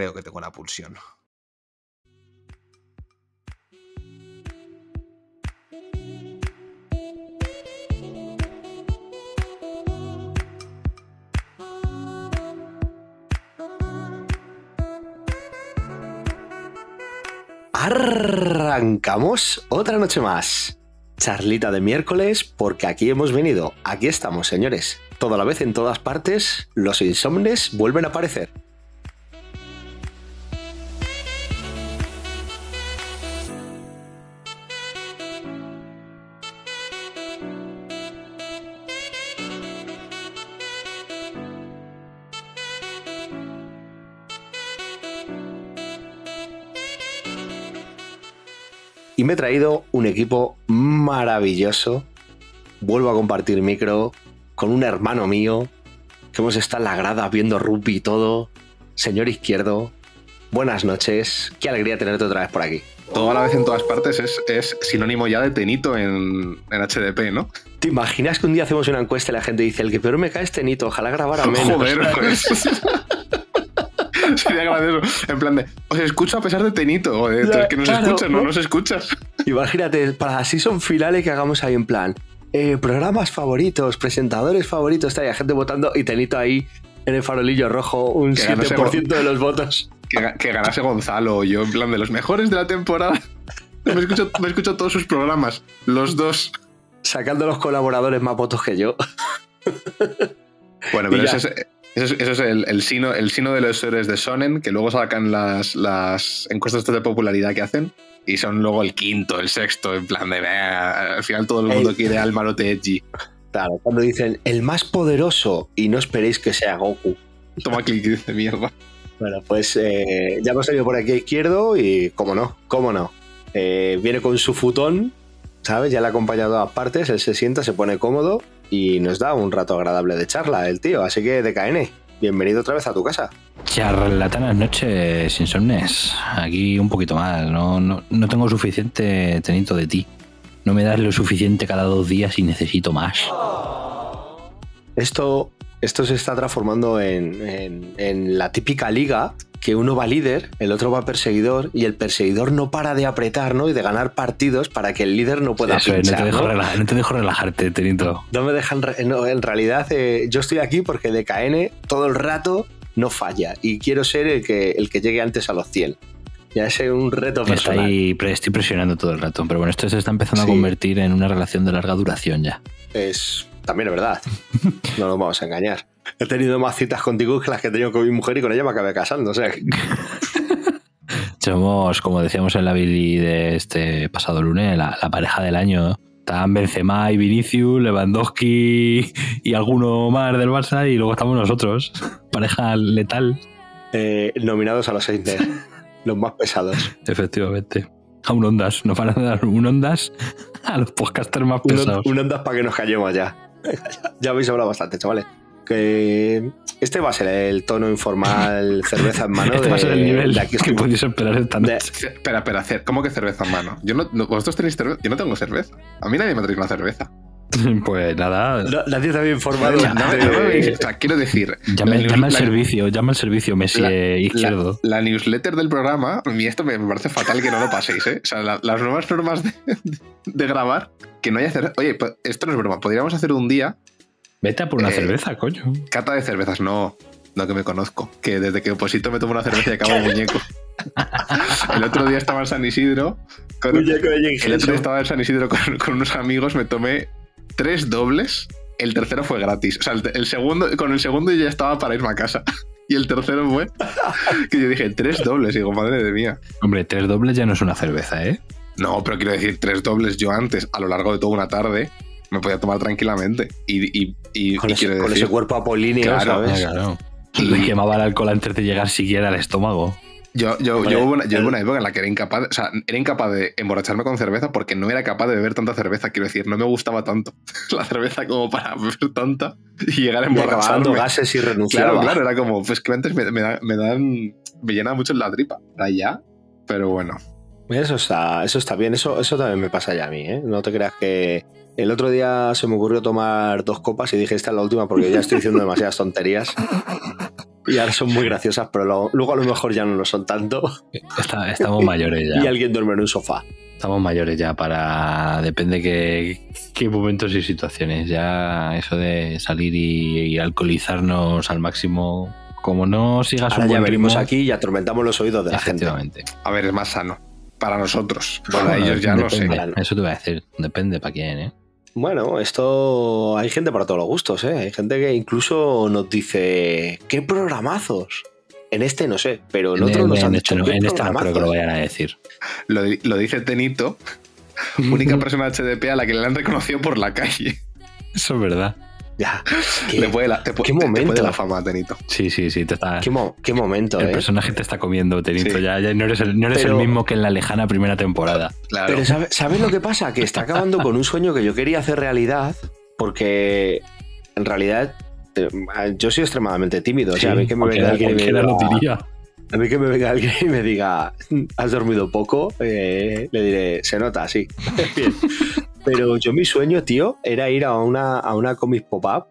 Creo que tengo una pulsión. Arrancamos otra noche más. Charlita de miércoles, porque aquí hemos venido. Aquí estamos, señores. Toda la vez en todas partes, los insomnes vuelven a aparecer. Y me he traído un equipo maravilloso. Vuelvo a compartir micro con un hermano mío que hemos estado en la grada viendo rugby y todo. Señor izquierdo, buenas noches. Qué alegría tenerte otra vez por aquí. Todo a la vez en todas partes es, es sinónimo ya de tenito en, en HDP, ¿no? ¿Te imaginas que un día hacemos una encuesta y la gente dice, el que peor me cae es tenito, ojalá grabara menos? Joder, pues. Sería gracioso. En plan de, os escucho a pesar de tenito. O de, Ya, es que nos claro, escuchas, no ¿no? nos escuchas. Imagínate, para la season finales que hagamos ahí en plan, eh, programas favoritos, presentadores favoritos, está la gente votando y tenito ahí en el farolillo rojo un Que ganase 7% de los votos. Que, que ganase Gonzalo o yo, en plan de los mejores de la temporada. Me escucho, me escucho todos sus programas, los dos. Sacando los colaboradores más votos que yo. Bueno, pero eso es, eso es- eso es el, el sino, el sino de los héroes de Sonen, que luego sacan las, las encuestas de popularidad que hacen. Y son luego el quinto, el sexto, en plan de. "Bah", Al final todo el mundo Ey. quiere al Marote Edgy. Claro, cuando dicen el más poderoso y no esperéis que sea Goku. Toma clic de mierda. Bueno, pues eh, ya hemos salido por aquí a izquierdo y, cómo no, cómo no. Eh, viene con su futón, ¿sabes? Ya le ha acompañado a partes, él se sienta, se pone cómodo y nos da un rato agradable de charla el tío. Así que, DKN, bienvenido otra vez a tu casa. Charlatanas noches, insomnes. Aquí un poquito más. No, no, no tengo suficiente tenito de ti. No me das lo suficiente cada dos días y necesito más. Esto, esto se está transformando en, en- en la típica liga que uno va líder, el otro va perseguidor y el perseguidor no para de apretar ¿no? y de ganar partidos para que el líder no pueda Eso es, no, te dejo ¿no? relajar- no te dejo relajarte, tenito. No me dejan. no, en realidad, eh, yo estoy aquí porque DKN todo el rato no falla y quiero ser el que, el que llegue antes a los 100. Ya es un reto personal. ahí, estoy presionando todo el rato. Pero bueno, esto se está empezando Sí. a convertir en una relación de larga duración ya. Es también es verdad. No nos vamos a engañar. He tenido más citas contigo que las que he tenido con mi mujer y con ella me acabé casando. O sea, Somos, como decíamos en la Billy de este pasado lunes, la, la pareja del año. Están Benzema y Vinicius, Lewandowski y alguno más del Barça y luego estamos nosotros. Pareja letal, eh, nominados a los Eisner, los más pesados. efectivamente. A un Ondas, nos van a dar un Ondas a los podcasters más pesados. un ondas para que nos callemos ya. Ya habéis hablado bastante, chavales. Que este va a ser el tono informal, cerveza en mano. este de, va a ser el nivel de aquí que podéis esperar esta de- noche. Espera, espera, hacer, ¿cómo que cerveza en mano? Yo no, no- vosotros tenéis cerveza. Yo no tengo cerveza. A mí nadie me trae una cerveza. Pues nada, No, nadie te había informado. No, no, de-. O sea, quiero decir, llama, la, llama al la- servicio, llama al servicio Messi la- eh, la- izquierdo. la newsletter del programa, y esto me, me parece fatal que no lo paséis, ¿eh? O sea, la- las nuevas normas de, de grabar, que no haya cerveza. Oye, pues, esto no es broma. Podríamos hacer un día Vete a por una eh, cerveza, coño. cata de cervezas. No, no que me conozco. Que desde que oposito me tomo una cerveza y acabo muñeco. El otro día estaba en San Isidro. Con, Muñeco de Jane El otro día estaba en San Isidro con, con unos amigos, me tomé tres dobles. El tercero fue gratis. O sea, el, el segundo, con el segundo yo ya estaba para irme a casa. Y el tercero fue que yo dije tres dobles. Y digo, madre de mía. Hombre, tres dobles ya no es una cerveza, ¿eh? No, pero quiero decir, tres dobles yo antes, a lo largo de toda una tarde. me podía tomar tranquilamente. Y, y, y, Con, y ese, quiero con decir, ese cuerpo apolíneo, Claro, ¿sabes? Claro. Le quemaba el alcohol antes de llegar siquiera al estómago. Yo, yo, yo, hubo una, yo hubo una época en la que era incapaz, o sea, era incapaz de emborracharme con cerveza porque no era capaz de beber tanta cerveza. Quiero decir, no me gustaba tanto la cerveza como para beber tanta y llegar a emborracharme. gases y renunciaba. Claro, claro, era como, pues que antes me, me, da- me dan, me llena mucho la tripa. Ahora ya, pero bueno. Eso está, eso está bien, eso, eso también me pasa ya a mí, ¿eh? No te creas que. El otro día se me ocurrió tomar dos copas y dije esta es la última porque ya estoy diciendo demasiadas tonterías. Y ahora son muy graciosas, pero lo- luego a lo mejor ya no lo son tanto. Está- estamos mayores Y ya. alguien duerme en un sofá. Estamos mayores ya para. Depende qué, qué momentos y situaciones. Ya eso de salir y, y alcoholizarnos al máximo. Como no sigas Ahora un ya venimos ritmo, aquí y atormentamos los oídos de la gente. A ver, es más sano. Para nosotros. Para Bueno, ellos ya no sé. depende. Eso te voy a decir. Depende para quién, ¿eh? Bueno, esto hay gente para todos los gustos, ¿eh? Hay gente que incluso nos dice, ¿qué programazos? En este no sé, pero en otros En- nos en han este dicho, no, ¿qué en este no creo que lo vayan a decir. Lo, lo dice Tenito, única persona HDP a la que le han reconocido por la calle. Eso es verdad. Ya. Le ¿Qué, puede la, qué te- te momento. puede la fama, Tenito. Sí, sí, sí. Te está, qué mo- qué momento, el ¿eh? personaje te está comiendo, Tenito. Sí. Ya, ya no eres, el, no eres Pero- el mismo que en la lejana primera temporada. Claro. Pero ¿sabe- ¿sabes lo que pasa? Que está acabando con un sueño que yo quería hacer realidad porque en realidad eh, yo soy extremadamente tímido. o sea, a mí que me venga alguien y me diga-. A mí que me venga alguien y me diga, has dormido poco, eh, le diré, se nota, sí. Bien. Pero yo mi sueño, tío, era ir a una, a una comic pop-up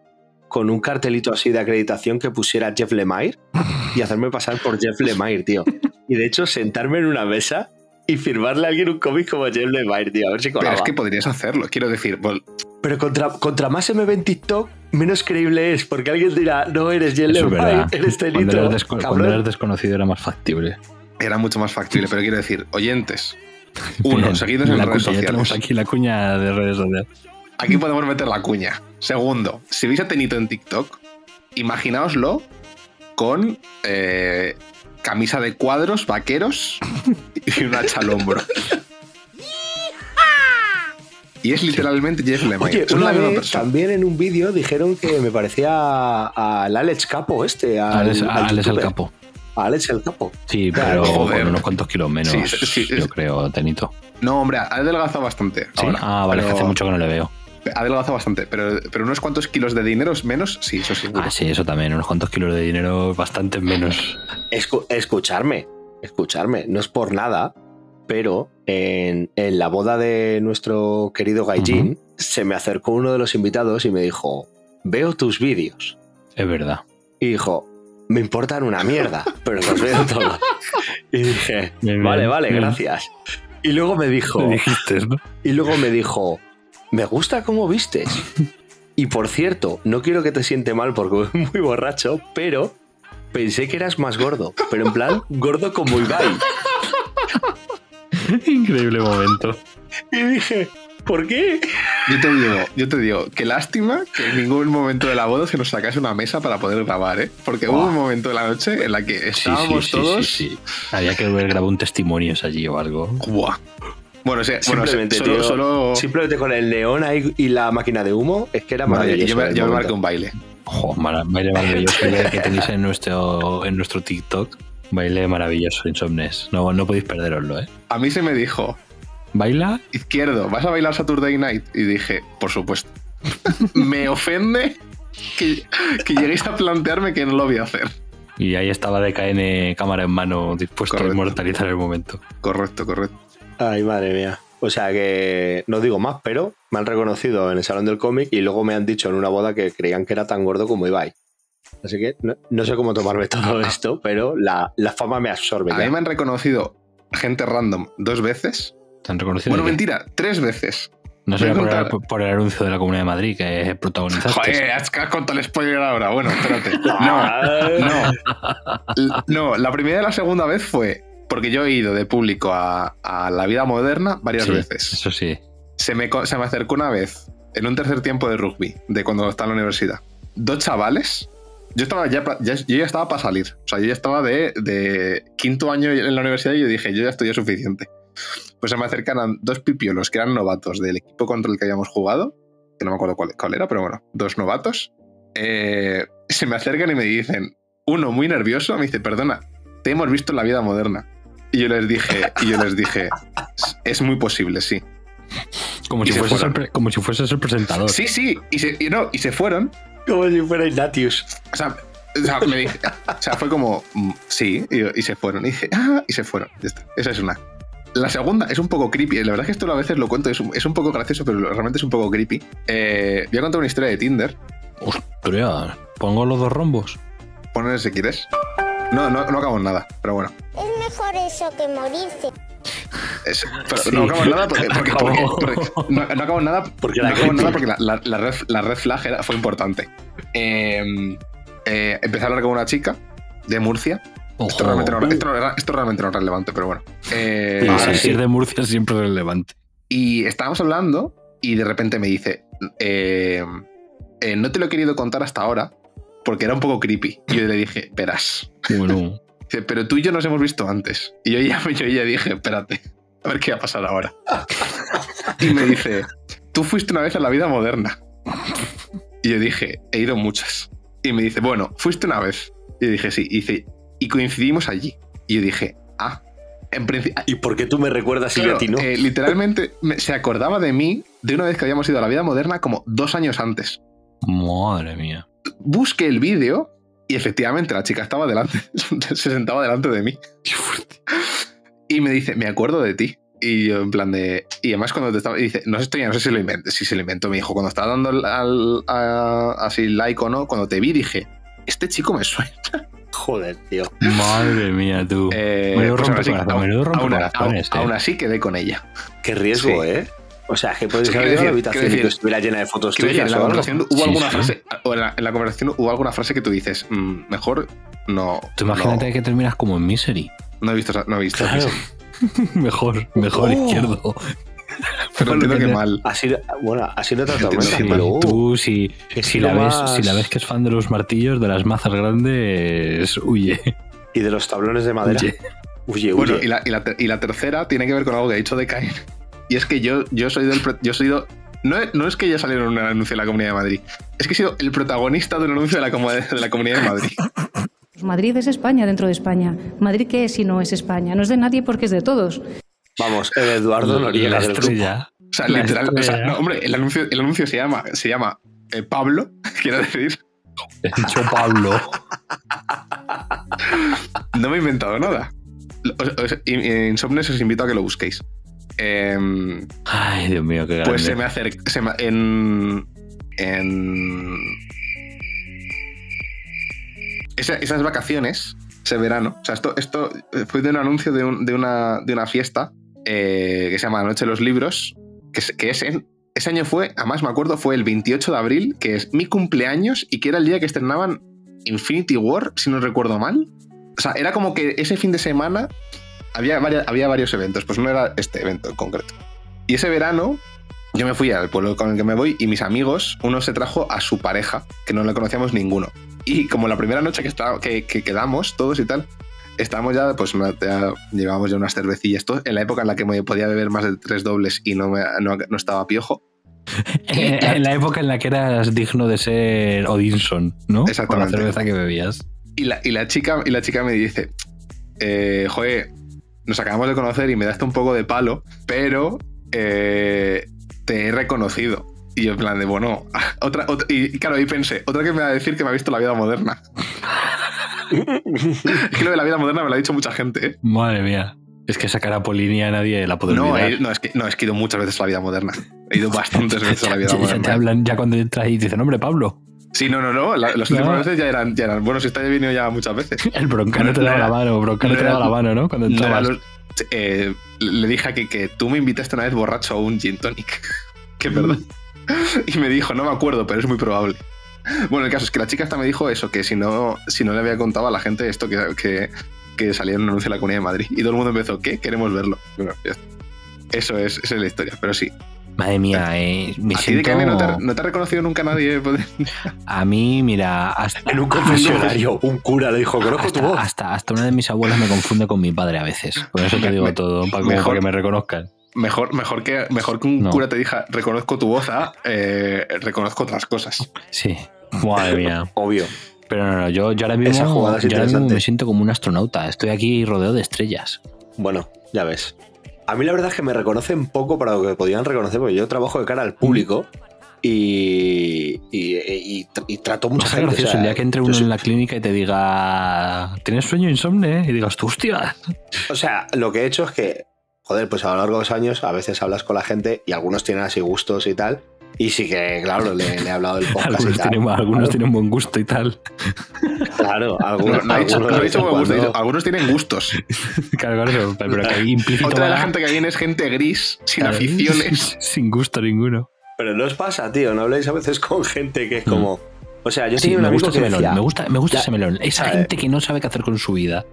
con un cartelito así de acreditación que pusiera Jeff Lemire y hacerme pasar por Jeff Lemire, tío. Y de hecho, sentarme en una mesa y firmarle a alguien un cómic como Jeff Lemire, tío, a ver si Pero es que podrías hacerlo. Quiero decir, Pero contra, contra más se me ve en TikTok, menos creíble es, porque alguien dirá, no eres Jeff Eso es Lemire, verdad. eres Cuando Tenito. desco- cuando cabrón". eras desconocido era más factible. era mucho más factible. Pero quiero decir, oyentes, uno, Bien, seguidos en la redes cuña, ya tenemos sociales. aquí la cuña de redes sociales. Aquí podemos meter la cuña. Segundo, si veis a Tenito en TikTok, imaginaoslo con eh, camisa de cuadros, vaqueros y un hacha al hombro. Y es literalmente Jeff Lemire. Oye, una vez persona. también en un vídeo dijeron que me parecía al Alex Capo este. Al, Alex, al Alex el youtuber. capo. A Alex el Capo. Sí, pero con unos cuantos kilos menos, Sí, sí, sí. yo creo, Tenito. No, hombre, ha adelgazado bastante. Sí. ahora, ah, vale, es que pero- hace mucho que no le veo. Ha adelgazado bastante, pero, pero unos cuantos kilos de dinero menos, sí, eso sí. Ah, sí, eso también, unos cuantos kilos de dinero, bastante menos. Escu- escucharme, escucharme. No es por nada, pero en, en la boda de nuestro querido Gaijin se me acercó uno de los invitados y me dijo, veo tus vídeos. Es verdad. Y dijo, me importan una mierda, pero los veo todos. Y dije, Bien, vale, vale, bien. gracias. Y luego me dijo, Le dijiste, ¿no? y luego me dijo, me gusta cómo vistes. Y por cierto, no quiero que te siente mal porque voy muy borracho, pero pensé que eras más gordo. Pero en plan, gordo como Ibai. Increíble momento. Y dije, ¿por qué? Yo te digo, yo te digo, qué lástima que en ningún momento de la boda se nos sacase una mesa para poder grabar, ¿eh? Porque hubo un momento de la noche en la que estábamos sí, sí, todos. sí, sí. Había que haber grabado un testimonio allí o algo. Buah. Bueno, o sea, bueno, Simplemente, solo, tío, solo- Simplemente con el neón ahí y la máquina de humo, es que era maravilloso. yo me, yo me marqué un baile. Jo, baile maravilloso que tenéis en nuestro, en nuestro TikTok. Baile maravilloso, Insomnes. No, no podéis perderoslo, ¿eh? A mí se me dijo, Baila izquierdo, ¿vas a bailar Saturday Night? Y dije, por supuesto. me ofende que, que lleguéis a plantearme que no lo voy a hacer. y ahí estaba DKN cámara en mano dispuesto Correcto. a inmortalizar el momento. Correcto, correcto. Ay, madre mía. O sea que no digo más, pero me han reconocido en el salón del cómic y luego me han dicho en una boda que creían que era tan gordo como Ibai. Así que no, no sé cómo tomarme todo esto, pero la, la fama me absorbe. A ya. mí me han reconocido gente random dos veces. ¿Te han reconocido? Bueno, mentira, tres veces. No será por, el- contar. por el anuncio de la Comunidad de Madrid que protagonizaste. Joder, has has contado el spoiler ahora. Bueno, espérate. No, no. L- No, la primera y la segunda vez fue porque yo he ido de público a, a la vida moderna varias Sí, veces. Eso sí. Se me, se me acercó una vez, en un tercer tiempo de rugby, de cuando estaba en la universidad. Dos chavales. Yo estaba ya, yo ya estaba para salir. O sea, yo ya estaba de, de quinto año en la universidad y yo dije, yo ya estoy ya suficiente. Pues se me acercaron dos pipiolos que eran novatos del equipo contra el que habíamos jugado que no me acuerdo cuál, cuál era, pero bueno, dos novatos, eh, se me acercan y me dicen, uno muy nervioso, me dice, perdona, te hemos visto en la vida moderna. Y yo les dije, y yo les dije, es muy posible, sí. Como si, se fueses el, como si fueses el presentador. Sí, sí, y se, y no, y se fueron. Como si fuera Ignatius. O sea, o sea, me dije- o sea, fue como, mm, sí, y, y se fueron. Y dije, ah, y se fueron. Ya está. Esa es una. La segunda es un poco creepy. La verdad es que esto a veces lo cuento, es un, es un poco gracioso, pero realmente es un poco creepy. Eh, voy a contar una historia de Tinder. Ostras, pongo los dos rombos. Poner si quieres. No, no, no acabo en nada, pero bueno. Es mejor eso que morirse. Es- pero Sí. no acabo en nada porque, porque- porque- Acabó. porque- no, no acabo en nada Porque no la acabo en nada gente- porque la, la- la red, la red flag era- fue importante. Eh, eh, empecé a hablar con una chica de Murcia. Esto realmente, no, esto, esto realmente no es relevante, pero bueno. Eh, sí, sí. es de Murcia siempre es relevante. Y estábamos hablando y de repente me dice, eh, eh, no te lo he querido contar hasta ahora porque era un poco creepy. Y yo le dije, verás. Bueno, Dice, pero tú y yo nos hemos visto antes. Y yo ya, yo ya dije, espérate, a ver qué va a pasar ahora. Y me dice, tú fuiste una vez a la vida moderna. Y yo dije, he ido muchas. Y me dice, bueno, fuiste una vez. Y yo dije, sí. Y dice, y coincidimos allí. Y yo dije, ah, en principio... ¿Y por qué tú me recuerdas y yo a ti no? eh, literalmente me- se acordaba de mí de una vez que habíamos ido a la vida moderna como dos años antes. madre mía. Busqué el vídeo y efectivamente la chica estaba delante, se sentaba delante de mí. Y me dice, me acuerdo de ti. Y yo en plan de... Y además cuando te estaba... Y dice, no sé, esto ya no sé si lo invento, si se lo inventó. Me dijo, cuando estaba dando al, al- a- así like o no, cuando te vi dije, este chico me suena. Joder, tío. Madre mía, tú. Eh, Menudo pues aún- aún- eh. aún así quedé con ella. Qué riesgo, Sí. ¿eh? O sea, que podéis haber quiero ido a la habitación y que estuviera llena de fotos Quiero decir, en tuyas la o algo. conversación hubo Sí, alguna sí. frase... O en la, en la conversación hubo alguna frase que tú dices, "Mm, mejor no... Tú imagínate no, que terminas como en Misery. no he visto... esa- No he visto Claro. mejor, mejor Oh. izquierdo. Pero entiendo que mal. Así, bueno, así que pero... uh, Tú, si, es si, lo la ves, si la ves que es fan de los martillos, de las mazas grandes, huye. Y de los tablones de madera. Huye. Huye, huye. Bueno, y la, y la ter- y la tercera tiene que ver con algo que ha dicho de Cain. Y es que yo, yo soy del. pro- Yo soy do- no, no es que ya saliera en un anuncio de la Comunidad de Madrid. Es que he sido el protagonista de un anuncio de la, de la Comunidad de Madrid. Madrid es España dentro de España. Madrid qué es si no es España. No es de nadie porque es de todos. Vamos, el Eduardo Noriega la del grupo. estrella. O sea, La literal. o sea, no, hombre, el anuncio, el anuncio se llama, se llama eh, Pablo, quiero decir. He dicho Pablo. No me he inventado nada. Insomnes os invito a que lo busquéis. Em, Ay, Dios mío, qué grande. Pues se me acerca. se me- en. En. esa- esas vacaciones, ese verano. O sea, esto, esto fue de un anuncio de, un- de una, de una fiesta eh, que se llama La Noche de los Libros. Que, es- que ese año fue, además me acuerdo, fue el 28 de abril, que es mi cumpleaños y que era el día que estrenaban Infinity War, si no recuerdo mal. O sea, era como que ese fin de semana había, había varios eventos, pues no era este evento en concreto. Y ese verano yo me fui al pueblo con el que me voy y mis amigos, uno se trajo a su pareja, que no le conocíamos ninguno. Y como la primera noche que, está, que quedamos todos y tal, estábamos ya, pues ya llevábamos ya unas cervecillas, todo, en la época en la que me podía beber más de tres dobles y no, me- no, no estaba piojo. En, en la época en la que eras digno de ser Odinson, ¿no? Exactamente. Con la cerveza que bebías. Y la, y la, chica, y la chica me dice, eh, joder, nos acabamos de conocer y me daste un poco de palo, pero eh, te he reconocido. Y yo en plan de, bueno, otra, otra- y claro, ahí pensé, otra que me va a decir que me ha visto la vida moderna. es que lo de la vida moderna me lo ha dicho mucha gente, ¿eh? Madre mía. Es que esa cara polinia nadie la puede No, olvidar. he- no, es que, no, es que he ido muchas veces a la vida moderna. He ido bastantes veces a la vida Ya- ya te moderna. hablan ya cuando entras y dicen, hombre, Pablo, Sí, no, no, no. la- las No. últimas veces ya eran, ya eran. Bueno, si está venido ya muchas veces. el broncano te No daba era- la mano, broncano no te daba la mano, ¿no? Cuando entrabas. los- eh, le dije a que, que tú me invitaste una vez borracho a un gin tonic. que es verdad. Y me dijo, no me acuerdo, pero es muy probable. Bueno, el caso es que la chica hasta me dijo eso, que si no, si no le había contado a la gente esto que, que, que salía en un anuncio de la Comunidad de Madrid. Y todo el mundo empezó, ¿qué? Queremos verlo. Bueno, ya está. Eso es, esa es la historia, pero sí. Madre mía, eh, me ¿A ti, siento... Dicane, no, te, ha- no te ha reconocido nunca nadie? A mí, mira, hasta, En un confesionario, un cura le dijo, conozco tu hasta, voz. hasta, hasta una de mis abuelas me confunde con mi padre a veces. Por eso te digo Me- todo, para, mejor- para que me reconozcan. Mejor, mejor, que, mejor que un No. cura te diga, reconozco tu voz, a, eh, reconozco otras cosas. Sí. Madre mía. Obvio. Pero no, no, yo, yo ahora Esa mismo, jugada es yo ahora mismo interesante. me siento como un astronauta. Estoy aquí rodeado de estrellas. Bueno, ya ves. A mí la verdad es que me reconocen poco para lo que podían reconocer, porque yo trabajo de cara al público y, y, y- y trato mucha gente. o gracioso sea, el día que entre uno soy- en la clínica y te diga, ¿tienes sueño insomne? Y digas, tú, hostia. O sea, lo que he hecho es que, joder, pues a lo largo de los años a veces hablas con la gente y algunos tienen así gustos y tal. Y sí que, claro, le, le he hablado del podcast Algunos, y tal. tienen, algunos Claro, tienen buen gusto y tal. Claro, No, algunos, no dicho, algunos no cuando- dicho, algunos tienen gustos. Claro, claro, pero que hay implícito Otra de la gente que viene es gente gris, sin Claro, aficiones. Sin gusto ninguno. Pero no os pasa, tío, no habléis a veces con gente que es como... O sea, yo Mm. Sí, tenía un me amigo gusta ese que melón, decía... me gusta, me gusta Ya, ese melón. Esa eh, gente que no sabe qué hacer con su vida,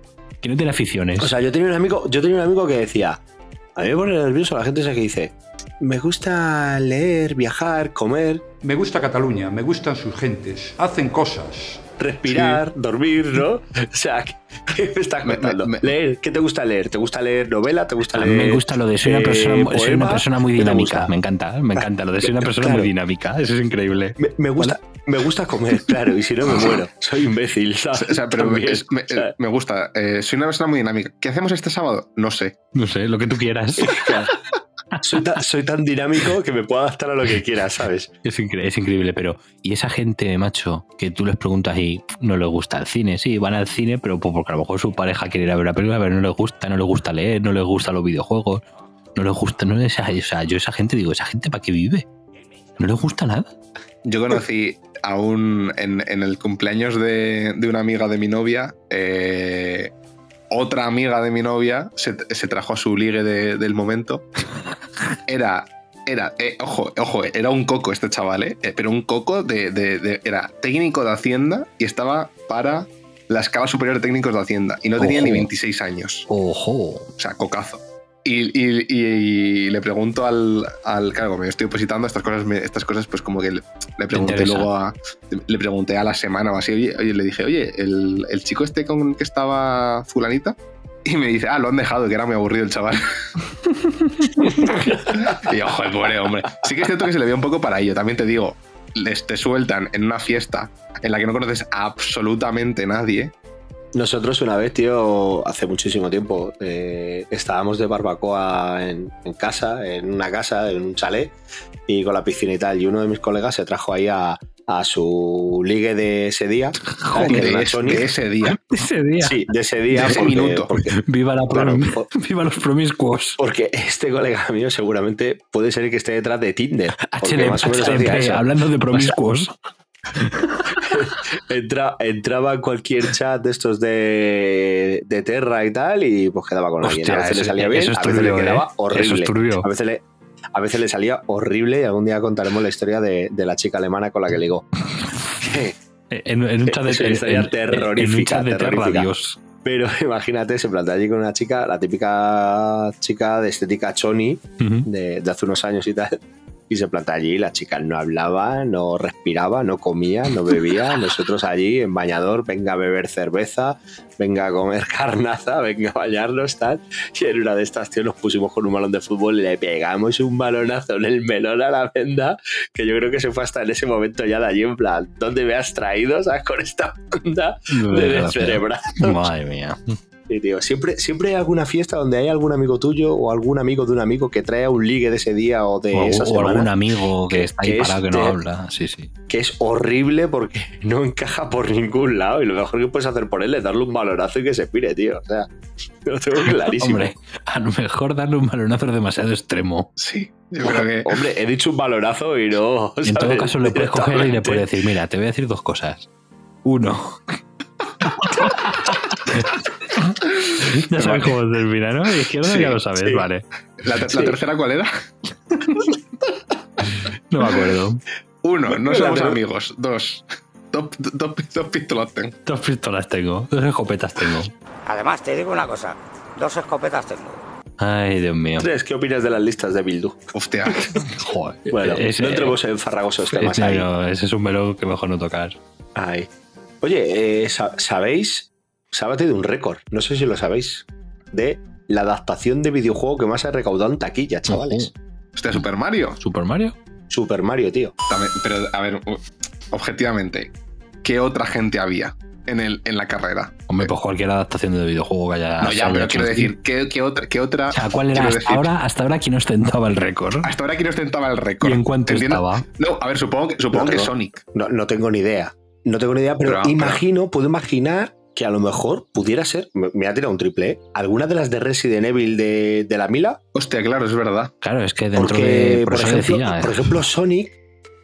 que no tiene aficiones. O sea, yo tenía un amigo, yo tenía un amigo que decía, a mí me pone nervioso la gente esa que dice, me gusta leer, viajar, comer, Me gusta Cataluña, me gustan sus gentes, hacen cosas. respirar, dormir, ¿no? O sea, ¿qué me estás contando? me- leer, ¿qué te gusta leer? ¿Te gusta leer novela? ¿Te gusta a leer? mí me gusta lo de soy una eh, persona, soy una persona muy ¿Qué te dinámica. Me encanta, me encanta lo de soy una persona Claro. muy dinámica. Eso es increíble. Me, me gusta, me gusta comer, claro, y si no me muero. Soy imbécil, ¿sabes? O sea, pero También, es- me gusta. Eh, soy una persona muy dinámica. ¿Qué hacemos este sábado? No sé. No sé, lo que tú quieras. Soy, tan, soy tan dinámico que me puedo adaptar a lo que quiera, ¿sabes? Es, incre- es increíble, pero y esa gente, macho, que tú les preguntas y no les gusta el cine, sí, van al cine, pero pues porque a lo mejor su pareja quiere ir a ver una película, pero no les gusta, no les gusta leer, no les gustan los videojuegos, no les gusta, no les, o sea, yo esa gente digo, esa gente para qué vive, no les gusta nada. Yo conocí a un. En, en el cumpleaños de, de una amiga de mi novia. eh, otra amiga de mi novia se, se trajo a su ligue de- del momento. Era. Era, eh, ojo, ojo, era un coco este chaval, eh, eh, pero un coco de, de- de- Era técnico de Hacienda y estaba para la escala superior de técnicos de Hacienda. Y no tenía Ojo. ni 26 años. Ojo. O sea, cocazo. Y, y- y- y le pregunto al, al. Claro, yo estoy opositando estas cosas, me- estas cosas, pues como que le, le pregunté luego a. Le pregunté a la semana o así, oye, oye, le dije, oye, el, el chico este con que estaba Fulanita. Y me dice, ah, lo han dejado, que era muy aburrido el chaval. y yo, joder, pobre hombre. Sí que es cierto que se le ve un poco para ello. También te digo, les te sueltan en una fiesta en la que no conoces a absolutamente nadie. Nosotros una vez, tío, hace muchísimo tiempo, eh, estábamos de barbacoa en, en casa, en una casa, en un chalet, y con la piscina y tal. Y uno de mis colegas se trajo ahí a, a su ligue de ese día. era de, es- Sony. de ese día. Ese día. Sí, de ese día. De ese porque- minuto. porque- Viva la Claro, por- Viva los promiscuos. Porque este colega mío seguramente puede ser el que esté detrás de Tinder. HLP, más o menos HLP, hablando de promiscuos. Entra- entraba en cualquier chat de estos de, de Terra y tal y pues quedaba con alguien. Hostia, A veces le eso- salía bien, es a veces le turbio, quedaba ¿eh? horrible. Es turbio. A veces le, a veces le salía horrible y algún día contaremos la historia de, de la chica alemana con la que ligó. En, en un chat de, en- en- terrorífica, un chat de Terra. Dios. Pero imagínate, se plantea allí con una chica, la típica chica de estética choni Ujú. de, de hace unos años y tal. Y se planta allí, la chica no hablaba, no respiraba, no comía, no bebía. Nosotros allí en bañador, venga a beber cerveza, venga a comer carnaza, venga a bañarnos, tal. Y en una de estas, tío, nos pusimos con un balón de fútbol le pegamos un balonazo en el melón a la venda, que yo creo que se fue hasta en ese momento ya de allí, en plan, ¿dónde me has traído? ¿Sabes? Con esta onda de descerebrar. Madre mía. Sí, tío. Siempre, siempre hay alguna fiesta donde hay algún amigo tuyo o algún amigo de un amigo que trae un ligue de ese día o de O, esa o semana, algún amigo que que- está ahí que es que no de- habla. Sí, sí. que es horrible porque no encaja por ningún lado y lo mejor que puedes hacer por él es darle un valorazo y que se pire, tío. O sea, lo tengo clarísimo. Hombre, a lo mejor darle un balonazo es demasiado extremo. Sí, yo creo que. Hombre, he dicho un valorazo y no. En todo caso, le puedes coger y le puedes decir, mira, te voy a decir dos cosas. Uno. ya sabes cómo termina, ¿no? Izquierda Sí, ya lo sabes, sí. vale. ¿La, ter- Sí. la tercera cuál era? No me acuerdo. Uno, no somos amigos. Dos, dos, dos, dos pistolas tengo. Dos pistolas tengo, dos escopetas tengo. Además, te digo una cosa, dos escopetas tengo. Ay, Dios mío. Andrés, ¿qué opinas de las listas de Bildu? Hostia. Joder. Bueno, Ese- no entremos en farragosos temas ese, ahí. no, ese es un melón que mejor no tocar. Ay. Oye, eh, sa- ¿sabéis? Se ha batido un récord, no sé si lo sabéis, de la adaptación de videojuego que más ha recaudado en taquilla, chavales. Hostia, Super Mario. ¿Super Mario? Super Mario, tío. También- pero, a ver, objetivamente, ¿qué otra gente había en, el, en la carrera? Hombre, pues cualquier adaptación de videojuego que haya. no, ya, pero hecho quiero así. decir, ¿qué, qué otra, qué otra? O sea, ¿cuál era hasta decir, ahora, hasta ahora quién ostentaba el récord? Hasta ahora quién ostentaba el récord. ¿Y en cuánto ¿Entiendes? estaba? No, a ver, supongo que, supongo No, que no. Sonic. No, no tengo ni idea. No tengo ni idea, pero, Pero, pero- imagino, puedo imaginar que a lo mejor pudiera ser, me, me ha tirado un triple, ¿eh? alguna de las de Resident Evil de, de la Mila, Hostia, claro, es verdad. Claro, es que dentro porque, de. Por, por, ejemplo, decía. por eh, ejemplo, Sonic,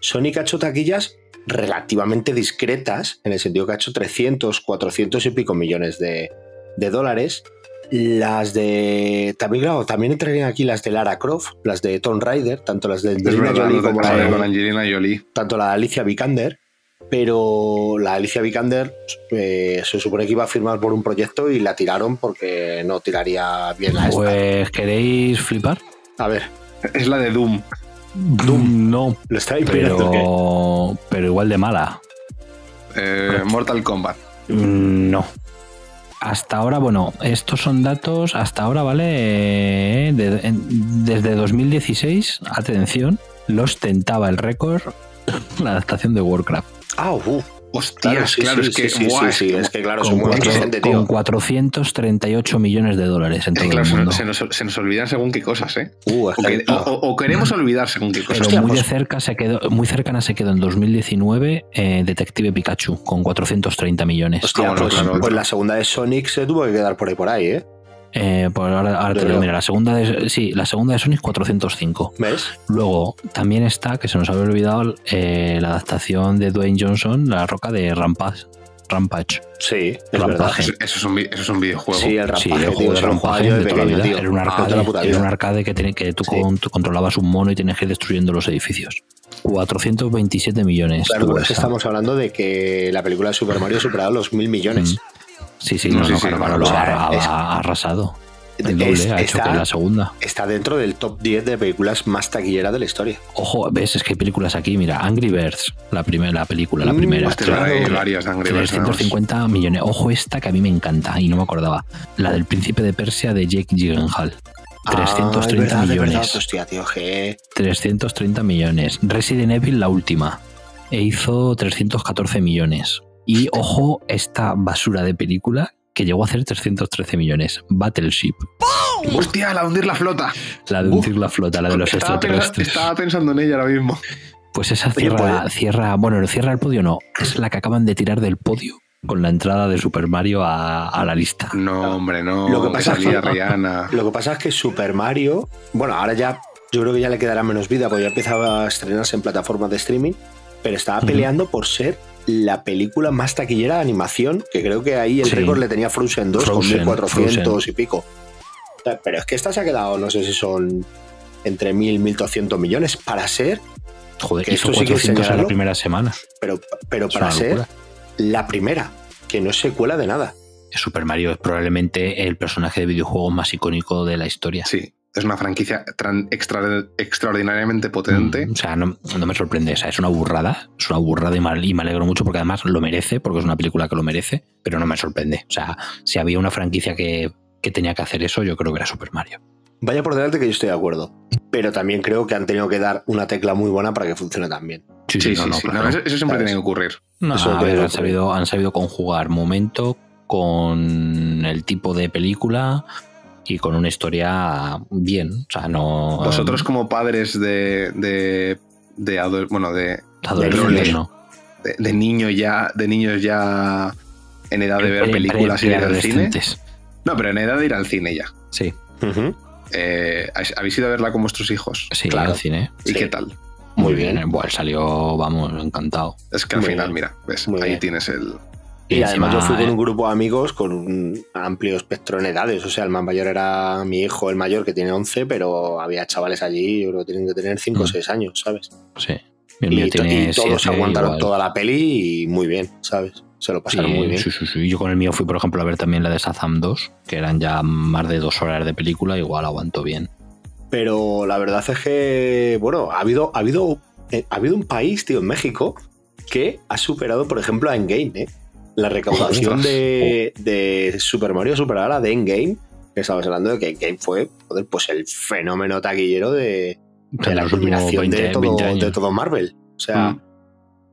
Sonic ha hecho taquillas relativamente discretas, en el sentido que ha hecho 300, 400 y pico millones de, de dólares. Las de. También, claro, también entrarían aquí las de Lara Croft, las de Tomb Raider, tanto las de Angelina Jolie como lo la de de, con Angelina Jolie. tanto la de Alicia Vikander, pero la Alicia Vikander eh, se supone que iba a firmar por un proyecto y la tiraron porque no tiraría bien a esta. Pues, ¿queréis flipar? A ver, Es la de Doom. Doom. No, lo está esperando. ¿qué? pero. Pero igual de mala. eh, Mortal Kombat. Mm, No. Hasta ahora, bueno, estos son datos, hasta ahora, ¿vale? Eh, de- en- desde 2016, atención, los tentaba el récord la adaptación de Warcraft. Ah, uh, Hostias, claro, sí, es que. sí, buah, sí, es que claro, son Con, muy cuatro- exigentes, con tío. 438 millones de dólares en es todo claro, el se, mundo. nos- se nos, se nos olvidan según qué cosas, ¿eh? Uh, O, está- que- o- o- o queremos olvidar según qué cosas. Pero muy de pues- cerca se quedó, muy cercana se quedó en 2019 eh, Detective Pikachu con 430 millones. Hostia, pues, claro, pues claro. la segunda de Sonic se tuvo que quedar por ahí por ahí, ¿eh? Eh, pues ahora, ahora te digo, mira, la segunda de, sí, la segunda de Sonic 405. ¿Ves? Luego también está, que se nos había olvidado, eh, la adaptación de Dwayne Johnson, La Roca de Rampage. Rampage. Sí, es verdad. Eso, eso es un, eso es un videojuego. Sí, el Sí, rampaje, el tío, juego de Rampage de de toda la vida. Era un Ah, arcade, era un arcade que, tiene- que tú Sí. con- tú controlabas un mono y tenías que ir destruyendo los edificios. 427 millones. Claro, pero es que estamos hablando de que la película de Super Mario ha superado los mil millones. Sí, sí, No, no, sí, no, sí, claro, no, claro, o lo ha, es- ha arrasado. El doble Es- ha hecho está- que la segunda. Está dentro del top 10 de películas más taquilleras de la historia. Ojo, ves, es que hay películas aquí, mira, Angry Birds, la primera, la película, la Mm, primera. Hostia, claro. hay varias de Angry Birds, 350 millones. Ojo esta que a mí me encanta y no me acordaba. La del príncipe de Persia de Jake Gyllenhaal. Ah, 330 es verdad, es millones. verdad, hostia, tío, que... 330 millones. Resident Evil, la última. E hizo 314 millones. Y ojo, esta basura de película que llegó a hacer 313 millones. Battleship. Hostia, la de hundir la flota. La de hundir la flota, la de los estaba, extraterrestres. estaba pensando en ella ahora mismo. Pues esa cierra, pues- cierra, bueno, no cierra el podio, no. Es la que acaban de tirar del podio con la entrada de Super Mario a, a la lista. No, hombre, no. Lo que pasa es Rihanna. Lo que pasa es que Super Mario, bueno, ahora ya yo creo que ya le quedará menos vida porque ya empezaba a estrenarse en plataformas de streaming, pero estaba peleando por ser la película más taquillera de animación, que creo que ahí el Sí. récord le tenía Frozen 2 Frozen, con 1400 Frozen. y pico. Pero es que esta se ha quedado, no sé si son entre 1000 1200 millones para ser, Joder, Que hizo esto sí que 400 en la primera semana. pero, pero Es para ser la primera, que no es secuela de nada. Super Mario es probablemente el personaje de videojuego más icónico de la historia. Sí, es una franquicia extra- extraordinariamente potente. Mm, O sea, no, no me sorprende. O sea, es una burrada. Es una burrada y mal- y me alegro mucho porque además lo merece, porque es una película que lo merece, pero no me sorprende. O sea, si había una franquicia que, que tenía que hacer eso, yo creo que era Super Mario. Vaya por delante que yo estoy de acuerdo. Pero también creo que han tenido que dar una tecla muy buena para que funcione tan bien. Sí, Sí, sí, no, sí, no, sí. claro. No, eso, eso siempre ¿Sabes? tiene que ocurrir. No, Eso a ver, han sabido, han sabido conjugar momento con el tipo de película y con una historia bien. O sea, no. Vosotros como padres de... de, de bueno, de, adolescentes, de- no. de, de niños ya, de niños ya en edad de ver películas y ir al cine. No, pero en edad de ir al cine ya. Sí, Ujú. Eh, ¿Habéis ido a verla con vuestros hijos? sí, Claro. al cine. ¿Y Sí. qué tal? Muy bien. Bueno, salió, vamos, encantado. Es que al Muy final, bien. mira, ves, Muy ahí bien. tienes el... Y, Y además yo fui con un grupo de amigos con un amplio espectro en edades. O sea, el más mayor era mi hijo, el mayor, que tiene 11, pero había chavales allí, yo creo que tienen que tener 5 o Mm. 6 años, ¿sabes? Sí. El Y, tiene y todos aguantaron igual. toda la peli y muy bien, ¿sabes? Se lo pasaron Sí, muy bien. Sí, sí, sí. Yo con el mío fui, por ejemplo, a ver también la de Shazam 2, que eran ya más de dos horas de película, igual aguantó bien. Pero la verdad es que, bueno, ha habido, ha habido, eh, ha habido un país, tío, en México, que ha superado, por ejemplo, a Endgame, ¿eh? La recaudación de, de Super Mario a la de Endgame que estamos hablando de que Endgame fue joder, pues el fenómeno taquillero de, la culminación 20, de, todo, 20 años. de todo Marvel. O sea, Mm.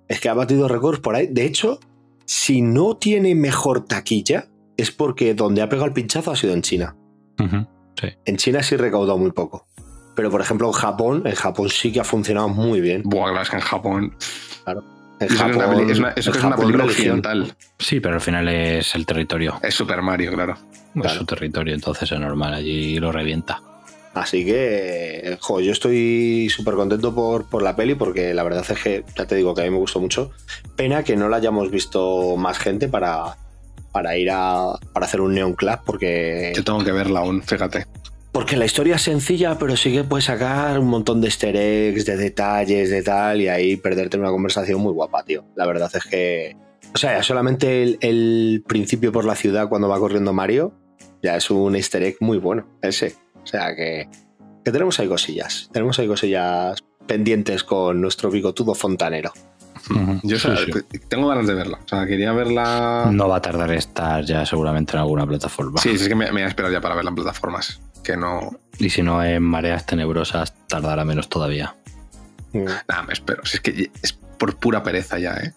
es que ha batido récords por ahí. De hecho, si no tiene mejor taquilla, es porque donde ha pegado el pinchazo ha sido en China. En China sí recaudó muy poco. Pero, por ejemplo, en Japón, en Japón sí que ha funcionado muy bien. Buah, claro, es que en Japón. En Eso que es una, Japón- peli- es una- eso en que es una película occidental. Sí, pero al final es el territorio. Es Super Mario, claro. Es Claro. su territorio, entonces es normal, allí lo revienta. Así que, jo, yo estoy súper contento por, por la peli porque la verdad es que, ya te digo que a mí me gustó mucho. Pena que no la hayamos visto más gente para, para ir a para hacer un Neon Club porque, Yo tengo que verla aún, fíjate. Porque la historia es sencilla, pero sí que puedes sacar un montón de easter eggs, de detalles, de tal, y ahí perderte una conversación muy guapa, tío. La verdad es que, o sea, ya solamente el, el principio por la ciudad cuando va corriendo Mario, ya es un easter egg muy bueno, ese. O sea que, que tenemos ahí cosillas, tenemos ahí cosillas pendientes con nuestro bigotudo fontanero. Yo o sea, Sí, sí. tengo ganas de verla. O sea, quería verla. No va a tardar en estar ya seguramente en alguna plataforma. Sí, sí, es que me, me voy a esperar ya para verla en plataformas. Que no. Y si no en mareas tenebrosas, tardará menos todavía. Mm. Nada, me espero. Si es que es por pura pereza ya, ¿eh?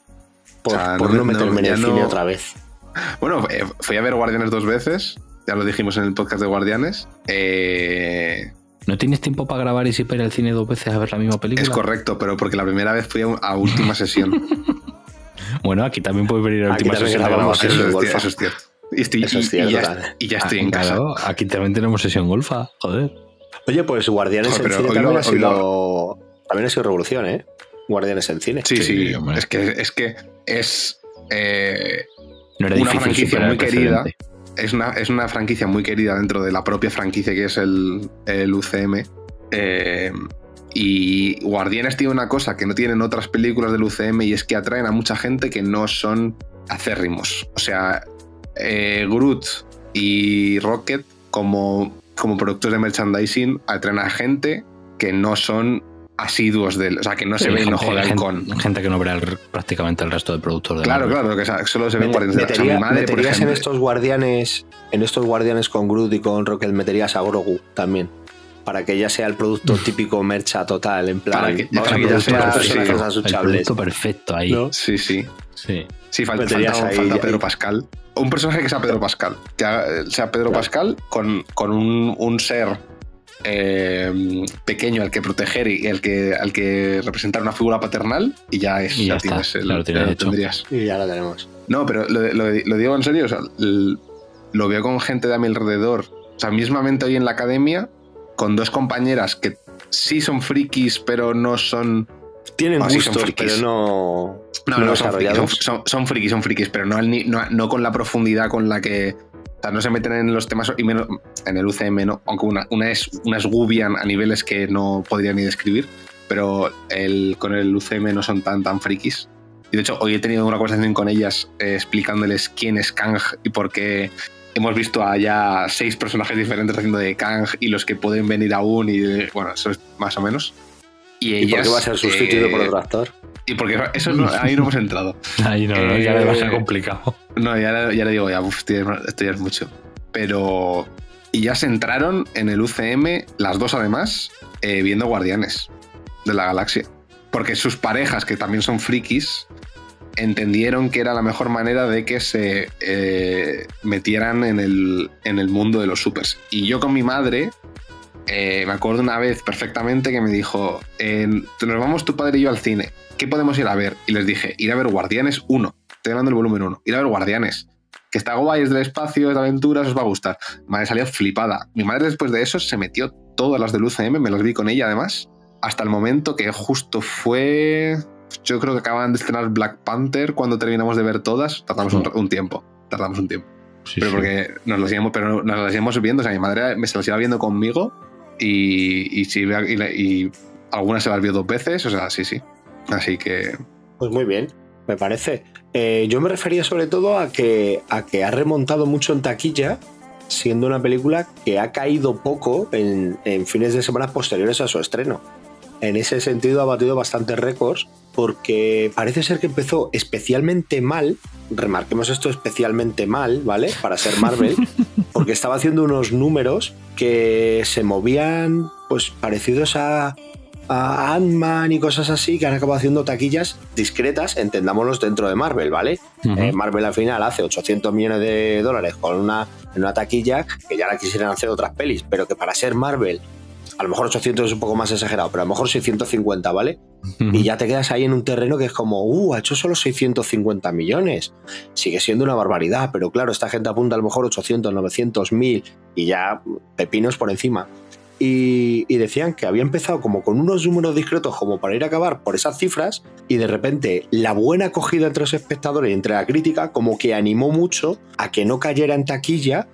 Por, O sea, por no no, me- meterme no, en el cine no- otra vez. Bueno, eh, fui a ver Guardianes dos veces. Ya lo dijimos en el podcast de Guardianes. Eh, ¿No tienes tiempo para grabar y si para ir al cine dos veces a ver la misma película? es correcto, pero porque la primera vez fui a, última sesión. Bueno, aquí también puedes venir a Aquí última también sesión grabamos eso. Eso es, golfa. eso es cierto. Y, estoy- Eso es y- ya, y ya estoy Ah, en casa. claro, aquí también tenemos sesión golfa, joder. Oye, pues Guardianes Joder, en cine también, lo- ha sido, también ha sido revolución, ¿eh? Guardianes en cine. Sí, sí, Sí, hombre. es que es que es eh, No era Una difícil franquicia muy querida. precedente. Es una, es una franquicia muy querida dentro de la propia franquicia que es el, el UCM. Eh, y Guardianes tiene una cosa que no tienen otras películas del UCM y es que atraen a mucha gente que no son acérrimos. O sea, eh, Groot y Rocket como, como productos de merchandising atraen a gente que no son asiduos del... O sea, que no se Sí, ven gente- ojo de gente- halcón. Gente que no verá el- prácticamente el resto de productos de Claro, claro, que solo se Guardianes de la- o sea, mi madre, por meterías en ejemplo. estos guardianes, en estos guardianes con Groot y con Rocket, meterías a Grogu también. Para que ya sea el producto típico mercha total, en plan, Para que- vamos para a que ya sea- a sí, El producto perfecto ahí. ¿no? Sí, sí. Sí. Sí, falta, falta, ahí- falta ahí- Pedro Pascal. Un personaje que sea Pedro Pascal. Que haga- sea Pedro Claro. Pascal con, con un, un ser eh, pequeño al que proteger y el que, al que representar una figura paternal y ya es. Y ya ya está, tienes el, lo tienes tendrías. Y ya lo tenemos. No, pero lo, lo- lo digo en serio. o sea, lo veo con gente de a mi alrededor. O sea, mismamente hoy en la academia, con dos compañeras que sí son frikis, pero no son Tienen sí, son gustos, frikis. pero no. No, no no, son frikis, desarrollados. son, son- frikis, son frikis, pero no, al no, no con la profundidad con la que. Sea, no se meten en los temas, y menos en el UCM, ¿no? Aunque una, una es, una es Gubian a niveles que no podría ni describir, pero el, con el UCM no son tan, tan frikis. Y de hecho, hoy he tenido una conversación con ellas eh, explicándoles quién es Kang y por qué hemos visto a ya seis personajes diferentes haciendo de Kang y los que pueden venir aún, y bueno, eso es más o menos. Y ¿Y por ellas. qué va a ser sustituido eh, por otro actor? Y porque eso no, ahí no hemos entrado. Ahí no, ya Eh, le va a ser complicado. No, ya, le- ya le digo, ya, uf, esto ya es- esto ya es mucho. Pero. Y ya se entraron en el UCM, las dos además, eh, viendo Guardianes de la Galaxia. Porque sus parejas, que también son frikis, entendieron que era la mejor manera de que se eh, metieran en el, en el mundo de los supers. Y yo con mi madre, eh, me acuerdo una vez perfectamente que me dijo, eh, nos vamos tu padre y yo al cine, ¿qué podemos ir a ver? Y les dije, ir a ver Guardianes 1, estoy hablando del volumen 1, ir a ver Guardianes, que está guay, es del espacio, es de aventuras, os va a gustar. Mi madre salió flipada. Mi madre después de eso se metió todas las del UCM, me las vi con ella además, hasta el momento que justo fue... Yo creo que acaban de estrenar Black Panther cuando terminamos de ver todas. Tardamos un, un tiempo. Tardamos un tiempo. Sí, pero sí. porque nos las íbamos, pero nos las íbamos viendo. O sea, mi madre me se las iba viendo conmigo y, y, sí, y, y algunas se las vio dos veces. O sea, sí, sí. Así que. Pues muy bien, me parece. Eh, yo me refería sobre todo a que, a que ha remontado mucho en taquilla, siendo una película que ha caído poco en, en fines de semana posteriores a su estreno. en ese sentido ha batido bastantes récords porque parece ser que empezó especialmente mal, remarquemos esto especialmente mal, ¿vale? Para ser Marvel, porque estaba haciendo unos números que se movían pues parecidos a, a Ant-Man y cosas así que han acabado haciendo taquillas discretas, entendámonos dentro de Marvel, ¿vale? Eh, Marvel al final hace 800 millones de dólares con una, en una taquilla que ya la quisieran hacer otras pelis, pero que para ser Marvel, a lo mejor 800 es un poco más exagerado, pero a lo mejor 650, ¿vale? Y ya te quedas ahí en un terreno que es como, uh, ha hecho solo 650 millones. Sigue siendo una barbaridad, pero claro, esta gente apunta a lo mejor 800, 900, 1000 y ya pepinos por encima. Y, y decían que había empezado como con unos números discretos como para ir a acabar por esas cifras y de repente la buena acogida entre los espectadores y entre la crítica como que animó mucho a que no cayera en taquilla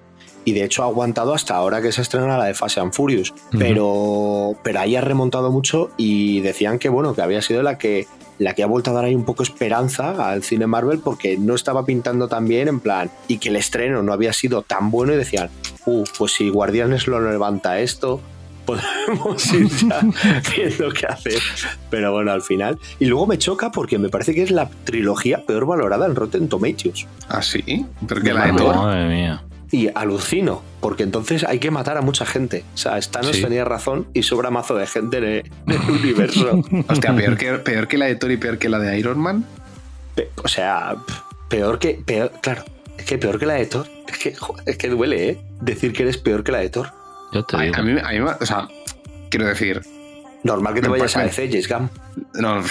y de hecho ha aguantado hasta ahora que se estrena la de Fast and Furious. Pero, pero ahí ha remontado mucho y decían que bueno, que había sido la que la que ha vuelto a dar ahí un poco esperanza al cine Marvel porque no estaba pintando tan bien en plan y que el estreno no había sido tan bueno y decían, uh, pues si Guardianes lo levanta esto, podemos ir ya viendo qué hacer. Pero bueno, al final. Y luego me choca porque me parece que es la trilogía peor valorada en Rotten Tomatoes. ¿Ah, sí? Pero que la de Thor. Madre mía. Y alucino, porque entonces hay que matar a mucha gente. O sea, Thanos Sí. tenía razón y sobra mazo de gente en el, en el universo. Hostia, peor que, peor que la de Thor y peor que la de Iron Man. Pe- o sea, peor que. Peor, claro, es que peor que la de Thor. Es que, joder, es que duele, ¿eh? Decir que eres peor que la de Thor. Yo te A, digo. a mí, a mí me- o sea, quiero decir, Normal que te Me vayas a DC, James Gunn. no, no,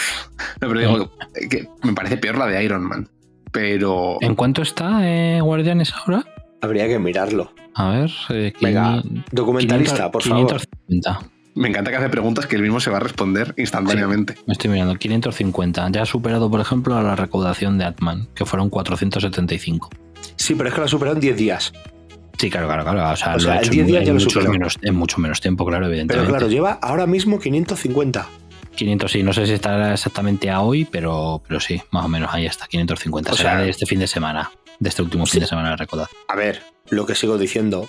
pero digo que me parece peor la de Iron Man. Pero ¿En cuánto está eh, Guardianes ahora? Habría que mirarlo. A ver. eh, Venga, 500, documentalista, por favor. 550. me encanta que hace preguntas que él mismo se va a responder instantáneamente. Me estoy mirando. 550. Ya ha superado, por ejemplo, a la recaudación de Atman, que fueron 475. Sí, pero es que lo ha superado en 10 días. Sí, claro, claro, claro. O sea, O lo sea, ha en hecho 10 días en, ya lo superó. menos, en mucho menos tiempo, claro, Pero evidentemente. claro, lleva ahora mismo 550. 500, sí, no sé si estará exactamente a hoy, pero, pero sí, más o menos ahí está, 550. O Será sea- de este fin de semana, de este último Sí. fin de semana de recaudación. A ver, lo que sigo diciendo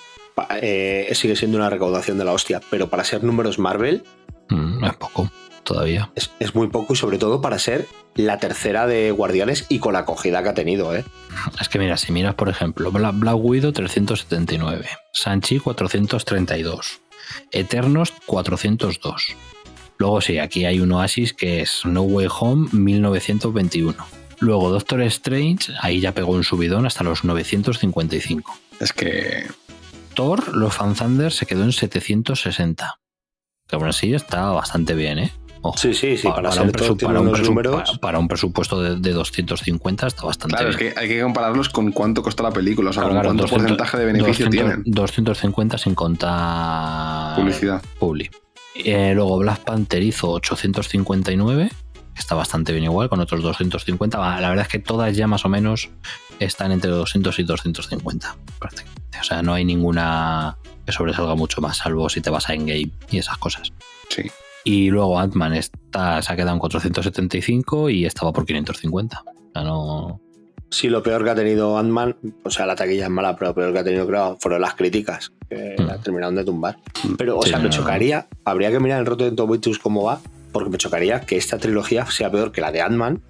eh, sigue siendo una recaudación de la hostia, pero para ser números Marvel Mm, es poco, todavía. es, es muy poco y sobre todo para ser la tercera de Guardianes y con la acogida que ha tenido, ¿eh? Es que mira, si miras, por ejemplo, Bla- Black Widow 379, Sanchi 432, Eternos 402. Luego sí, aquí hay un Oasis que es No Way Home 1921. Luego Doctor Strange, ahí ya pegó un subidón hasta los 955. Es que Thor, los Fan Thunder se quedó en 760. Que aún así está bastante bien, ¿eh? Ojo. Sí, sí, sí, para, un, todo presu- tiene para un unos presu- números. para- para un presupuesto de, de 250 está bastante Claro, es que hay que compararlos con cuánto costó la película, o sea, Claro, con claro, cuánto 200 porcentaje de beneficio 200 tienen. 250 sin contar Publicidad. Publi. Eh, luego Black Panther hizo 859, que está bastante bien igual, con otros 250. Va, La verdad es que todas ya más o menos están entre 200 y 250, prácticamente. O sea, no hay ninguna que sobresalga mucho más, salvo si te vas a Endgame y esas cosas. Sí. Y luego Ant-Man está, se ha quedado en 475 y estaba por 550. O sea, no... Sí, lo peor que ha tenido Ant-Man, o sea, la taquilla es mala, pero lo peor que ha tenido, creo, fueron las críticas, que Mm. la terminaron de tumbar. Pero, o Sí, sea, me no, no. chocaría, habría que mirar el Rotten Tomatoes cómo va, porque me chocaría que esta trilogía sea peor que la de Ant-Man,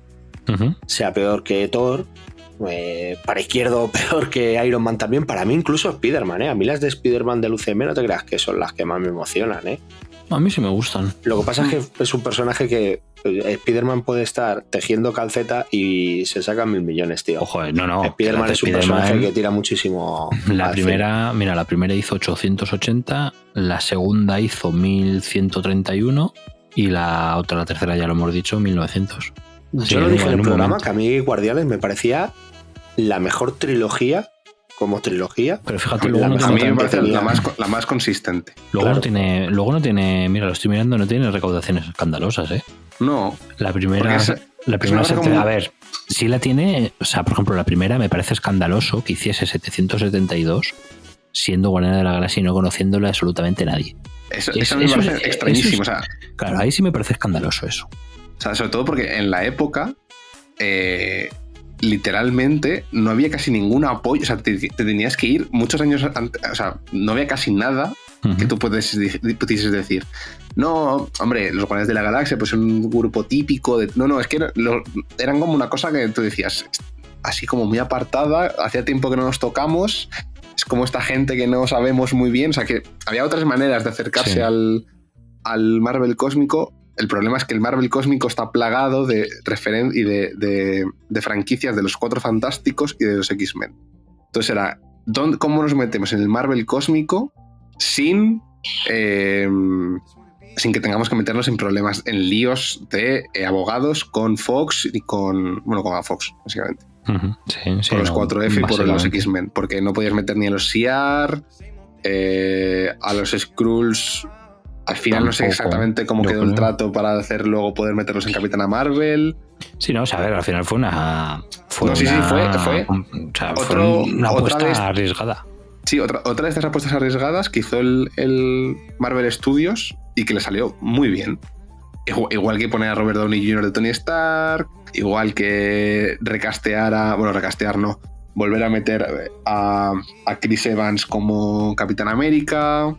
sea peor que Thor, eh, para izquierdo peor que Iron Man también, para mí incluso Spider-Man, ¿eh? A mí las de Spider-Man del UCM no te creas que son las que más me emocionan, ¿eh? A mí sí me gustan. Lo que pasa es que es un personaje que eh, Spider-Man puede estar tejiendo calceta y se sacan mil millones, tío. Ojo, eh, no, no. Spider-Man es un personaje que tira muchísimo. La primera, mira, la primera hizo 880, la segunda hizo 1131 y la otra, la tercera ya lo hemos dicho, 1900. cine. Así Yo lo dije en el programa momento. que a mí Guardianes me parecía la mejor trilogía como trilogía. Pero fíjate, La luego no, mejor A mí me parece la más, la más consistente. luego, claro. no tiene, luego no tiene, mira, lo estoy mirando, no tiene recaudaciones escandalosas, ¿eh? No, La primera, es- la primera se- como- a ver, si la tiene, o sea, por ejemplo, la primera me parece escandaloso que hiciese 772 siendo Guardiana de la Galaxia y no conociéndole absolutamente nadie. Eso, Es- eso me eso parece es- extrañísimo. eso O, sea, Claro, ahí sí me parece escandaloso eso. o sea, sobre todo porque en la época, eh, literalmente, no había casi ningún apoyo. O sea, te, te tenías que ir muchos años antes. O sea, no había casi nada que tú puedes, pudieses decir. no, hombre, los Guardianes de la Galaxia, pues un grupo típico de. No, no, es que eran como una cosa que tú decías, así como muy apartada, hacía tiempo que no nos tocamos. Es como esta gente que no sabemos muy bien. O sea que había otras maneras de acercarse Sí. al, al Marvel cósmico. El problema es que el Marvel cósmico está plagado de referen y de, de- de franquicias de los Cuatro Fantásticos y de los X-Men. Entonces era, ¿dónde- ¿cómo nos metemos en el Marvel cósmico sin, eh, sin que tengamos que meternos en problemas, en líos de eh, abogados con Fox y con, bueno, con Fox, básicamente Sí, sí, por los no, 4F y por los. X-Men, porque no podías meter ni a los SIAR, eh, a los Skrulls. Al final no sé exactamente cómo quedó el trato para hacer luego poder meterlos en Capitana Marvel. Sí, no, o sea, a ver, al final fue una. Fue No, sí, sí, fue- fue o sea, fue otro- una otra apuesta vez- arriesgada. Sí, otra, otra de estas apuestas arriesgadas que hizo el, el Marvel Studios y que le salió muy bien. Igual que poner a Robert Downey Jr. de Tony Stark, igual que recastear a. Bueno, recastear no. Volver a meter a, a Chris Evans como Capitán América.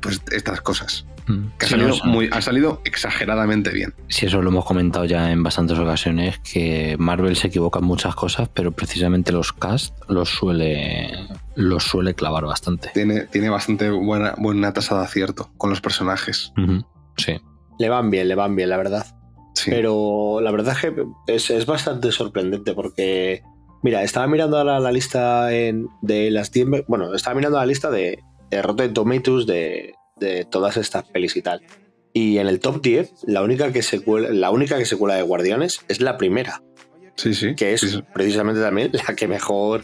Pues estas cosas. Mm. Que ha, Sí, salido muy, ha exageradamente bien. Sí, eso lo hemos comentado ya en bastantes ocasiones, que Marvel se equivoca en muchas cosas, pero precisamente los cast los suele, los suele clavar bastante. Tiene, tiene bastante buena, buena tasa de acierto con los personajes. Sí. Le van bien, le van bien, la verdad. Sí. Pero la verdad es que es, es bastante sorprendente porque, mira, estaba mirando ahora la lista en- de las 10. me- Bueno, estaba mirando la lista de, de Rotten Tomatoes de, de todas estas pelis y tal. Y en el top 10, la única que se cuela, la única que se cuela de Guardianes es la primera, sí, sí. que es Sí, sí. precisamente también la que mejor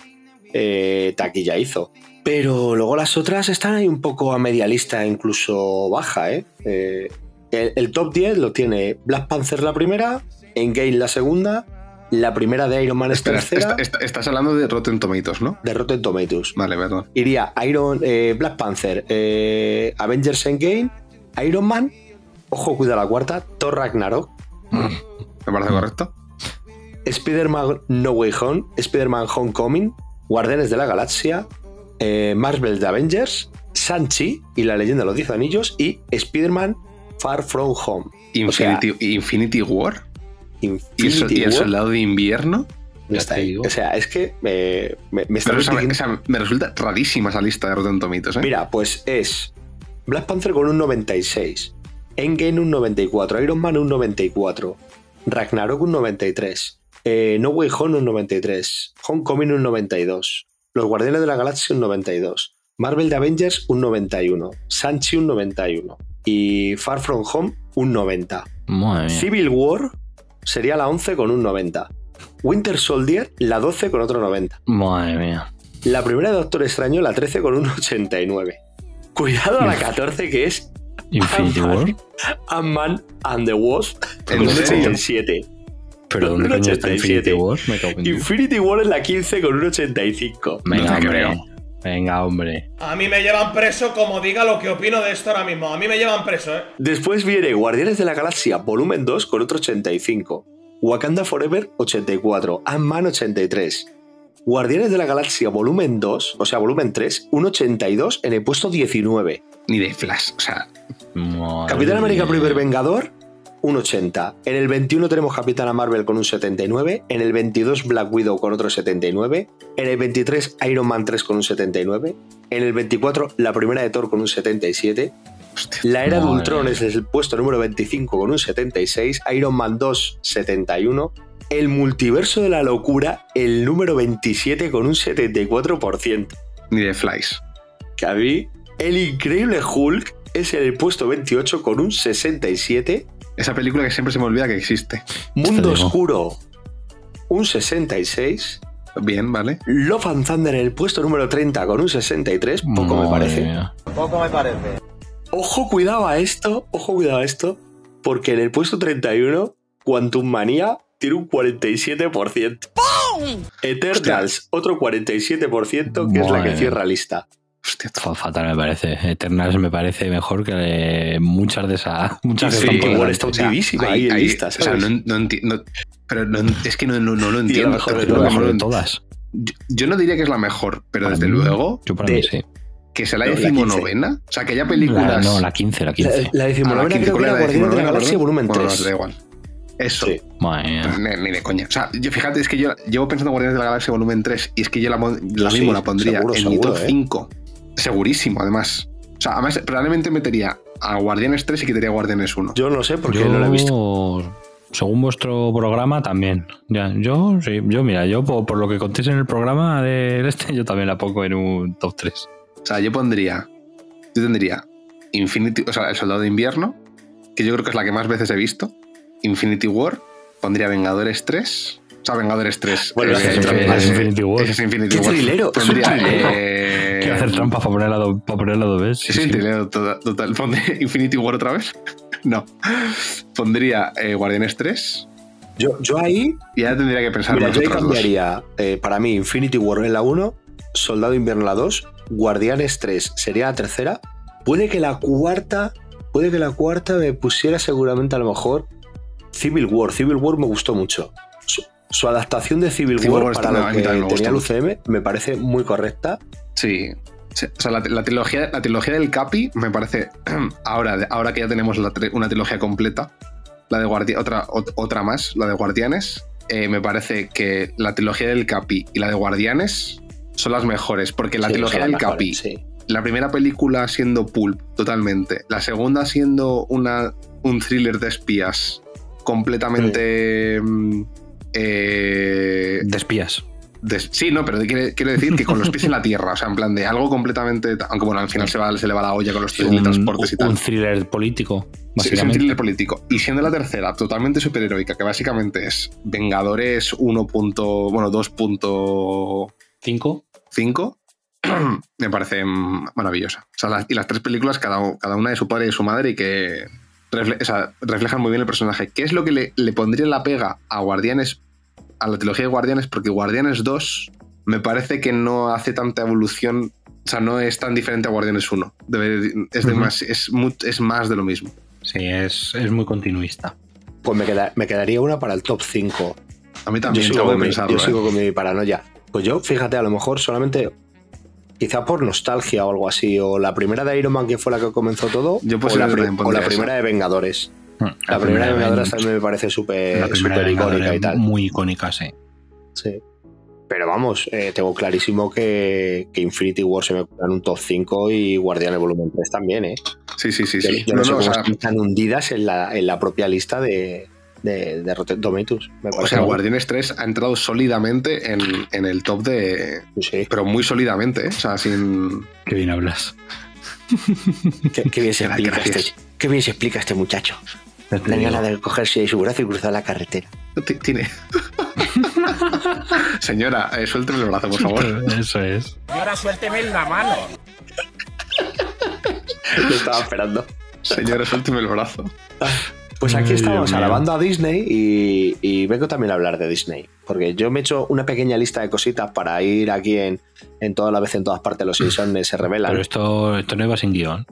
eh, taquilla hizo. Pero luego las otras están ahí un poco a media lista, incluso baja, ¿eh? Eh, el, el top 10 lo tiene Black Panther la primera, Endgame la segunda, la primera de Iron Man es tercera, esta- estás hablando de Rotten Tomatoes, ¿no? de Rotten Tomatoes. Vale, perdón. Iría Iron, eh, Black Panther, eh, Avengers Endgame, Iron Man, ojo, cuida la cuarta, Thor Ragnarok, ¿Me parece correcto? Spider-Man No Way Home, Spider-Man Homecoming, Guardianes de la Galaxia, eh, Marvel de Avengers, Sanchi y la leyenda de los 10 anillos y Spider-Man Far From Home. O sea, Infinity, Infinity War y el, Infinity so- y el War Soldado de Invierno. no ya está ahí. O sea, es que eh, me, me está Pero esa- esa- me resulta rarísima esa lista de Rotten Tomatoes. ¿eh? Mira, pues es Black Panther con un 96, Endgame un 94, Iron Man un 94, Ragnarok un 93, eh, No Way Home un 93, Homecoming un 92, Los Guardianes de la Galaxia un 92, Marvel de Avengers un 91, Sanchi un 91 y Far From Home un 90. Madre mía. Civil War sería la 11 con un 90. Winter Soldier la 12 con otro 90. Madre mía. La primera de Doctor Extraño, la 13 con un 89. Cuidado a la 14 que es Infinity War. Ant-Man and the Wasp ¿En con un serio? 87. ¿Pero dónde un coño está 87. Infinity War? Me cago en. Infinity War es la 15 con un 85. Venga, No hombre. Venga, hombre. A mí me llevan preso como diga lo que opino de esto ahora mismo. A mí me llevan preso, ¿eh? Después viene Guardianes de la Galaxia Volumen 2 con otro 85. Wakanda Forever 84. Ant-Man 83. Guardianes de la Galaxia Volumen 2, o sea, Volumen 3, un 82 en el puesto 19. Ni de Flash. O sea, Madre Capitán América mía. Primer Vengador, un 80. En el 21 tenemos Capitana Marvel con un 79. En el 22 Black Widow con otro 79. En el 23 Iron Man 3 con un 79. En el 24 la primera de Thor con un 77. La era de Ultron mía. es el puesto número 25 con un 76. Iron Man 2, 71. El multiverso de la locura, el número 27 con un 74%. ni de Flash. Que a mí, el increíble Hulk es en el puesto 28 con un 67. Esa película que siempre se me olvida que existe. Mundo. Oscuro, un 66. Bien, ¿vale? Love and Thunder en el puesto número 30 con un 63. Poco me parece. mía. Poco me parece. Ojo, cuidado a esto. Ojo, cuidado a esto. Porque en el puesto 31, Quantum Manía tiene un 47%. Eternals, otro 47%, que es la que cierra lista. Hostia, Fa- Fatal me parece. Eternals me parece mejor que eh, muchas de esas. Muchas que Sí, están por igual está ahí en lista, o sea, no, no enti- no- pero no- es que no, no- no lo entiendo. mejor que no mejor de todas. Yo, yo no diría que es la mejor, pero Para desde mí- luego. Yo para de- mí sí. que sea la No, la decimonovena. O sea, que haya películas. La- no, la 15, la 15. La, la Ah, decimonovena quince, creo que ¿cuál era la Guardianes de la Galaxia volumen Bueno, 3. da igual. Eso. Sí. Ni, ni de coña. O sea, yo, fíjate, es que yo llevo pensando en Guardianes de la Galaxia volumen 3 y es que yo la, la sí, mismo la pondría seguro, en mi top ¿eh? 5. Segurísimo, además. O sea, además, probablemente metería a Guardianes 3 y quitaría Guardianes 1. Yo no sé porque yo, no la he visto. Según vuestro programa, también. Ya, yo, sí, yo, mira, yo por, por lo que contéis en el programa de este, yo también la pongo en un top 3. O sea, yo pondría. Yo tendría Infinity. O sea, El Soldado de Invierno, que yo creo que es la que más veces he visto. Infinity War. Pondría Vengadores 3. Sea, Vengadores 3. Bueno, eh, es eh, es Infinity War. es Infinity Qué War. trilero, es un Pondría. trilero. eh, Quiero hacer trampas para ponerla, do- para ponerla dos veces. Sí, sí, trilero total. total. Pondría Infinity War otra vez. no. Pondría eh, Guardianes 3. Yo, yo ahí, Y ya tendría que pensar mira, yo ahí cambiaría eh, para mí Infinity War en la 1, Soldado Invierno en la 2, Guardianes 3 sería la tercera. Puede que la cuarta, puede que la cuarta me pusiera seguramente a lo mejor Civil War. Civil War me gustó mucho. Su, adaptación de Civil, Civil War, War para lo que me tenía el UCM me parece muy correcta. Sí. Sí, O sea, la, la trilogía, la trilogía del Capi me parece. Ahora, ahora que ya tenemos la una trilogía completa, la de Guardi- otra, ot- otra más, la de Guardianes, eh, me parece que la trilogía del Capi y la de Guardianes son las mejores. Porque la Sí, trilogía del Capi, sí. la primera película siendo pulp totalmente, la segunda siendo una, un thriller de espías completamente. mm, eh, De espías. Sí, no, pero quiere, quiere decir que con los pies en la tierra, o sea, en plan de algo completamente. Aunque bueno, al final se, va, se le va la olla con los Un, teletransportes y tal. un thriller político, Sí, es un thriller político. Y siendo la tercera totalmente superheroica, que básicamente es Vengadores 1. punto- bueno, 2.5, ¿Cinco? me parece maravillosa. O sea, las- y las tres películas, cada, una de su padre y de su madre, y que refle- o sea, reflejan muy bien el personaje. ¿Qué es lo que le, le pondría la pega a Guardianes, a la trilogía de Guardianes? Porque Guardianes 2 me parece que no hace tanta evolución. O sea, no es tan diferente a Guardianes 1. Debe- es, de más, es, es más de lo mismo. Sí, es, es muy continuista. Pues me, queda- me quedaría una para el top 5. A mí Yo también sigo, tengo que con mi, yo ¿eh? sigo con mi paranoia. Pues yo, fíjate, a lo mejor solamente, quizá por nostalgia o algo así, o la primera de Iron Man que fue la que comenzó todo, Yo o, la, o la primera de Vengadores. La, La, primera de también me parece súper icónica y tal. Muy icónica, sí. Sí. Pero vamos, eh, tengo clarísimo que, que Infinity War se me queda en un top 5 y Guardianes Volumen 3 también, ¿eh? Sí, sí, sí. Yo, sí. yo no, No, sé no, o cómo sea, están hundidas en la, en la propia lista de, de, de Rotten Tomatoes. Me O sea, Guardianes 3 ha entrado sólidamente en, en el top de. Sí. Pero muy sólidamente, ¿eh? O sea, sin. Qué bien hablas. Qué, qué bien se explica Gracias. este, qué bien se explica este muchacho. Ya te Dan digo. ganas de cogerse su brazo y cruzar la carretera. Ti- Tiene. Señora, eh, suélteme el brazo, por favor. Eso es. Y ahora suélteme la mano. Lo estaba esperando. Señora, suélteme el brazo. Pues aquí estamos alabando a Disney y, y vengo también a hablar de Disney. Porque yo me he hecho una pequeña lista de cositas para ir aquí en, en toda la vez, en todas partes, los Simpsons se revelan. Pero esto, esto no iba sin guion.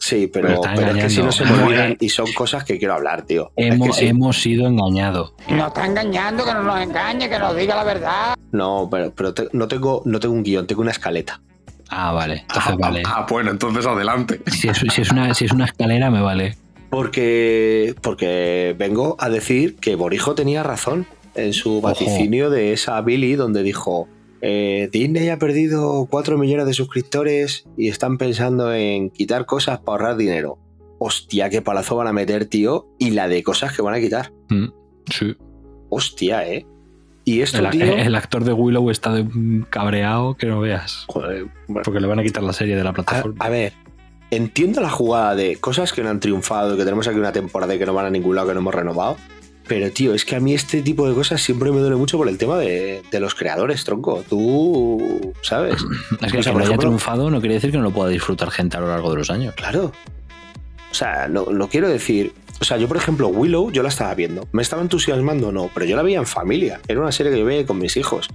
Sí, pero, pero está pero es que si no se me olvidan y son cosas que quiero hablar, tío. Es que Hemos, sí. hemos sido engañados. Nos está engañando, que no nos engañe, que nos diga la verdad. No, pero, pero te- no, tengo, no tengo un guion, tengo una escaleta. Ah, vale. Entonces Ah, vale. ah, bueno, entonces adelante. Si es, si es una, si es una escalera, me vale. Porque, porque vengo a decir que Borijo tenía razón en su vaticinio de esa Billy donde dijo eh, Disney ha perdido 4 millones de suscriptores y están pensando en quitar cosas para ahorrar dinero. Hostia, qué palazo van a meter, tío, y la de cosas que van a quitar. Mm, Sí. Hostia, ¿eh? Y esto, El, tío... el actor de Willow está de un cabreado que no veas. Joder, bueno, Porque le van a quitar la serie de la plataforma. a ver, entiendo la jugada de cosas que no han triunfado, que tenemos aquí una temporada y que no van a ningún lado, que no hemos renovado. Pero, tío, es que a mí este tipo de cosas siempre me duele mucho por el tema de, de los creadores, tronco. Tú, ¿sabes? es que o sea, que haya triunfado no quiere decir que no lo pueda disfrutar gente a lo largo de los años. Claro. O sea, no, no quiero decir. O sea, yo, por ejemplo, Willow, yo la estaba viendo. ¿Me estaba entusiasmando? No, pero yo la veía en familia. Era una serie que yo veía con mis hijos.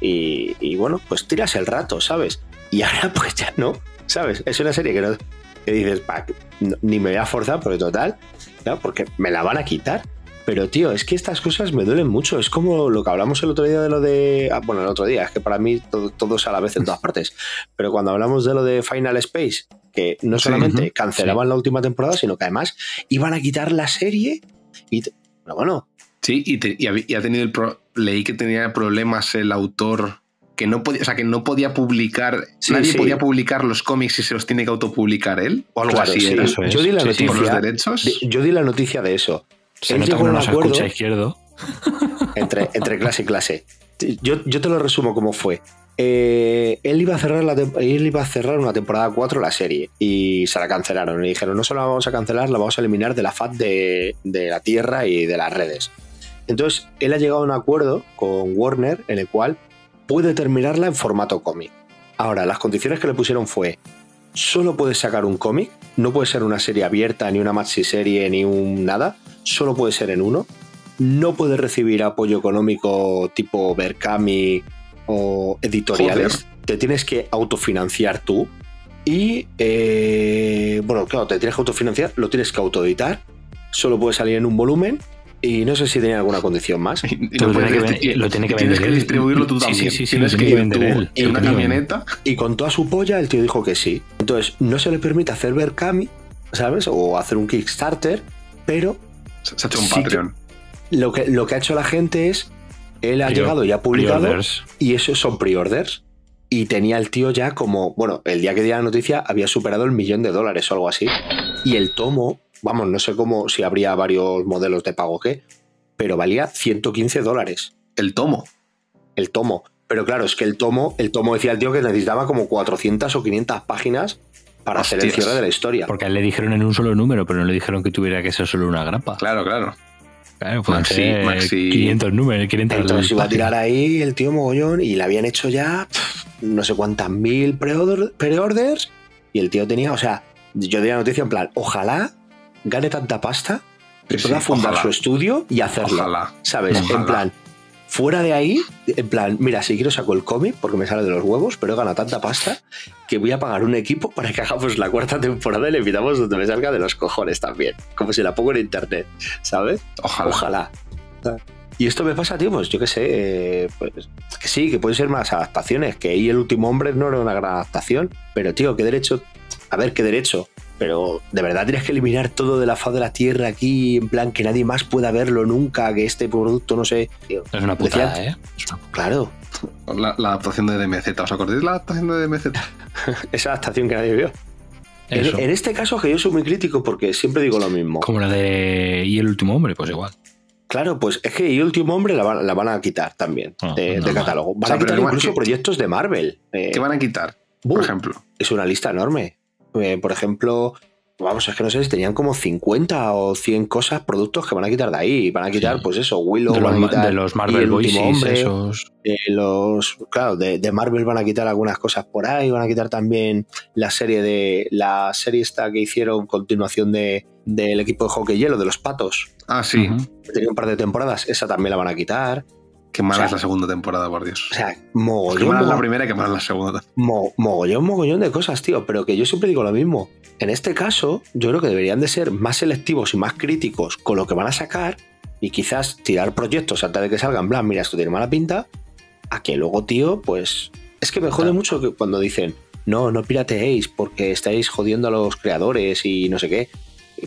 Y, y bueno, pues tiras el rato, ¿sabes? Y ahora, pues ya no, ¿sabes? Es una serie que, no, que dices, "Pa, no- ni me voy a forzar, porque total, ¿no? porque me la van a quitar. Pero, tío, es que estas cosas me duelen mucho. Es como lo que hablamos el otro día de lo de. ah, bueno, el otro día, es que para mí todo, todo es a la vez en todas partes. Pero cuando hablamos de lo de Final Space, que no Sí, solamente cancelaban la última temporada, sino que además iban a quitar la serie. Y pero bueno, Sí, y, te- y y ha tenido el pro- leí que tenía problemas el autor que no podía, o sea, que no podía publicar, Sí, nadie sí. podía publicar los cómics si se los tiene que autopublicar él o algo Claro, así. sí. era. Eso es. Yo di la Sí, sí, por los derechos. de- yo di la noticia de eso. Se Él nota que no nos escucha izquierdo. entre, entre clase y clase. Yo, yo te lo resumo como fue. Eh, él, iba a cerrar la él iba a cerrar una temporada 4 la serie y se la cancelaron. Le dijeron, no solo la vamos a cancelar, la vamos a eliminar de la faz de, de la Tierra y de las redes. Entonces, él ha llegado a un acuerdo con Warner en el cual puede terminarla en formato cómic. Ahora, las condiciones que le pusieron fue, solo puedes sacar un cómic, no puede ser una serie abierta, ni una maxi serie, ni un nada, solo puede ser en uno. No puedes recibir apoyo económico tipo Berkami o editoriales. Te tienes que autofinanciar tú. Y, eh, bueno, claro, te tienes que autofinanciar, lo tienes que autoeditar. Solo puede salir en un volumen. Y no sé si tenía alguna condición más. Y- y Lo no tiene que ven- lo tiene que tienes vender que él. distribuirlo tú Sí, sí, también. sí, sí, tienes que que ir tú vender él. en una que camioneta. Y con toda su polla, el tío dijo que sí. Entonces, no se le permite hacer Berkami, ¿sabes? O hacer un Kickstarter, pero Se se ha hecho un Sí que- Patreon. lo que, lo que ha hecho la gente es, él ha Pre- llegado y ha publicado, Pre-orders. y esos son pre-orders. Y tenía el tío ya como, bueno, el día que di la noticia había superado el millón de dólares o algo así. Y el tomo, vamos, no sé cómo, si habría varios modelos de pago o qué, pero valía 115 dólares El tomo. el tomo. Pero claro, es que el tomo, el tomo decía el tío que necesitaba como 400 o 500 páginas para hacer el cierre de la historia. Porque a él le dijeron en un solo número, pero no le dijeron que tuviera que ser solo una grapa. Claro, claro. Claro, pueden Maxi- ser maxi- 500 números, 500 Entonces iba a tirar ahí el tío mogollón y le habían hecho ya no sé cuántas mil pre-order- pre-orders y el tío tenía, o sea, yo di la noticia en plan, ojalá gane tanta pasta que Sí, pueda sí, fundar ojalá. su estudio y hacerlo. Ojalá. ¿Sabes? Ojalá. En plan, fuera de ahí, en plan, mira, si quiero saco el cómic porque me sale de los huevos, pero gana tanta pasta que voy a pagar un equipo para que hagamos la cuarta temporada y le invitamos donde me salga de los cojones también. Como si la pongo en internet, ¿sabes? Ojalá. Ojalá. Y esto me pasa, tío, pues yo qué sé, eh, pues que sí, que pueden ser más adaptaciones, que ahí el último hombre no era una gran adaptación, pero tío, qué derecho, a ver, qué derecho, pero de verdad tienes que eliminar todo de la faz de la tierra aquí, en plan que nadie más pueda verlo nunca, que este producto, no sé, tío, Es una putada, decía- ¿eh? Es una- claro, La, la adaptación de DMZ. ¿Os acordáis de la adaptación de DMZ? esa adaptación que nadie vio. En, este caso que yo soy muy crítico porque siempre digo lo mismo. Como la de Y el último hombre, pues igual. Claro, pues es que y último hombre la van, la van a quitar también Ah, de, catálogo. Van O sea, a quitar incluso que- proyectos de Marvel. eh, ¿Qué van a quitar? Por ejemplo. es una lista enorme. Eh, por ejemplo, vamos, es que no sé si tenían como 50 o 100 cosas, productos que van a quitar de ahí. Van a quitar, Sí. pues eso, Willow, De van a los, quitar de los Marvel el Boys, esos. eh, los, claro, de, de Marvel van a quitar algunas cosas por ahí, van a quitar también la serie de la serie esta que hicieron continuación de del equipo de hockey hielo de los patos. Ah, sí. Que Tenía un par de temporadas, esa también la van a quitar. Qué mala O sea, es la segunda temporada, por Dios. O sea, Qué mogollón, mala es la primera y qué mala es la segunda. Mo- mogollón, mogollón de cosas, tío, pero que yo siempre digo lo mismo. En este caso, yo creo que deberían de ser más selectivos y más críticos con lo que van a sacar y quizás tirar proyectos antes de que salgan, en plan, mira, esto tiene mala pinta, a que luego, tío, pues... Es que me jode Claro. mucho que cuando dicen, no, no pirateéis porque estáis jodiendo a los creadores y no sé qué.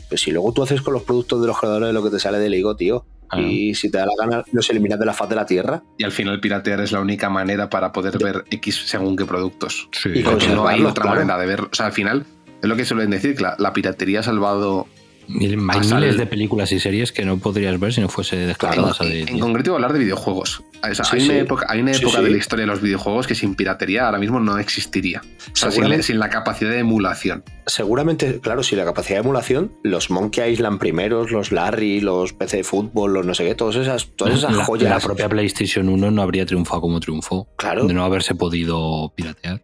Pues si luego tú haces con los productos de los creadores lo que te sale del higo, tío, Ah. y si te da la gana, los eliminas de la faz de la tierra. Y al final piratear es la única manera para poder ver X según qué productos. Sí, Y Porque no hay conservarlos, otra claro. manera de verlo. O sea, al final, es lo que suelen decir, que la, la piratería ha salvado. Hay Pasa miles el- de películas y series que no podrías ver si no fuese descargadas a en, concreto, hablar de videojuegos. O sea, Sí, hay, sí. Una época, hay una época sí. de la historia de los videojuegos que sin piratería ahora mismo no existiría. O sea, sin, la- sin la capacidad de emulación. Seguramente, claro, si la capacidad de emulación, los Monkey Island primeros, los Larry, los PC de fútbol, los no sé qué, todas esas, todas esas la, joyas. la propia PlayStation 1 no habría triunfado como triunfó. Claro. De no haberse podido piratear,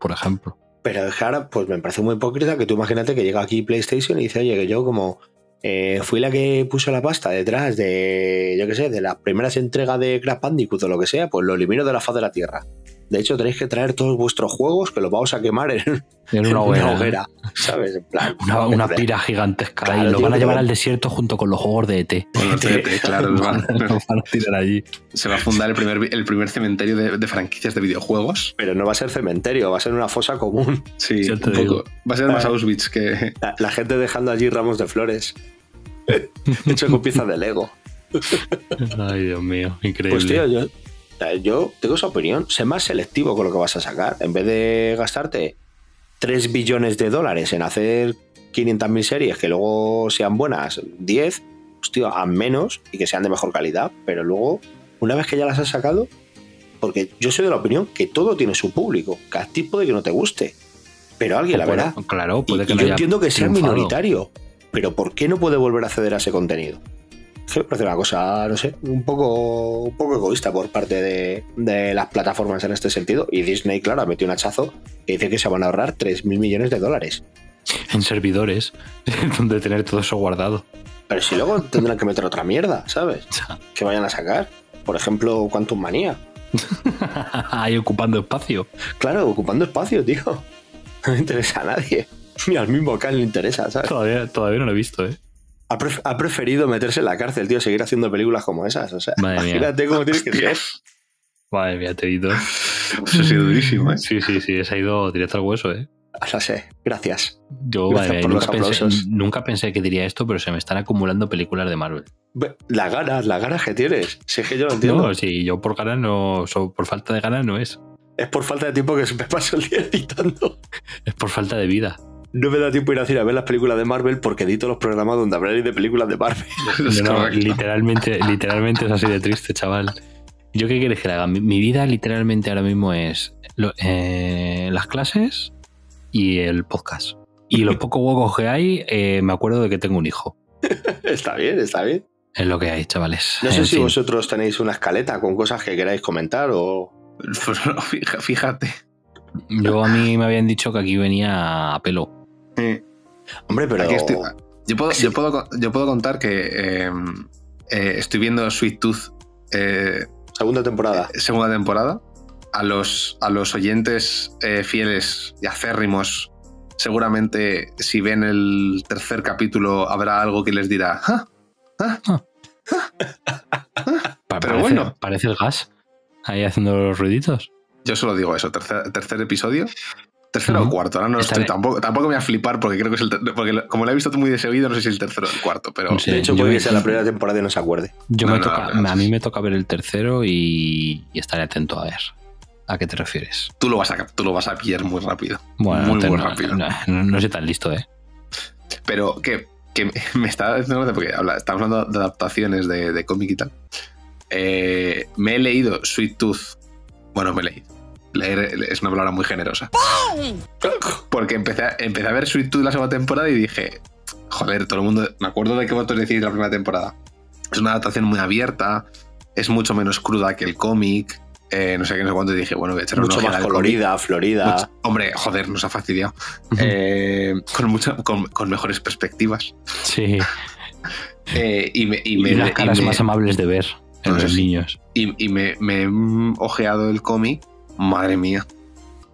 por ejemplo. Pero ahora, pues me parece muy hipócrita que tú imagínate que llega aquí PlayStation y dice, oye, que yo como eh, fui la que puso la pasta detrás de, yo qué sé, de las primeras entregas de Crash Bandicoot o lo que sea, pues lo elimino de la faz de la Tierra. De hecho, tenéis que traer todos vuestros juegos que los vamos a quemar en, En una hoguera. hoguera, ¿sabes? En plan, Una, una pira gigantesca. Claro, y lo tío, van a llevar al desierto junto con los juegos de ET. Con los TNT, claro, los van- Lo van a tirar allí. se va a fundar el primer, el primer cementerio de, de franquicias de videojuegos. Pero no va a ser cementerio, va a ser una fosa común. Sí, un digo. poco. Va a ser más Ah. Auschwitz que. La, la gente dejando allí ramos de flores. Hecho con piezas de Lego. Ay, Dios mío, increíble. Pues tío, yo, eh, yo tengo esa opinión. Sé más selectivo con lo que vas a sacar. En vez de gastarte 3 billones de dólares en hacer 500.000 series que luego sean buenas, 10, pues tío, a menos y que sean de mejor calidad. Pero luego, una vez que ya las has sacado, porque yo soy de la opinión que todo tiene su público. Que a ti puede que no te guste. Pero alguien la verá. Claro, Y, puede que y no yo haya entiendo que sea triunfado. minoritario, pero ¿por qué no puede volver a acceder a ese contenido? Me parece una cosa, no sé, un poco, un poco egoísta por parte de, de las plataformas en este sentido. Y Disney, claro, ha metido un hachazo que dice que se van a ahorrar 3.000 millones de dólares. En servidores, donde tener todo eso guardado. Pero si luego tendrán que meter otra mierda, ¿sabes? Que vayan a sacar. Por ejemplo, Quantum Manía. Ahí ocupando espacio. Claro, ocupando espacio, tío. No interesa a nadie. Ni al mismo Khan le interesa, ¿sabes? Todavía, todavía no lo he visto, ¿eh? Ha, pref- ha preferido meterse en la cárcel, tío, seguir haciendo películas como esas. O sea, Madre mía. imagínate cómo tiene que ser. Madre mía, te Eso Eso ha sido durísimo, ¿eh? Sí, sí, sí, se ha ido directo al hueso, ¿eh? No sé, gracias. Yo, Gracias madre mía, por los nunca, pensé, nunca pensé que diría esto, pero se me están acumulando películas de Marvel. Ve, Las ganas, las ganas que tienes. Si es que yo lo entiendo. No, sí, yo por ganas no, por falta de ganas no es. Es por falta de tiempo que me paso el día editando. Es por falta de vida. No me da tiempo ir a ir a ver las películas de Marvel porque edito los programas donde hablaré de películas de Marvel. No, literalmente, literalmente es así de triste, chaval. ¿Yo qué quieres que le haga? Mi, mi vida literalmente ahora mismo es lo- eh, las clases y el podcast. Y los pocos huecos que hay, eh, me acuerdo de que tengo un hijo. está bien, está bien. Es lo que hay, chavales. No sé En si fin. vosotros tenéis una escaleta con cosas que queráis comentar o. Pues no, fíjate. Yo a mí me habían dicho que aquí venía a pelo. Eh, Hombre, pero. aquí estoy- yo, puedo, yo, puedo, yo puedo contar que eh, eh, estoy viendo Sweet Tooth eh, Segunda temporada. segunda temporada. A los, a los oyentes eh, fieles y acérrimos, seguramente si ven el tercer capítulo habrá algo que les dirá. "Ah, ah, Pero parece, bueno. Parece el gas. Ahí haciendo los ruiditos. Yo solo digo eso, tercer, tercer episodio. Tercero o cuarto, ahora no Está estoy, bien. tampoco, tampoco me voy a flipar porque creo que es el porque lo- como lo he visto muy de seguido, no sé si es el tercero o el cuarto, pero sé. de hecho, yo puede que sea la primera temporada y no se acuerde. Yo No, me no, toca, no, no. a mí me toca ver el tercero y, y estaré atento a ver. ¿A qué te refieres? tú lo vas a, tú lo vas a pillar muy rápido. Bueno, muy, te- muy no- rápido. no- no- no soy tan listo, ¿eh? Pero que, que me está diciendo porque habla- estamos hablando de adaptaciones de, de cómic y tal. Eh, me he leído Sweet Tooth. Bueno, me he leído. Leer es una palabra muy generosa. Porque empecé a, empecé a ver Sweet Tooth la segunda temporada y dije, joder, todo el mundo. Me acuerdo de que vosotros decís la primera temporada. Es una adaptación muy abierta, es mucho menos cruda que el cómic. eh, no sé qué, no sé cuánto. Y dije, bueno, voy a echar una Mucho más cómic. colorida, florida. Mucho- hombre, joder, nos ha fastidiado. Eh, con, mucho- con, con mejores perspectivas. Sí. Eh, y me, y Y, me- las y caras me- más amables de ver en No, eso los sí. niños. y- y me, me he ojeado el cómic. Madre mía.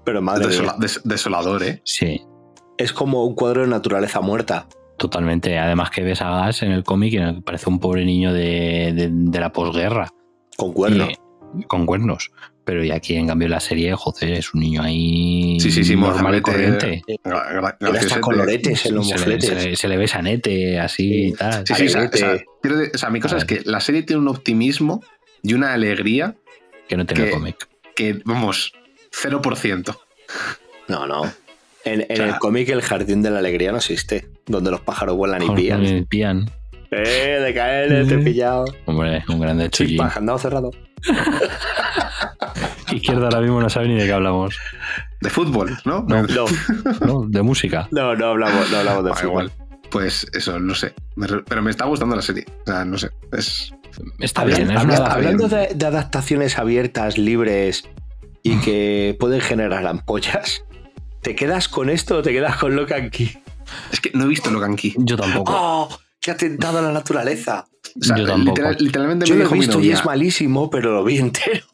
Pero madre Desola- mía, des- desolador, ¿eh? Sí, es como un cuadro de naturaleza muerta. totalmente. Además que ves a Gas en el cómic y en el que parece un pobre niño de, de- de la posguerra. Con cuerno. Y- con cuernos. Pero y aquí, en cambio, en la serie, joder, es un niño ahí Sí, sí, sí, normal y corriente. Gra- gra- Era hasta graciosete. coloretes en los Se le, mofletes. se le- se le ve sanete así y tal. Sí, sí, o sea, o sea, Alegre. quiero de- o sea, mi cosa es que la serie tiene un optimismo y una alegría Que no tiene que- cómic. Que, vamos, 0%. No, no. En, en O sea- el cómic El Jardín de la Alegría no existe, donde los pájaros vuelan y pillan. el Pian. Eh, de caer, te he pillado. Hombre, un grande Sí, chullín. andado cerrado. Izquierda ahora mismo no sabe ni de qué hablamos. De fútbol, ¿no? No, ¿no? De música. no, no hablamos, no hablamos de Ah, fútbol. igual. Pues eso, no sé. Pero me está gustando la serie. O sea, no sé. Es. Está bien, es habla- hablando de, de adaptaciones abiertas, libres y que pueden generar ampollas, ¿te quedas con esto o te quedas con Locan Key? Es que no he visto Locan Key. Yo tampoco. ¡Oh! ¡Qué atentado a la naturaleza! O sea, Yo tampoco. literal- literalmente Yo me lo he mi visto y novia, es malísimo, pero lo vi entero.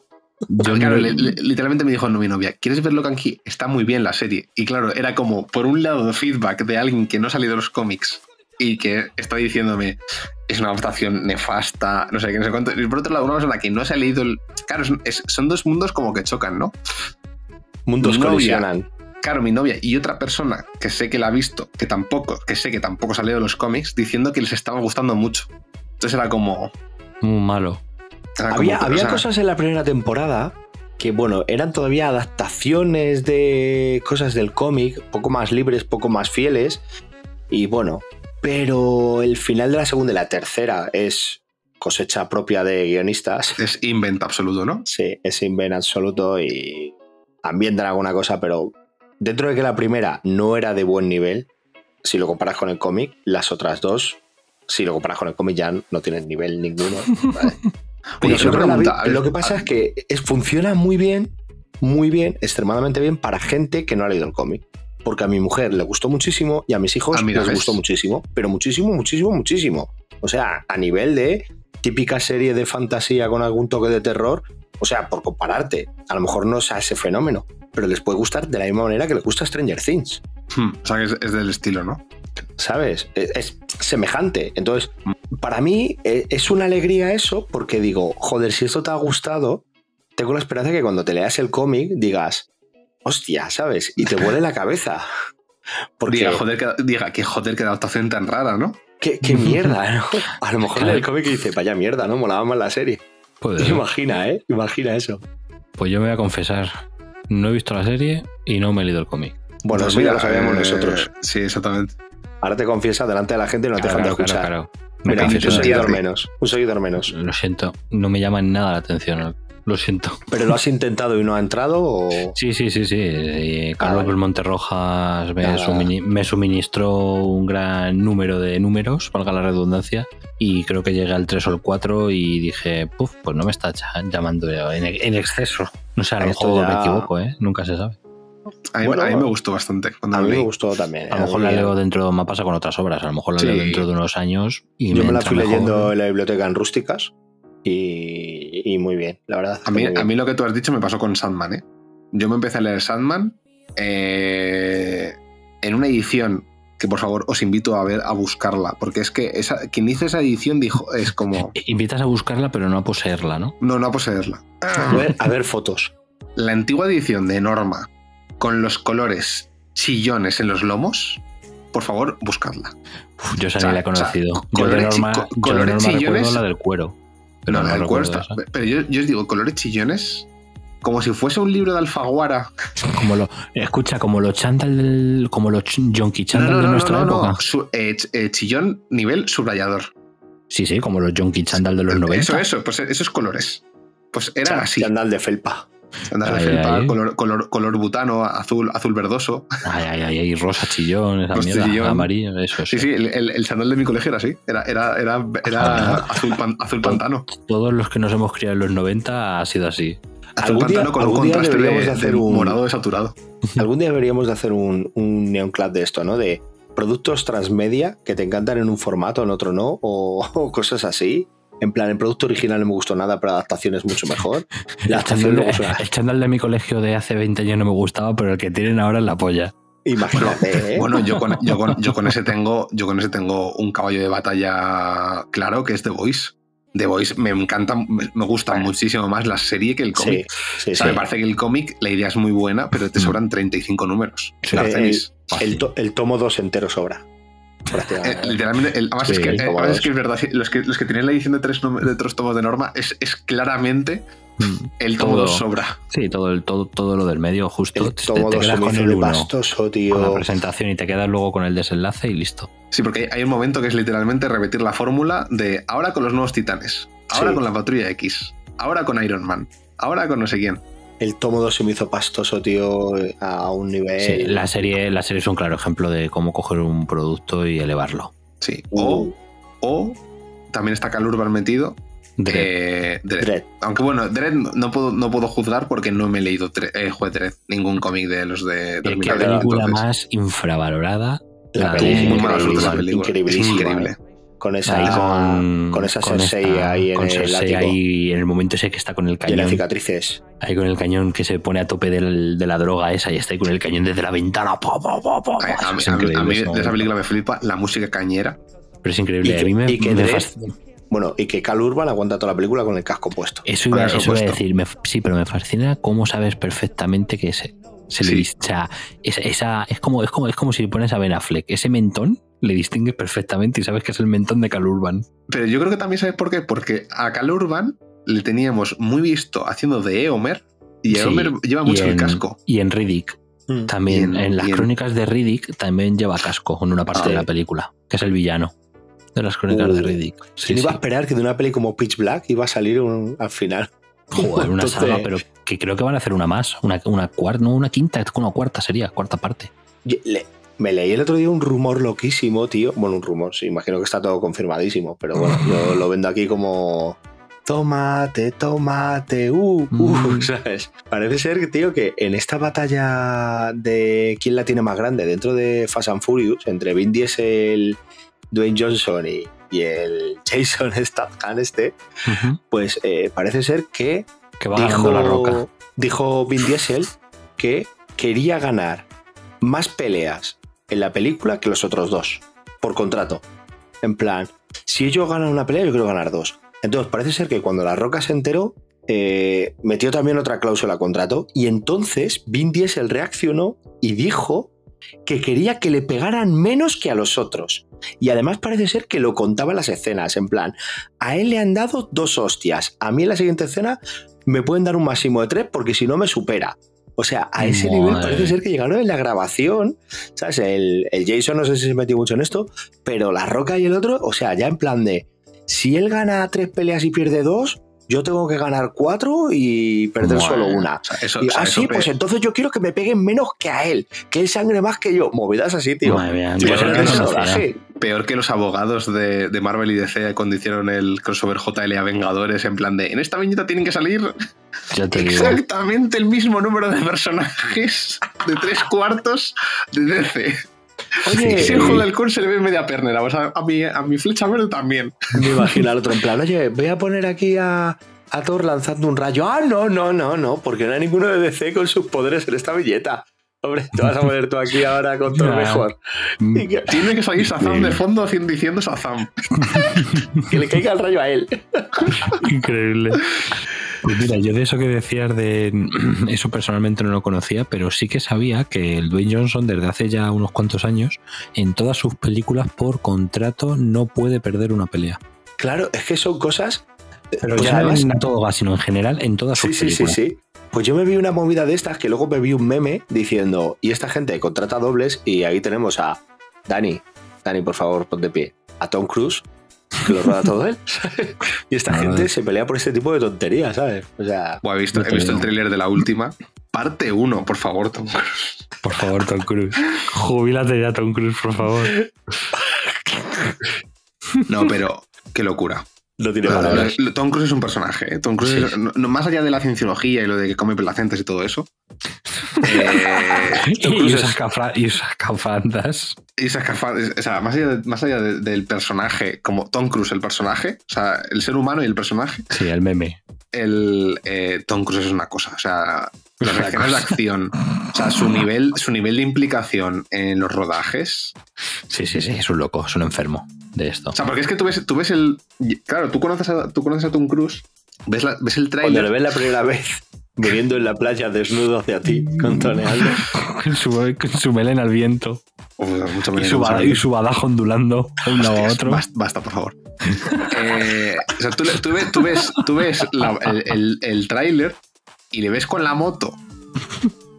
Yo claro, no- literalmente me dijo no, mi novia, ¿quieres ver Locanqui? Está muy bien la serie. Y claro, era como, por un lado, feedback de alguien que no ha salido de los cómics y que está diciéndome, es una adaptación nefasta, no sé qué, no sé cuánto. Y por otro lado, una persona que no se ha leído el... Claro, es- es- son dos mundos como que chocan, ¿no? Mundos Mi novia. colisionan. Claro, mi novia y otra persona que sé que la ha visto, que tampoco, que sé que tampoco se ha leído los cómics, diciendo que les estaba gustando mucho. Entonces era como... Muy malo. era como Había, o había sea, cosas en la primera temporada que, bueno, eran todavía adaptaciones de cosas del cómic, poco más libres, poco más fieles. Y bueno, pero el final de la segunda y la tercera es cosecha propia de guionistas. Es invent absoluto, ¿no? Sí, es invent absoluto y ambientan alguna cosa, pero dentro de que la primera no era de buen nivel, si lo comparas con el cómic, las otras dos, si lo comparas con el cómic ya no tienen nivel ninguno. lo que pasa es que es, funciona muy bien, muy bien, extremadamente bien para gente que no ha leído el cómic. Porque a mi mujer le gustó muchísimo y a mis hijos Ah, mira, les ¿ves? gustó muchísimo, pero muchísimo, muchísimo, muchísimo. O sea, a nivel de típica serie de fantasía con algún toque de terror, o sea, por compararte, a lo mejor no sea ese fenómeno, pero les puede gustar de la misma manera que les gusta Stranger Things. Hmm, o sea, que es, es del estilo, ¿no? ¿sabes? Es, es semejante. Entonces, para mí eh, es una alegría eso, porque digo, joder, si esto te ha gustado, tengo la esperanza que cuando te leas el cómic digas, hostia, ¿sabes? Y te vuele la cabeza. Porque, Diga, joder, que, diga, que joder, qué adaptación tan rara, ¿no? qué, qué mierda, ¿no? A lo mejor el cómic dice, vaya mierda, ¿no? Molaba más la serie. Imagina, ¿eh? Imagina eso. Pues yo me voy a confesar. No he visto la serie y no me he leído el cómic. Bueno, Pues eso ya mira, lo sabemos eh, nosotros. Sí, exactamente. Ahora te confiesa delante de la gente y no te dejan de escuchar. claro. Me Mira, un seguidor menos. Un seguidor menos. Lo siento, no me llama nada la atención. Lo siento. ¿Pero lo has intentado y no ha entrado o...? Sí, sí, sí, sí. Y Carlos vale. Belmonte Rojas me, me suministró un gran número de números, valga la redundancia, y creo que llegué al 3 o el 4 y dije, puf, pues no me está llamando en, en exceso. No sé, a lo mejor ya- me equivoco, ¿eh? Nunca se sabe. A mí, Bueno, a mí me gustó bastante cuando A lo mí me gustó también. A lo mejor la leo dentro, me pasa con otras obras, a lo mejor la Sí. leo dentro de unos años y Yo me la entra fui mejor. leyendo en la biblioteca en rústicas y, y muy bien, la verdad. A mí, a lo que tú has dicho me pasó con Sandman, ¿eh? Yo me empecé a leer Sandman eh, en una edición que por favor os invito a ver, a buscarla, porque es que esa, quien hizo esa edición dijo, es como, Invitas a buscarla, pero no a poseerla, ¿no? no, no a poseerla. A ver, a ver fotos. La antigua edición de Norma, con los colores chillones en los lomos, por favor, buscadla. Uf, yo esa O sea, ni la he o sea, conocido. yo de colores Norma, chi- yo de colores recuerdo chillones- la del cuero. Pero no, no, cuero está-. Pero yo, yo os digo, colores chillones, como si fuese un libro de Alfaguara. Como lo, escucha, como los chándal como los ch- Yonki chándal de nuestra época. Su- eh, ch- eh, chillón nivel subrayador. Sí, sí, como los Yonki chándal de los 90. Eso, eso, pues esos colores. Pues eran Chan- así. Chandal de felpa. De felpa, color, color, color butano, azul, azul verdoso. Ay, ay, ay, ay, rosa chillón, esa Rosa mierda, chillón. amarillo, eso, eso. Sí, sí, el, el, de mi colegio era así. Era, era, era, era Joder. azul, pan- azul pantano. Todos los que nos hemos criado en los 90 ha sido así. Azul Algún día- pantano con un algún día contraste de, deberíamos de hacer un- morado desaturado. Algún día deberíamos de hacer un, un Neon Club de esto, ¿no? De productos transmedia que te encantan en un formato, en otro no, o, o cosas así. En plan, el producto original no me gustó nada, pero la adaptación es mucho mejor. La El adaptación chándal, de, el chándal de mi colegio de hace 20 años no me gustaba, pero el que tienen ahora es la polla. Imagínate, ¿eh? Bueno, yo con, yo, con, yo con ese tengo, yo con ese tengo un caballo de batalla claro que es The Voice. The Voice me encanta, me, gusta Bueno. muchísimo más la serie que el sí, cómic. sí, O sea, sí. me parece que el cómic, la idea es muy buena, pero te sobran 35 números. Sí. Eh. El, to- el tomo 2 entero sobra. Eh, Prácticamente. literalmente, el- además, es que, eh, además es que es verdad, los que, los que tienen la edición de tres, de tres tomos de norma es, es claramente el tomo Todo. 2 sobra. Sí, todo, el, todo, todo lo del medio justo. el te, tomo te 2 se quedas con el 1, nefastoso, con la presentación y te quedas luego con el desenlace y listo. Sí, porque hay- hay un momento que es literalmente repetir la fórmula de ahora con los nuevos titanes, ahora Sí. con la patrulla X, ahora con Iron Man, ahora con no sé quién. El tomo 2 se me hizo pastoso, tío, a un nivel. Sí, la serie, la serie es un claro ejemplo de cómo coger un producto y elevarlo. Sí. Uh. O, o también está Cal Urban metido. Dredd. eh. Aunque bueno, Dredd no puedo, no puedo juzgar porque no me he leído eh, joder, Dredd, ningún cómic de los de Qué 2000. película entonces. más infravalorada. La La película. Es increíblísima, increíble. Con esa, Ahí con, con esa con Cersei esta- ahí en con el Cersei látigo ahí en el momento ese que está con el y en cañón. las cicatrices. Ahí con el cañón que se pone a tope del- de la droga esa y está ahí con el cañón desde la ventana. pa, pa, pa, pa, pa. A, mí, Es a mí- increíble a mí eso. de esa película me flipa la música cañera. Pero es increíble. Y a mí me, que- y que me. Bueno, y que Cal Urban aguanta toda la película con el casco puesto. Eso iba, eso a decir. me- sí, pero me fascina cómo sabes perfectamente que se, se le Sí. o sea, esa, esa- es, como, es, como, es como si le pones a Ben Affleck. Ese mentón le distingues perfectamente y sabes que es el mentón de Cal Urban. Pero yo creo que también sabes por qué. Porque a Cal Urban le teníamos muy visto haciendo de Eomer. Y Sí, Eomer lleva mucho el en- casco. Y en Riddick. Mm. También, en- en, las en- crónicas de Riddick también lleva casco en una parte Ah, de la película, que es el villano de las crónicas Uh, de Riddick. Sí, ¿Quién iba a esperar que de una peli como Pitch Black iba a salir un- al final? Joder, una saga, pero que creo que van a hacer una más, una, una cuarta, no, una quinta, una cuarta sería, cuarta parte. yo le- me leí el otro día un rumor loquísimo, tío. Bueno, un rumor, sí, imagino que está todo confirmadísimo, pero bueno, yo lo vendo aquí como. Tomate, tomate, uh, uh, Mm. ¿sabes? Parece ser, tío, que en esta batalla de quién la tiene más grande dentro de Fast and Furious, entre Vin Diesel, Dwayne Johnson y, y el Jason Statham este, pues eh, parece ser que Que va ganando la roca. dijo Vin Diesel que quería ganar más peleas en la película que los otros dos, por contrato. En plan, si ellos ganan una pelea, yo quiero ganar dos. Entonces, parece ser que cuando La Roca se enteró, eh, metió también otra cláusula contrato y entonces Vin Diesel reaccionó y dijo que quería que le pegaran menos que a los otros. Y además parece ser que lo contaba en las escenas, en plan, a él le han dado dos hostias, a mí en la siguiente escena me pueden dar un máximo de tres porque si no me supera. O sea, a ese Madre. nivel parece ser que llegaron en la grabación, ¿sabes? El, el Jason no sé si se metió mucho en esto, pero La Roca y el otro, o sea, ya en plan de, si él gana tres peleas y pierde dos, yo tengo que ganar cuatro y perder Madre. solo una. Eso, Y, o sea, ah, eso sí, pe- pues entonces yo quiero que me peguen menos que a él, que él sangre más que yo. Movidas así, tío. Madre Tío, peor que los abogados de, de Marvel y DC cuando hicieron el crossover JLA Vengadores en plan de en esta viñeta tienen que salir exactamente el mismo número de personajes de tres cuartos de DC. Oye, Si el Hulk Halcón se le ve media pernera, pues a, a mi, a mi flecha verde también. Me imagino al otro en plan, oye, voy a poner aquí a, a Thor lanzando un rayo. Ah, no, no, no, no, porque no hay ninguno de DC con sus poderes en esta billeta. Hombre, te vas a poner tú aquí ahora con Ya. mejor. Y que, Tiene que salir Shazam de fondo haciendo- diciendo Shazam. que le caiga el rayo a él. Increíble. Pues mira, yo de eso que decías de eso personalmente no lo conocía, pero sí que sabía que el Dwayne Johnson desde hace ya unos cuantos años en todas sus películas por contrato no puede perder una pelea. Claro, es que son cosas. Pero pues ya además- no en todo gas, sino en general en todas Sí, sus sí, sí, películas. sí. Pues yo me vi una movida de estas que luego me vi un meme diciendo, y esta gente contrata dobles, y ahí tenemos a Dani. Dani, por favor, ponte de pie. A Tom Cruise, que lo roda todo él. y esta gente se pelea por este tipo de tonterías, ¿sabes? O sea, Buah, he visto, he el tráiler de la última. Parte 1, por favor, Tom Cruise. Por favor, Tom Cruise. Jubílate ya, Tom Cruise, por favor. No, pero qué locura. No tiene palabras. Tom Cruise es un personaje. ¿eh? Tom Cruise, Sí. es- no- no- más allá de la cienciología y lo de que come placentas y todo eso. eh, Y Cruise usas, es- cafra- y usas cafandas. y esa escafa- o sea, más allá, de- más allá de- del personaje, como Tom Cruise, el personaje, o sea, el ser humano y el personaje, Sí, el meme. el eh, Tom Cruise es una cosa. O sea, las reacciones de acción, o sea, su nivel, su nivel de implicación en los rodajes. Sí, sí, sí, es un loco, es un enfermo de esto. O sea, porque es que tú ves, tú ves el. Claro, tú conoces a, tú conoces a Tom Cruise, ves, la- ves el Cuando tráiler. le ves la primera vez viniendo en la playa desnudo hacia ti, contoneando. Con su, con su melena al viento. Uf, mucho Y menos su, mucho bada- y su badajo ondulando de un lado a otro. Basta, basta, por favor. Eh, o sea, tú, ves, tú ves, tú ves la- el, el, el tráiler y le ves con la moto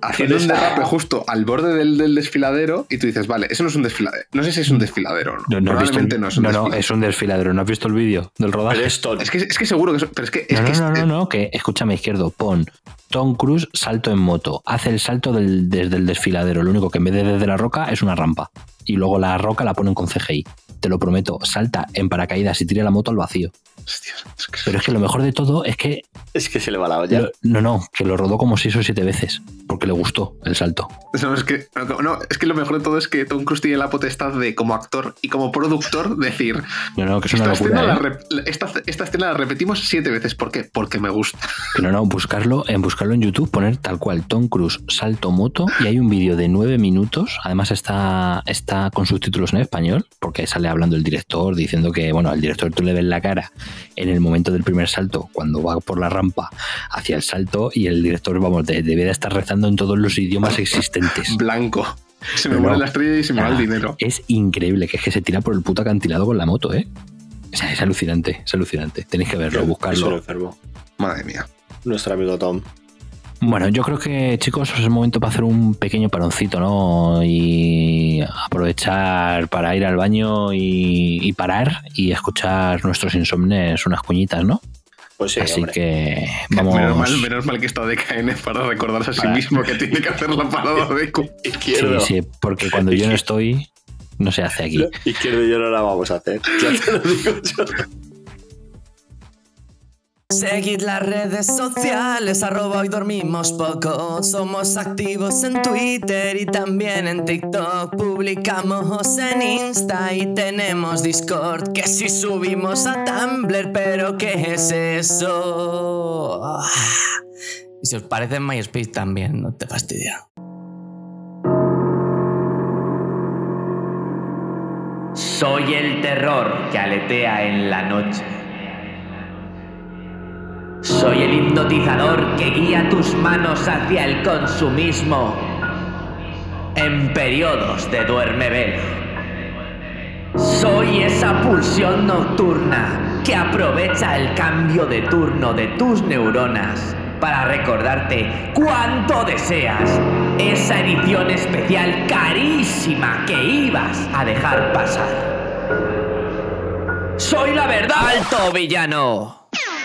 haciendo un derrape justo al borde del, del desfiladero y tú dices, vale, eso no es un desfiladero. No sé si es un desfiladero o no. No, no, Probablemente el- no es un no, no, desfiladero. es un desfiladero. ¿No has visto el vídeo del rodaje? Pero es que, es que seguro que es, pero es que, es no, que no, no, es- no, no, que escúchame izquierdo, pon Tom Cruise salto en moto, hace el salto del- desde el desfiladero, lo único que en vez de desde la roca es una rampa y luego la roca la ponen con CGI, te lo prometo, salta en paracaídas y tira la moto al vacío. Hostias, es que- Pero es que lo mejor de todo es que Es que se le va la olla. Lo- no, no, que lo rodó como seis o siete veces, porque le gustó el salto. No, es que, no, es que lo mejor de todo es que Tom Cruise tiene la potestad de, como actor y como productor, decir: No, no, que es una esta, escena locura. la ¿eh? rep- esta, esta escena la repetimos siete veces. ¿Por qué? Porque me gusta. Que no, no, buscarlo, en buscarlo en YouTube, poner tal cual Tom Cruise salto moto y hay un vídeo de nueve minutos. Además está, está con subtítulos en español, porque sale hablando el director, diciendo que, bueno, al director tú le ves la cara en el momento del primer salto, cuando va por la rampa hacia el salto, y el director, vamos, de- debe de estar rezando en todos los idiomas existentes. Blanco. Se me muere no. la estrella y se me va el Ah, dinero. Es increíble, que es que se tira por el puto acantilado con la moto, ¿eh? O sea, es alucinante, es alucinante. Tenéis que verlo, buscarlo. Madre mía. Nuestro amigo Tom. Bueno, yo creo que, chicos, es el momento para hacer un pequeño paroncito, ¿no? Y aprovechar para ir al baño y, y parar y escuchar nuestros insomnes unas cuñitas, ¿no? Pues sí, Así hombre. que vamos. Menos, mal, menos mal que está DKN para recordarse a sí Para- mismo que tiene que hacer la parada de cu- Sí, sí, porque cuando yo no estoy, no se hace aquí. Izquierdo y yo no la vamos a hacer. Ya te lo digo yo. Seguid las redes sociales, arroba hoy dormimos poco. Somos activos en Twitter y también en TikTok. Publicamos en Insta y tenemos Discord. Que si subimos a Tumblr, pero ¿qué es eso? Y si os parece en MySpace también, no te fastidia. Soy el terror que aletea en la noche. Soy el hipnotizador que guía tus manos hacia el consumismo en periodos de duerme vela. Soy esa pulsión nocturna que aprovecha el cambio de turno de tus neuronas para recordarte cuánto deseas esa edición especial carísima que ibas a dejar pasar. Soy la verdad. ¡Alto villano!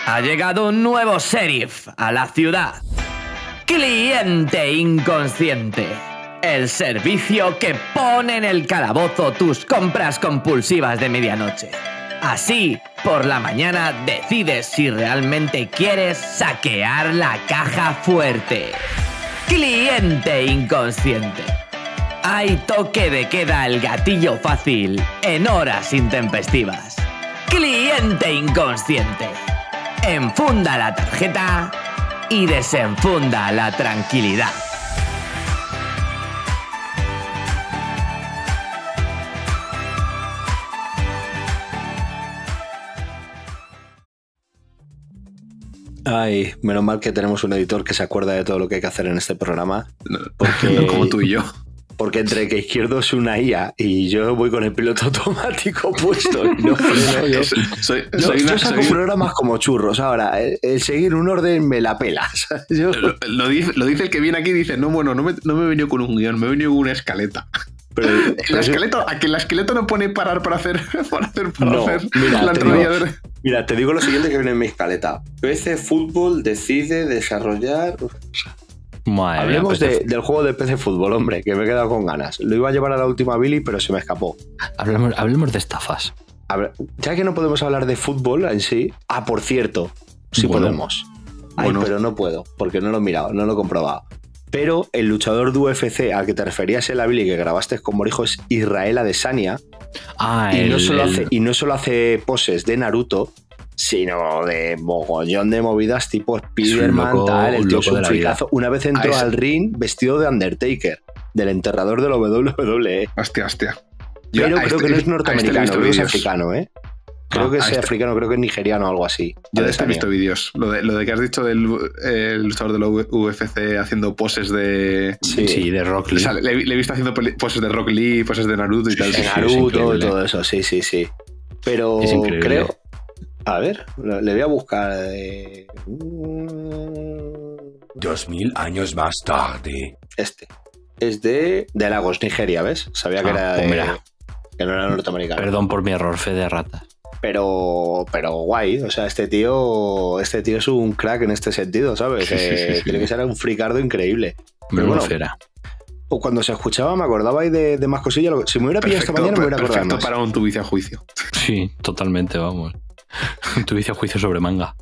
Ha llegado un nuevo sheriff a la ciudad. Cliente inconsciente. El servicio que pone en el calabozo tus compras compulsivas de medianoche. Así, por la mañana decides si realmente quieres saquear la caja fuerte. Cliente inconsciente. Hay toque de queda el gatillo fácil en horas intempestivas. Cliente inconsciente. Enfunda la tarjeta y desenfunda la tranquilidad. Ay, menos mal que tenemos un editor que se acuerda de todo lo que hay que hacer en este programa. Porque, No como tú y yo. Porque entre que izquierdo es una IA y yo voy con el piloto automático puesto no yo. Soy, Yo, soy yo una- saco soy- programas como churros. Ahora, el, el seguir un orden me la pela. ¿sabes? Yo- lo, lo dice, lo dice el que viene aquí y dice, no, bueno, no me, no me he venido con un guion, me he venido con una escaleta. pero- El pero- esqueleto, a que el esqueleto no pone parar para hacer, para hacer, para No, hacer mira, la te digo- Mira, te digo lo siguiente que viene en mi escaleta. PC Fútbol decide desarrollar. Madre Hablemos pues, de- del juego de PC Fútbol, hombre, que me he quedado con ganas. Lo iba a llevar a la última Billy, pero se me escapó. hablemos, hablemos de estafas. Ya que no podemos hablar de fútbol en sí. Ah, por cierto, sí Bueno. podemos. Ay, Bueno. pero no puedo, porque no lo he mirado, no lo he comprobado. Pero el luchador de UFC al que te referías en la Billy que grabaste con Morijo es Israel Adesanya. Ah, y, no el- solo el- hace, y no solo hace poses de Naruto, sino de mogollón de movidas tipo Spider-Man, loco- tal. El tío es un fricazo. Una vez entró al ring vestido de Undertaker, del enterrador de la WWE. Hostia, hostia. Yo Pero creo este- que no es este norteamericano, creo que es africano, ¿eh? Creo Ah, que es este- africano, creo que es nigeriano o algo así. Yo de este he visto vídeos. Lo de, lo de que has dicho del eh, luchador de la UFC haciendo poses de. Sí, Sí, de Rock O Lee. sea, le, le he visto haciendo poses de Rock Lee, poses de Naruto y tal. de Naruto y todo eso, sí, sí, sí. Pero Es creo. A ver, le voy a buscar. eh, mm, Dos mil años más tarde. Este. Es de, de Lagos, Nigeria, ¿ves? Sabía que Ah, era pues de- mira. que no era norteamericano. Perdón por mi error, fe de ratas. Pero, pero guay. O sea, este tío, este tío es un crack en este sentido, ¿sabes? Sí, sí, Eh, sí, sí. Tiene que ser un fricardo increíble. Pero bueno, fera. o cuando se escuchaba me acordaba ahí de, de más cosillas. Si me hubiera pillado esta mañana me hubiera acordado perfecto más. para un tu vicio a juicio. Sí, totalmente, vamos. Tu vicio a juicio sobre manga.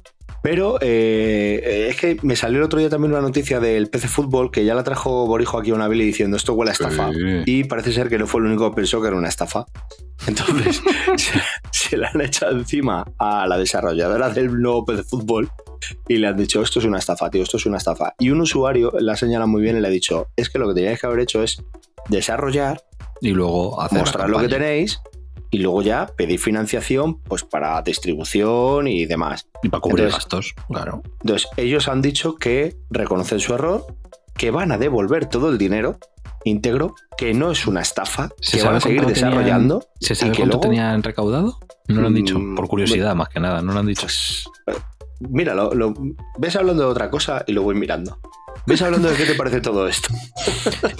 Pero eh, es que me salió el otro día también una noticia del PC Fútbol que ya la trajo Borijo aquí a una Billy diciendo esto huele a estafa. Sí. Y parece ser que no fue el único que pensó que era una estafa. Entonces se, se le han echado encima a la desarrolladora del nuevo PC Fútbol y le han dicho esto es una estafa, tío, esto es una estafa. Y un usuario la señala muy bien y le ha dicho es que lo que teníais que haber hecho es desarrollar, Y luego hacer la mostrar lo que tenéis y luego ya pedir financiación pues para distribución y demás. Y para cubrir Entonces, gastos, claro. Entonces, ellos han dicho que reconocen su error, que van a devolver todo el dinero íntegro, que no es una estafa, ¿Se que van a seguir cuánto tenían- desarrollando. ¿Se y sabe que cuánto luego- tenían recaudado? No lo han dicho, Mm, por curiosidad más que nada, no lo han dicho. Pues, mira, ves hablando de otra cosa y lo voy mirando. Ves hablando de qué te parece todo esto.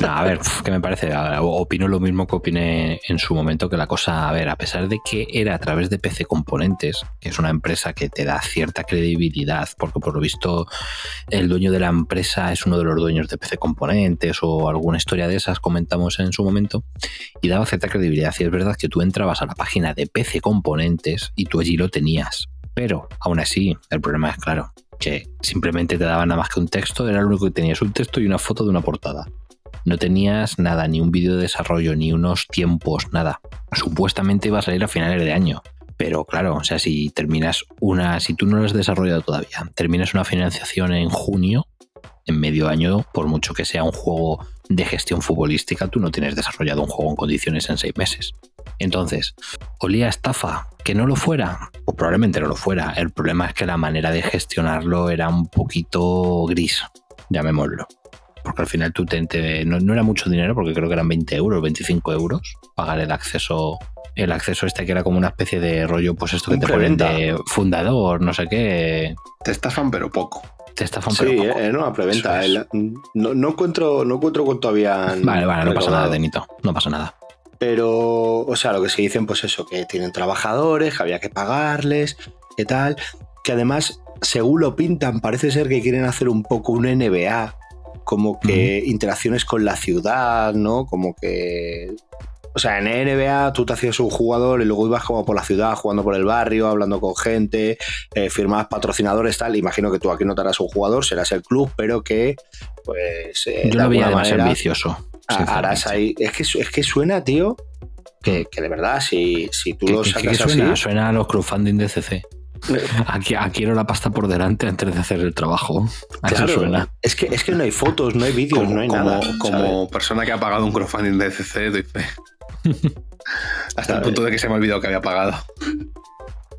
No, a ver, ¿qué me parece? Opino lo mismo que opiné en su momento, que la cosa, a ver, a pesar de que era a través de PC Componentes, que es una empresa que te da cierta credibilidad, porque por lo visto el dueño de la empresa es uno de los dueños de PC Componentes o alguna historia de esas comentamos en su momento, y daba cierta credibilidad. Y es verdad que tú entrabas a la página de PC Componentes y tú allí lo tenías. Pero, aún así, el problema es claro, que simplemente te daban nada más que un texto, era lo único que tenías, un texto y una foto de una portada. No tenías nada, ni un vídeo de desarrollo, ni unos tiempos, nada. Supuestamente iba a salir a finales de año. Pero claro, o sea, si terminas una, si tú no lo has desarrollado todavía, terminas una financiación en junio, en medio año, por mucho que sea un juego de gestión futbolística, tú no tienes desarrollado un juego en condiciones en seis meses. Entonces, olía a estafa, que no lo fuera, o probablemente no lo fuera. El problema es que la manera de gestionarlo era un poquito gris, llamémoslo. Porque al final tú te, te- no, no era mucho dinero, porque creo que eran 20 euros, 25 euros, pagar el acceso, el acceso este que era como una especie de rollo, pues esto que Un te ponen de fundador, no sé qué. Te estafan, pero poco. Te estafan, Sí, pero eh, era una preventa. Eso es. El- no, no encuentro, no encuentro cuánto habían. Vale, vale, no pasa nada. Denito, no pasa nada. Pero, o sea, lo que se dicen, pues eso, que tienen trabajadores, que había que pagarles, que tal. Que además, según lo pintan, parece ser que quieren hacer un poco un NBA, como que interacciones con la ciudad, ¿no? Como que. O sea, en NBA tú te hacías un jugador y luego ibas como por la ciudad, jugando por el barrio, hablando con gente, eh, firmabas patrocinadores, tal. Imagino que tú aquí no te harás un jugador, serás el club, pero que, pues. eh, Yo de lo veía manera- sinceramente. harás ahí. Es que, es que suena, tío, que, que de verdad, si, si tú ¿Qué, lo sacas suena? así. Suena a los crowdfunding de CC. Aquí, aquí quiero la pasta por delante antes de hacer el trabajo. A Claro, eso suena. Es que, es que no hay fotos, no hay vídeos, no hay como- nada. como persona que ha pagado un crowdfunding de CC, doy fe. Hasta el punto de que se me ha olvidado que había pagado.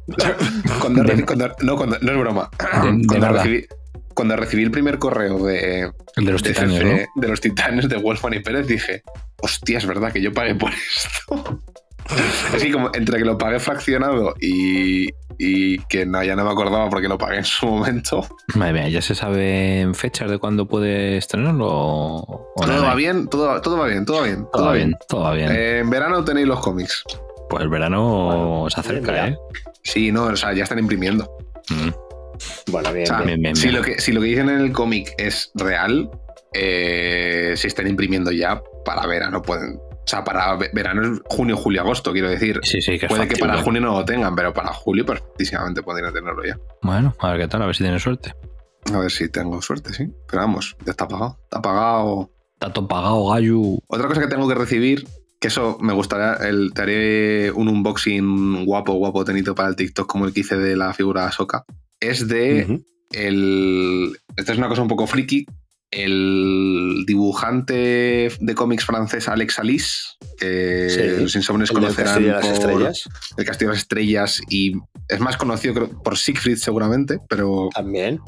Cuando De- reci- cuando- no, cuando- no es broma. De- cuando, recibí, cuando recibí el primer correo de, los titanes, ¿no? de los titanes de Wolfman y Pérez, dije, hostia, es verdad que yo pagué por esto. Así como entre que lo pagué fraccionado y, y que no, ya no me acordaba porque lo pagué en su momento. Madre mía, ¿ya se sabe fechas de cuándo puede estrenarlo? o- o Todo va bien, todo, todo va bien, todo va bien. Todo va bien, todo va bien. Eh, en verano tenéis los cómics. Pues el verano se acerca. ¿eh? Sí, no, o sea, ya están imprimiendo. Mm. Bueno, bien, O sea, bien. Bien, bien, si, lo que, si lo que dicen en el cómic es real, eh, se están imprimiendo ya para verano. Pueden, o sea, para ve- verano es junio, julio, agosto, quiero decir. Sí, sí, que es Puede que para junio no lo tengan, pero para julio perfectísimamente podrían tenerlo ya. Bueno, a ver qué tal, a ver si tienes suerte. A ver si tengo suerte, sí. Pero vamos, ya está pagado. Está pagado. Está todo pagado, gallo. Otra cosa que tengo que recibir, que eso me gustaría, el, te haré un unboxing guapo, guapo, tenito para el TikTok, como el que hice de la figura Soka, es de el. Esta es una cosa un poco friki. El dibujante de cómics francés Alex Alice, que Sí, los insomnes El del conocerán Castillo de las Estrellas. El Castillo de las Estrellas y es más conocido creo, por Siegfried seguramente, pero, También.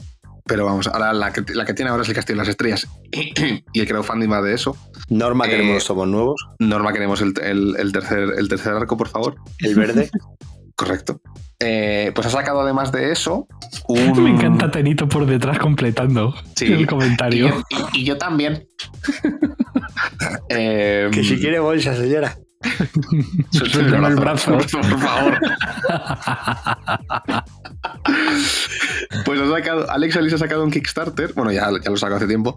pero vamos, ahora la que, la que tiene ahora es el Castillo de las Estrellas y el crowdfunding va de eso. Norma, Eh, queremos los tomos nuevos. Norma, queremos el, el- el tercer, el tercer arco, por favor. El verde. Correcto. Eh, pues ha sacado además de eso un... Me encanta Tenito por detrás completando Sí. el Y comentario. yo, y- y yo también. Eh, que si quiere bolsa, señora. suéltame Suéltame el brazo. Por favor. Pues ha sacado, Alex Alice ha sacado un Kickstarter, bueno, ya, ya lo sacó hace tiempo,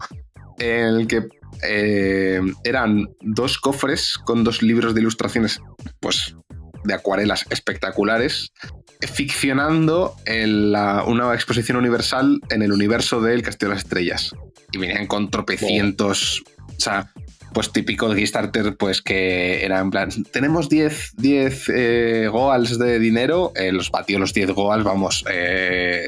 en el que eh, eran dos cofres con dos libros de ilustraciones, pues, de acuarelas espectaculares, ficcionando en la- una exposición universal en el universo del Castillo de las Estrellas. Y venían con tropecientos. O sea, pues típico de Kickstarter, pues que era en plan: tenemos 10, 10 eh, goals de dinero, eh, los batió los 10 goals, vamos. eh,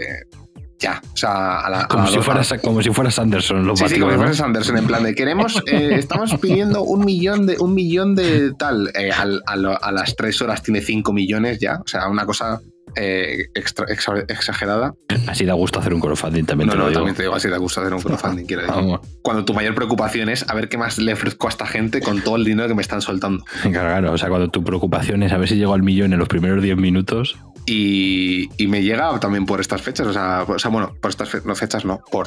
ya, o sea, a la, a Como la si, fueras, como si fueras Anderson. Lo Sí, sí, como si fueras Anderson, en plan de queremos, eh, estamos pidiendo un millón de un millón de tal. eh, a, lo- a las tres horas tiene cinco millones ya. O sea, una cosa eh, extra- exagerada. Así da gusto hacer un crowdfunding también. No, te lo no, digo. también te digo así de gusto hacer un crowdfunding, quiero decir. Vamos. Cuando tu mayor preocupación es a ver qué más le ofrezco a esta gente con todo el dinero que me están soltando. Claro, claro. O sea, cuando tu preocupación es a ver si llego al millón en los primeros 10 minutos. Y, y me llega también por estas fechas. O sea, o sea, bueno, por estas fe- no, fechas no, por.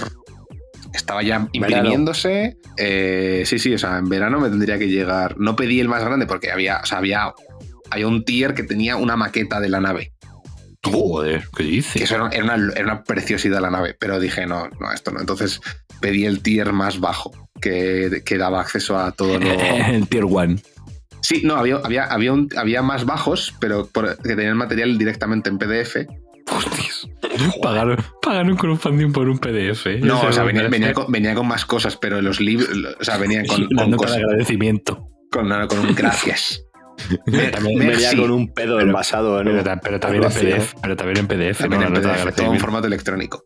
Estaba ya imprimiéndose. eh, sí, sí, o sea, en verano me tendría que llegar. No pedí el más grande porque había, o sea, había, había un tier que tenía una maqueta de la nave. Joder, ¿qué dices? Que eso era, era una, era una preciosidad la nave, pero dije, no, no, esto no. Entonces pedí el tier más bajo, que, que daba acceso a todo lo. el tier 1. Sí, no, había, había, había, un- había más bajos, pero por- que tenían material directamente en PDF. Hostias. Pagar, pagar un crowdfunding por un PDF. No, Eso o sea, venía, venía con, venía con más cosas, pero los libros, o sea, venían con, con de cosas. agradecimiento. Con, con un gracias. También venía con un pedo Pero- envasado en Pero, también en PDF. Pero también en PDF. También ¿no? en PDF, todo en formato electrónico.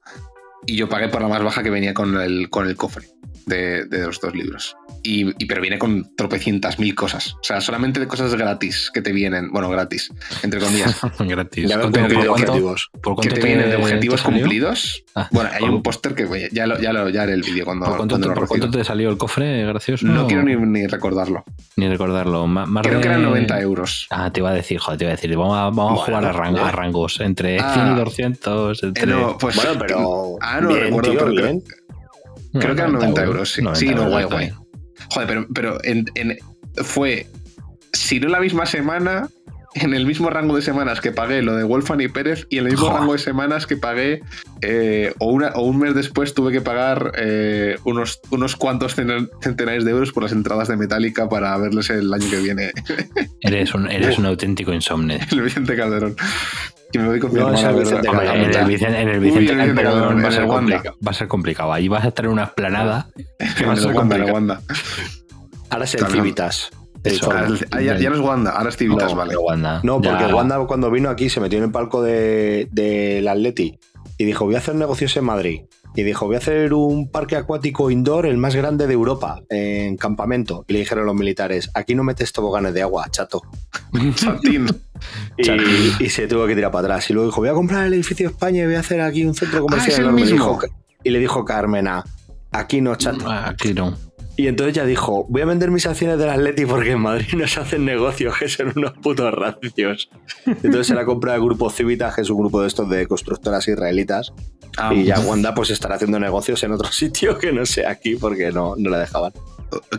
Y yo pagué por la más baja que venía con el, con el cofre de, de los dos libros. Y, y- pero viene con tropecientas mil cosas. O sea, solamente de cosas gratis que te vienen. Bueno, gratis, entre comillas. Gratis. Ya me ¿Cuánto- pongo por de cuánto- objetivos. ¿Por que cuánto te te vienen de objetivos cumplidos. Ah, bueno, hay ¿por- un póster que voy- ya, lo, ya, lo, ya haré el vídeo cuando, ¿Por cuánto, cuando te, lo por cuánto te salió el cofre gracioso? No ¿O- quiero ni, ni recordarlo. ni recordarlo. Ma- Más Creo de- que eran 90 euros. Ah, te iba a decir, joder, te iba a decir. Vamos a, vamos a jugar a, ran- joder. a rangos entre Ah. 100 y 200. Entre... Eh, no, pues, Bueno, pero. Ah, no bien, recuerdo, tío, pero creo- Creo que eran 90 euros, sí. Sí, no, guay, guay. Joder, pero, pero en- en- fue, si no la misma semana, en el mismo rango de semanas que pagué lo de Wolfan y Pérez, y en el mismo Joder. rango de semanas que pagué, eh, o, una, o un mes después tuve que pagar eh, unos, unos cuantos centen- centenares de euros por las entradas de Metallica para verles el año que viene, Eres un, eres un auténtico insomne. el Vicente Calderón. Que me voy con mi No, ver- Vicente En el. Vicente, en el Uy, Vicente el Vicente Calderón Calderón, va a ser complicado. Va a ser complicado. Ahí vas a estar en una esplanada. que va a ser Wanda. Wanda. Ahora es el También. Civitas. Eso. Ahora es- ah, ya, ya no es Wanda, ahora es Civitas, No, vale. Wanda. No, porque Ya- Wanda cuando vino aquí se metió en el palco de- del Atleti y dijo, voy a hacer negocios en Madrid. Y dijo, voy a hacer un parque acuático indoor, el más grande de Europa, en campamento. Y le dijeron los militares, aquí no metes toboganes de agua, chato. Santín. Y, y se tuvo que tirar para atrás. Y luego dijo, voy a comprar el edificio España y voy a hacer aquí un centro comercial. Ah, es el enorme". Y mismo. dijo- y le dijo Carmena, aquí no, chato. Ah, Aquí no. Y entonces ya dijo, voy a vender mis acciones del Atleti porque en Madrid no se hacen negocios, que son unos putos rancios. Entonces se la compra el grupo Civitas, que es un grupo de estos de constructoras israelitas. Ah, y ya Wanda pues estará haciendo negocios en otro sitio que no sea aquí porque no, no la dejaban.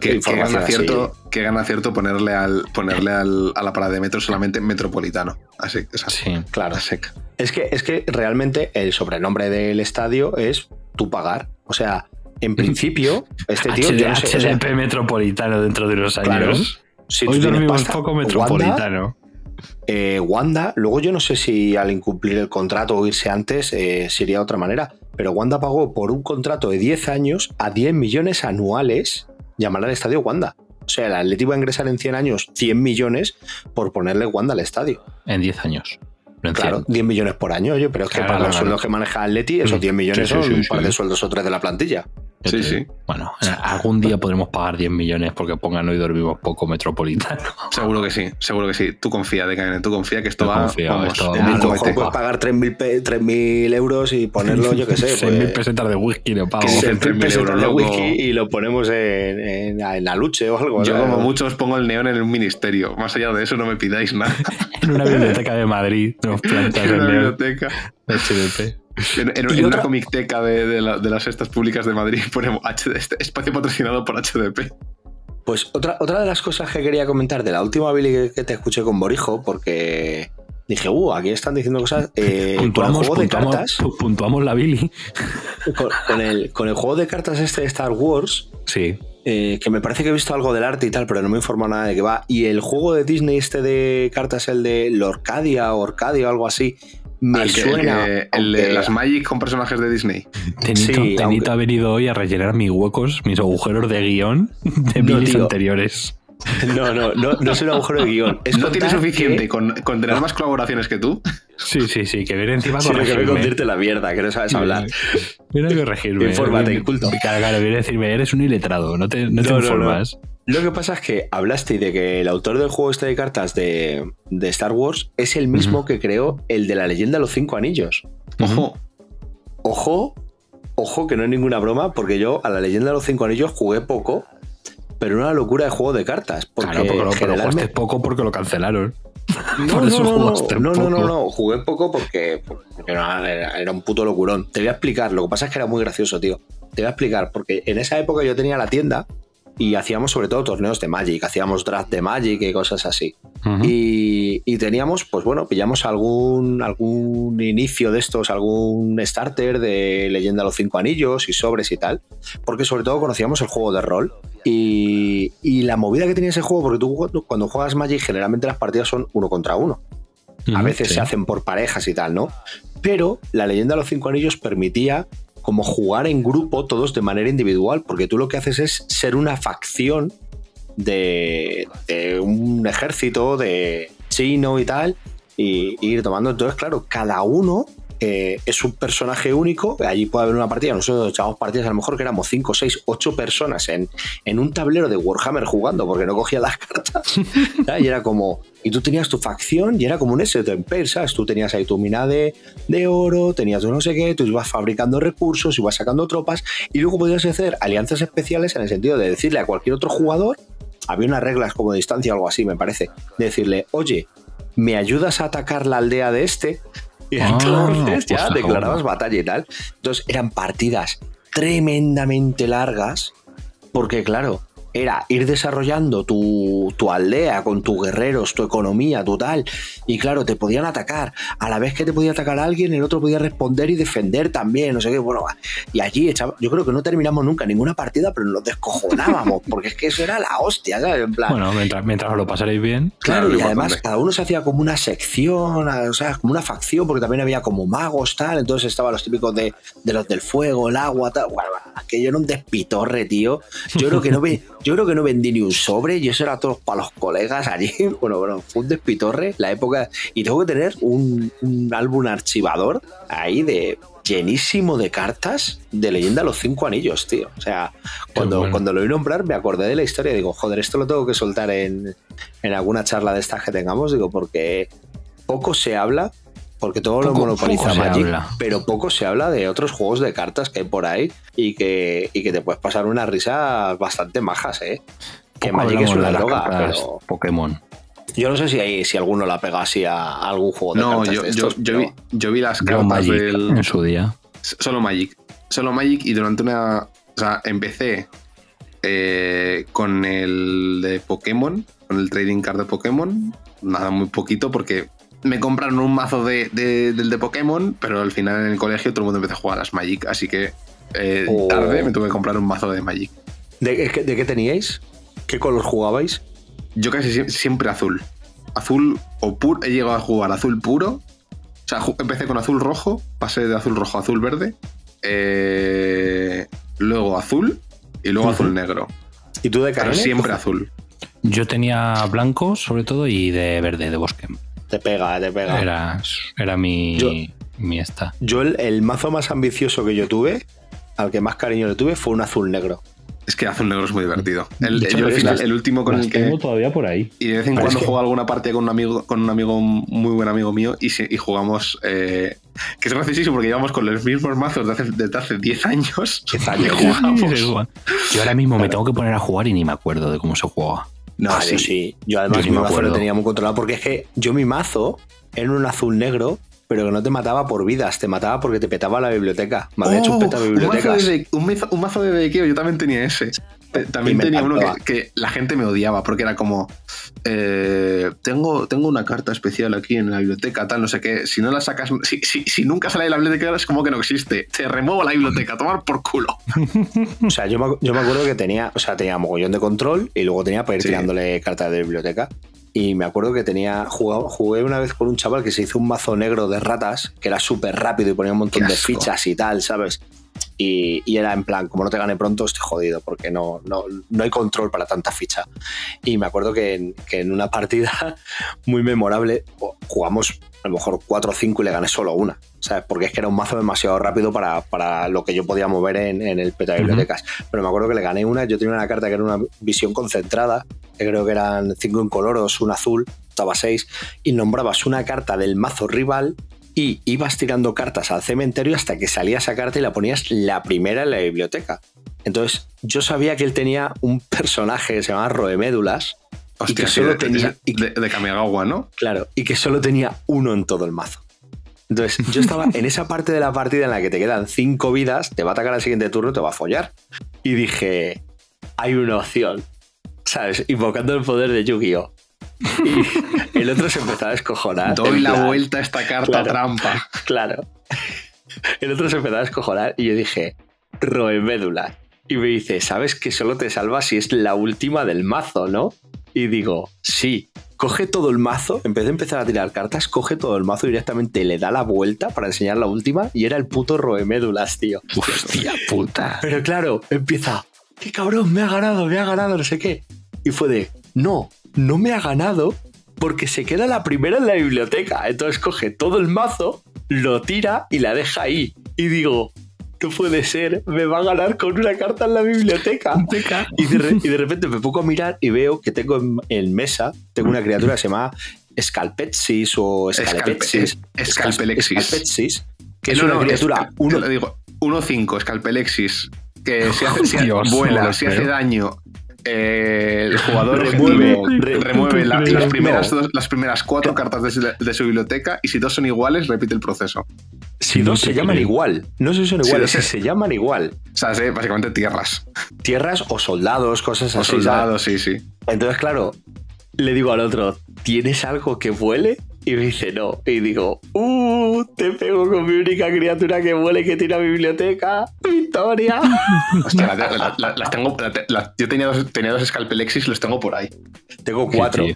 que, gana cierto, que gana cierto ponerle al ponerle al, a la parada de metro solamente metropolitano. Así, es así. Sí. Claro. a seca. Es que, es que realmente el sobrenombre del estadio es tú pagar. O sea, en principio, este tío... Yo no sé, o sea, HDP metropolitano dentro de unos Claro. años. si Hoy dormimos pasta, poco Wanda, metropolitano. eh, Wanda, luego yo no sé si al incumplir el contrato o irse antes eh, sería otra manera, pero Wanda pagó por un contrato de 10 años a 10 millones anuales llamar al estadio Wanda. O sea, el Atleti va a ingresar en 100 años 100 millones por ponerle Wanda al estadio. En 10 años. No Claro, 100. 10 millones por año, oye, pero es que Claro, para los claro. sueldos que maneja Atleti, esos Mm. 10 millones Sí, sí, son sí, un par sí. de sueldos o tres de la plantilla. Sí, sí. Bueno, eh, algún día podremos pagar 10 millones porque pongan hoy dormimos poco metropolitano. Seguro que sí, seguro que sí. Tú confía, Decaene, tú confía que esto Yo va. confío, vamos, esto va mejor puedes pagar 3.000 pe- 3.000 euros y ponerlo, yo qué sé, 6.000 pues, pesetas de whisky le pago. Que sí, 6.000 3.000 pesetas euros, de whisky y lo ponemos en, en, en la luche o algo. Yo, ¿sabes? como mucho, os pongo el neón en un ministerio. Más allá de eso, no me pidáis nada. En una biblioteca de Madrid plantas en una león biblioteca. HDP. En, en- en una comicteca de, de la- de las estas públicas de Madrid ponemos HD, este espacio patrocinado por HDP. Pues otra, otra de las cosas que quería comentar de la última Billy que, que te escuché con Borijo, porque dije, uh, aquí están diciendo cosas. eh, con el puntuamos, juego de puntuamos, cartas, pu- puntuamos la Billy. con, con el, con el juego de cartas este de Star Wars, Sí. eh, que me parece que he visto algo del arte y tal, pero no me he informado nada de qué va. Y el juego de Disney este de cartas, el de Lorcadia o Orcadia o algo así, Me suena. el, que- el de las Magic con personajes de Disney. Tenito, Sí, Tenito aunque- ha venido hoy a rellenar mis huecos, mis agujeros de guion de No, anteriores. No, no, no, no es un agujero de guion. Es ¿No tiene suficiente que- con, con tener más colaboraciones que tú? Sí, sí, sí, que viene encima a Sí, que ve corregirme. con decirte la mierda, que no sabes hablar. Viene a corregirme. Infórmate, Viene- culto. Claro, claro, viene a decirme, eres un iletrado, no te, no te No, no, no. informas. Lo que pasa es que hablaste de que el autor del juego este de cartas de, de Star Wars es el mismo que creó el de la leyenda de los cinco anillos. Ojo. Ojo, ojo, que no es ninguna broma, porque yo a la leyenda de los cinco anillos jugué poco, pero era una locura de juego de cartas. Porque claro, porque lo, pero generalmente- jugaste poco porque lo cancelaron. No, Por no, eso no, no, no, no, no, jugué poco porque, era, era un puto locurón. Te voy a explicar, lo que pasa es que era muy gracioso, tío. Te voy a explicar, porque en esa época yo tenía la tienda y hacíamos sobre todo torneos de Magic, hacíamos draft de Magic y cosas así. Y, y teníamos, pues bueno, pillamos algún, algún inicio de estos, algún starter de Leyenda de los Cinco Anillos y sobres y tal, porque sobre todo conocíamos el juego de rol. Y, y la movida que tenía ese juego, porque tú cuando- juegas Magic generalmente las partidas son uno contra uno. A veces sí. se hacen por parejas y tal, ¿no? Pero la leyenda de los cinco anillos permitía como jugar en grupo todos de manera individual, porque tú lo que haces es ser una facción de, de un ejército de chino y tal, y, y ir tomando. Entonces, claro, cada uno eh, es un personaje único. Allí puede haber una partida. Nosotros echábamos partidas a lo mejor que éramos 5, 6, 8 personas en, en un tablero de Warhammer jugando porque no cogía las cartas. ¿sabes? Y era como. Y tú tenías tu facción y era como un Age of Empires, ¿sabes? Tú tenías ahí tu mina de, de oro, tenías tu no sé qué, tú ibas fabricando recursos, ibas sacando tropas y luego podías hacer alianzas especiales en el sentido de decirle a cualquier otro jugador, había unas reglas como de distancia o algo así, me parece, de decirle, oye, ¿me ayudas a atacar la aldea de este? Y Ah, entonces ya pues, declarabas batalla y tal. Entonces eran partidas tremendamente largas, porque claro, era ir desarrollando tu, tu aldea con tus guerreros, tu economía, tu tal. Y claro, te podían atacar. A la vez que te podía atacar alguien, el otro podía responder y defender también. No sé qué. Bueno, y allí echaba- yo creo que no terminamos nunca ninguna partida, pero nos descojonábamos, porque es que eso era la hostia, ¿sabes? En plan, Bueno, mientras, mientras os lo pasaréis bien. Claro, Claro, y además importante. cada uno se hacía como una sección, o sea, como una facción, porque también había como magos, tal. Entonces estaban los típicos de, de los del fuego, el agua, tal. Bueno, aquello era un despitorre, tío. Yo creo que no ve, yo creo que no vendí ni un sobre, y eso era todo para los colegas allí. Bueno, bueno, fue un despitorre la época. Y tengo que tener un, un álbum archivador ahí de llenísimo de cartas de leyenda los cinco anillos, tío. O sea, cuando, bueno. cuando lo oí nombrar me acordé de la historia digo, joder, esto lo tengo que soltar en, en alguna charla de estas que tengamos, digo, porque poco se habla, porque todo lo Poco- monopoliza poco se Magic, habla. pero poco se habla de otros juegos de cartas que hay por ahí y que, y que te puedes pasar unas risas bastante majas, ¿eh? Que Magic es una droga, pero Pokémon. yo no sé si, hay, si alguno la pega así a algún juego de No, cartas yo, de yo, estos, yo vi, yo vi las cartas Magic del. en su día. Solo Magic. Solo Magic y durante una. O sea, empecé eh, con el de Pokémon, con el trading card de Pokémon. Nada, muy poquito porque me compraron un mazo de, de- del de Pokémon, pero al final en el colegio todo el mundo empezó a jugar a las Magic, así que eh, Oh. tarde me tuve que comprar un mazo de Magic. ¿De, qué- de qué teníais? ¿Qué color jugabais? Yo casi sie- siempre azul. Azul o puro. He llegado a jugar azul puro. O sea, empecé con azul rojo, pasé de azul rojo a azul verde. eh, luego azul y luego azul negro. ¿Y tú de Pero Kaene? siempre azul. Yo tenía blanco, sobre todo, y de verde, de bosque. Te pega, te pega. Era, era mi, Yo- mi esta. Yo el, el mazo más ambicioso que yo tuve, al que más cariño le tuve, fue un azul negro. Es que azul negro es muy divertido. El, hecho, yo al es final, las- el último con Las el que. tengo todavía por ahí. Y de vez en Pero cuando es que- juego alguna partida con un amigo, con un amigo, muy buen amigo mío, y, se- y jugamos. eh, que es graciosísimo porque llevamos con los mismos mazos desde hace 10 años. 10 y años. jugamos. Yo ahora mismo me tengo que poner a jugar y ni me acuerdo de cómo se juega. No, Ah, yo sí. sí. Yo además Yo sí mi mazo lo tenía muy controlado porque es que yo mi mazo era un azul negro, pero que no te mataba por vidas, te mataba porque te petaba la biblioteca. Me había hecho un Oh, peta un, mazo de, un, mazo, un mazo de Deikeo, yo también tenía ese. También tenía uno que, que la gente me odiaba porque era como: eh, tengo, tengo una carta especial aquí en la biblioteca, tal, no sé qué. Si no la sacas, si, si, si nunca sale de la biblioteca, es como que no existe. Te remuevo la biblioteca, tomar por culo. O sea, yo me, yo me acuerdo que tenía, o sea, tenía mogollón de control y luego tenía para ir Sí. tirándole cartas de biblioteca. Y me acuerdo que tenía. Jugué, jugué una vez con un chaval que se hizo un mazo negro de ratas, que era súper rápido y ponía un montón de fichas y tal, ¿sabes? Y, y era en plan, como no te gane pronto, estoy jodido, porque no, no, no hay control para tanta ficha. Y me acuerdo que en, que en una partida muy memorable jugamos a lo mejor 4 o 5 y le gané solo una. ¿Sabes? Porque es que era un mazo demasiado rápido para, para lo que yo podía mover en, en el peta de bibliotecas. Pero me acuerdo que le gané una. Yo tenía una carta que era una visión concentrada, que creo que eran 5 incoloros, un azul, estaba 6, y nombrabas una carta del mazo rival y ibas tirando cartas al cementerio hasta que salía esa carta y la ponías la primera en la biblioteca. Entonces, yo sabía que él tenía un personaje que se llamaba Roemédulas. y que solo de, tenía. y de, de Kamigawa, ¿no? Claro, y que solo tenía uno en todo el mazo. Entonces, yo estaba en esa parte de la partida en la que te quedan cinco vidas, te va a atacar al siguiente turno te va a follar. Y dije, hay una opción, ¿sabes? Invocando el poder de Yu-Gi-Oh! Y el otro se empezó a descojonar. Doy la plan, vuelta a esta carta Claro. trampa. Claro. El otro se empezó a descojonar y yo dije, Roemédula. Y me dice, ¿sabes que solo te salva si es la última del mazo, no? Y digo, sí. Coge todo el mazo, en vez de empezar a tirar cartas, coge todo el mazo y directamente le da la vuelta para enseñar la última y era el puto Roemédulas, tío. Hostia puta. Pero claro, empieza, qué cabrón, me ha ganado, me ha ganado, no sé qué. Y fue de, no, no me ha ganado porque se queda la primera en la biblioteca. Entonces coge todo el mazo, lo tira y la deja ahí. Y digo, no puede ser, me va a ganar con una carta en la biblioteca. Y de, re- y de repente me pongo a mirar y veo que tengo en, en mesa, tengo una criatura que se llama Scalpetsis o Scalepetsis. Scalpetsis, que es No, una no, criatura escal- uno, te lo digo, 1-5, Escalpelexis. Que si hace, si vuela, si hace daño, eh, el jugador Remueve, objetivo re- remueve la- las, primeras No. dos- las primeras cuatro cartas de, su- de su biblioteca y si dos son iguales, repite el proceso. si dos se llaman igual, no sé si son Sí, iguales, sí. si se llaman igual. O sea, eh, básicamente tierras. Tierras o soldados, cosas O así. soldados, sí, sí. Entonces, claro, le digo al otro, ¿tienes algo que vuele? Y me dice, no. Y digo, ¡uh! Te pego con mi única criatura que vuele y que tiene a mi biblioteca. ¡Victoria! Hostia, la- la- la- las tengo. yo tenía dos, tenía dos Scalpelexis, los tengo por ahí. Tengo cuatro.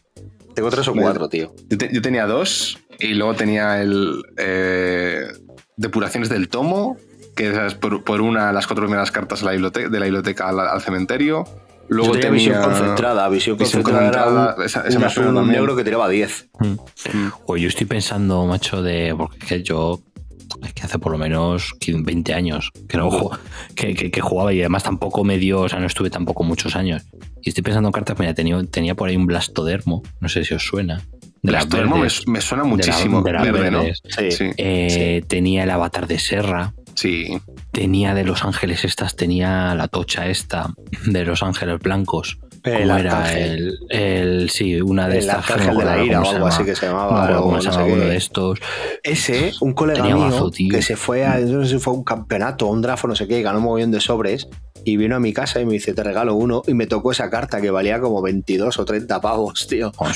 Tengo tres o cuatro, tío. Yo, te- yo tenía dos y luego tenía el eh, Depuraciones del Tomo, que es por, por una las cuatro primeras cartas de la biblioteca, de la biblioteca al, al cementerio. Luego Yo tenía, visión concentrada. Visión, visión concentrada, era concentrada, un, esa- esa un me azul, suena un negro que tiraba 10. Pues yo estoy pensando, macho, de. Porque es que yo. Es que hace por lo menos 15, 20 años que no que, que- que jugaba y además tampoco me dio, o sea, no estuve tampoco muchos años. Y estoy pensando en cartas, mira, tenía, tenía por ahí un Blastodermo, no sé si os suena. De las Blastodermo me, verdes. me suena de la- muchísimo. de verde, ¿no? verdes. Sí. Sí. Eh, Tenía el avatar de Serra, sí. Tenía de Los Ángeles estas, tenía la tocha esta de Los Ángeles Blancos. El ¿Cómo era? El, el- sí, una de El estas. me de la ira o algo así que se llamaba, No me acuerdo o cómo se no sé uno de estos. Ese, un colega Tenía mío que se fue a, no sé si fue a un campeonato, un draft no sé qué, y ganó un mogollón de sobres y vino a mi casa y me dice, te regalo uno y me tocó esa carta que valía como 22 o 30 pavos, tío. Oh,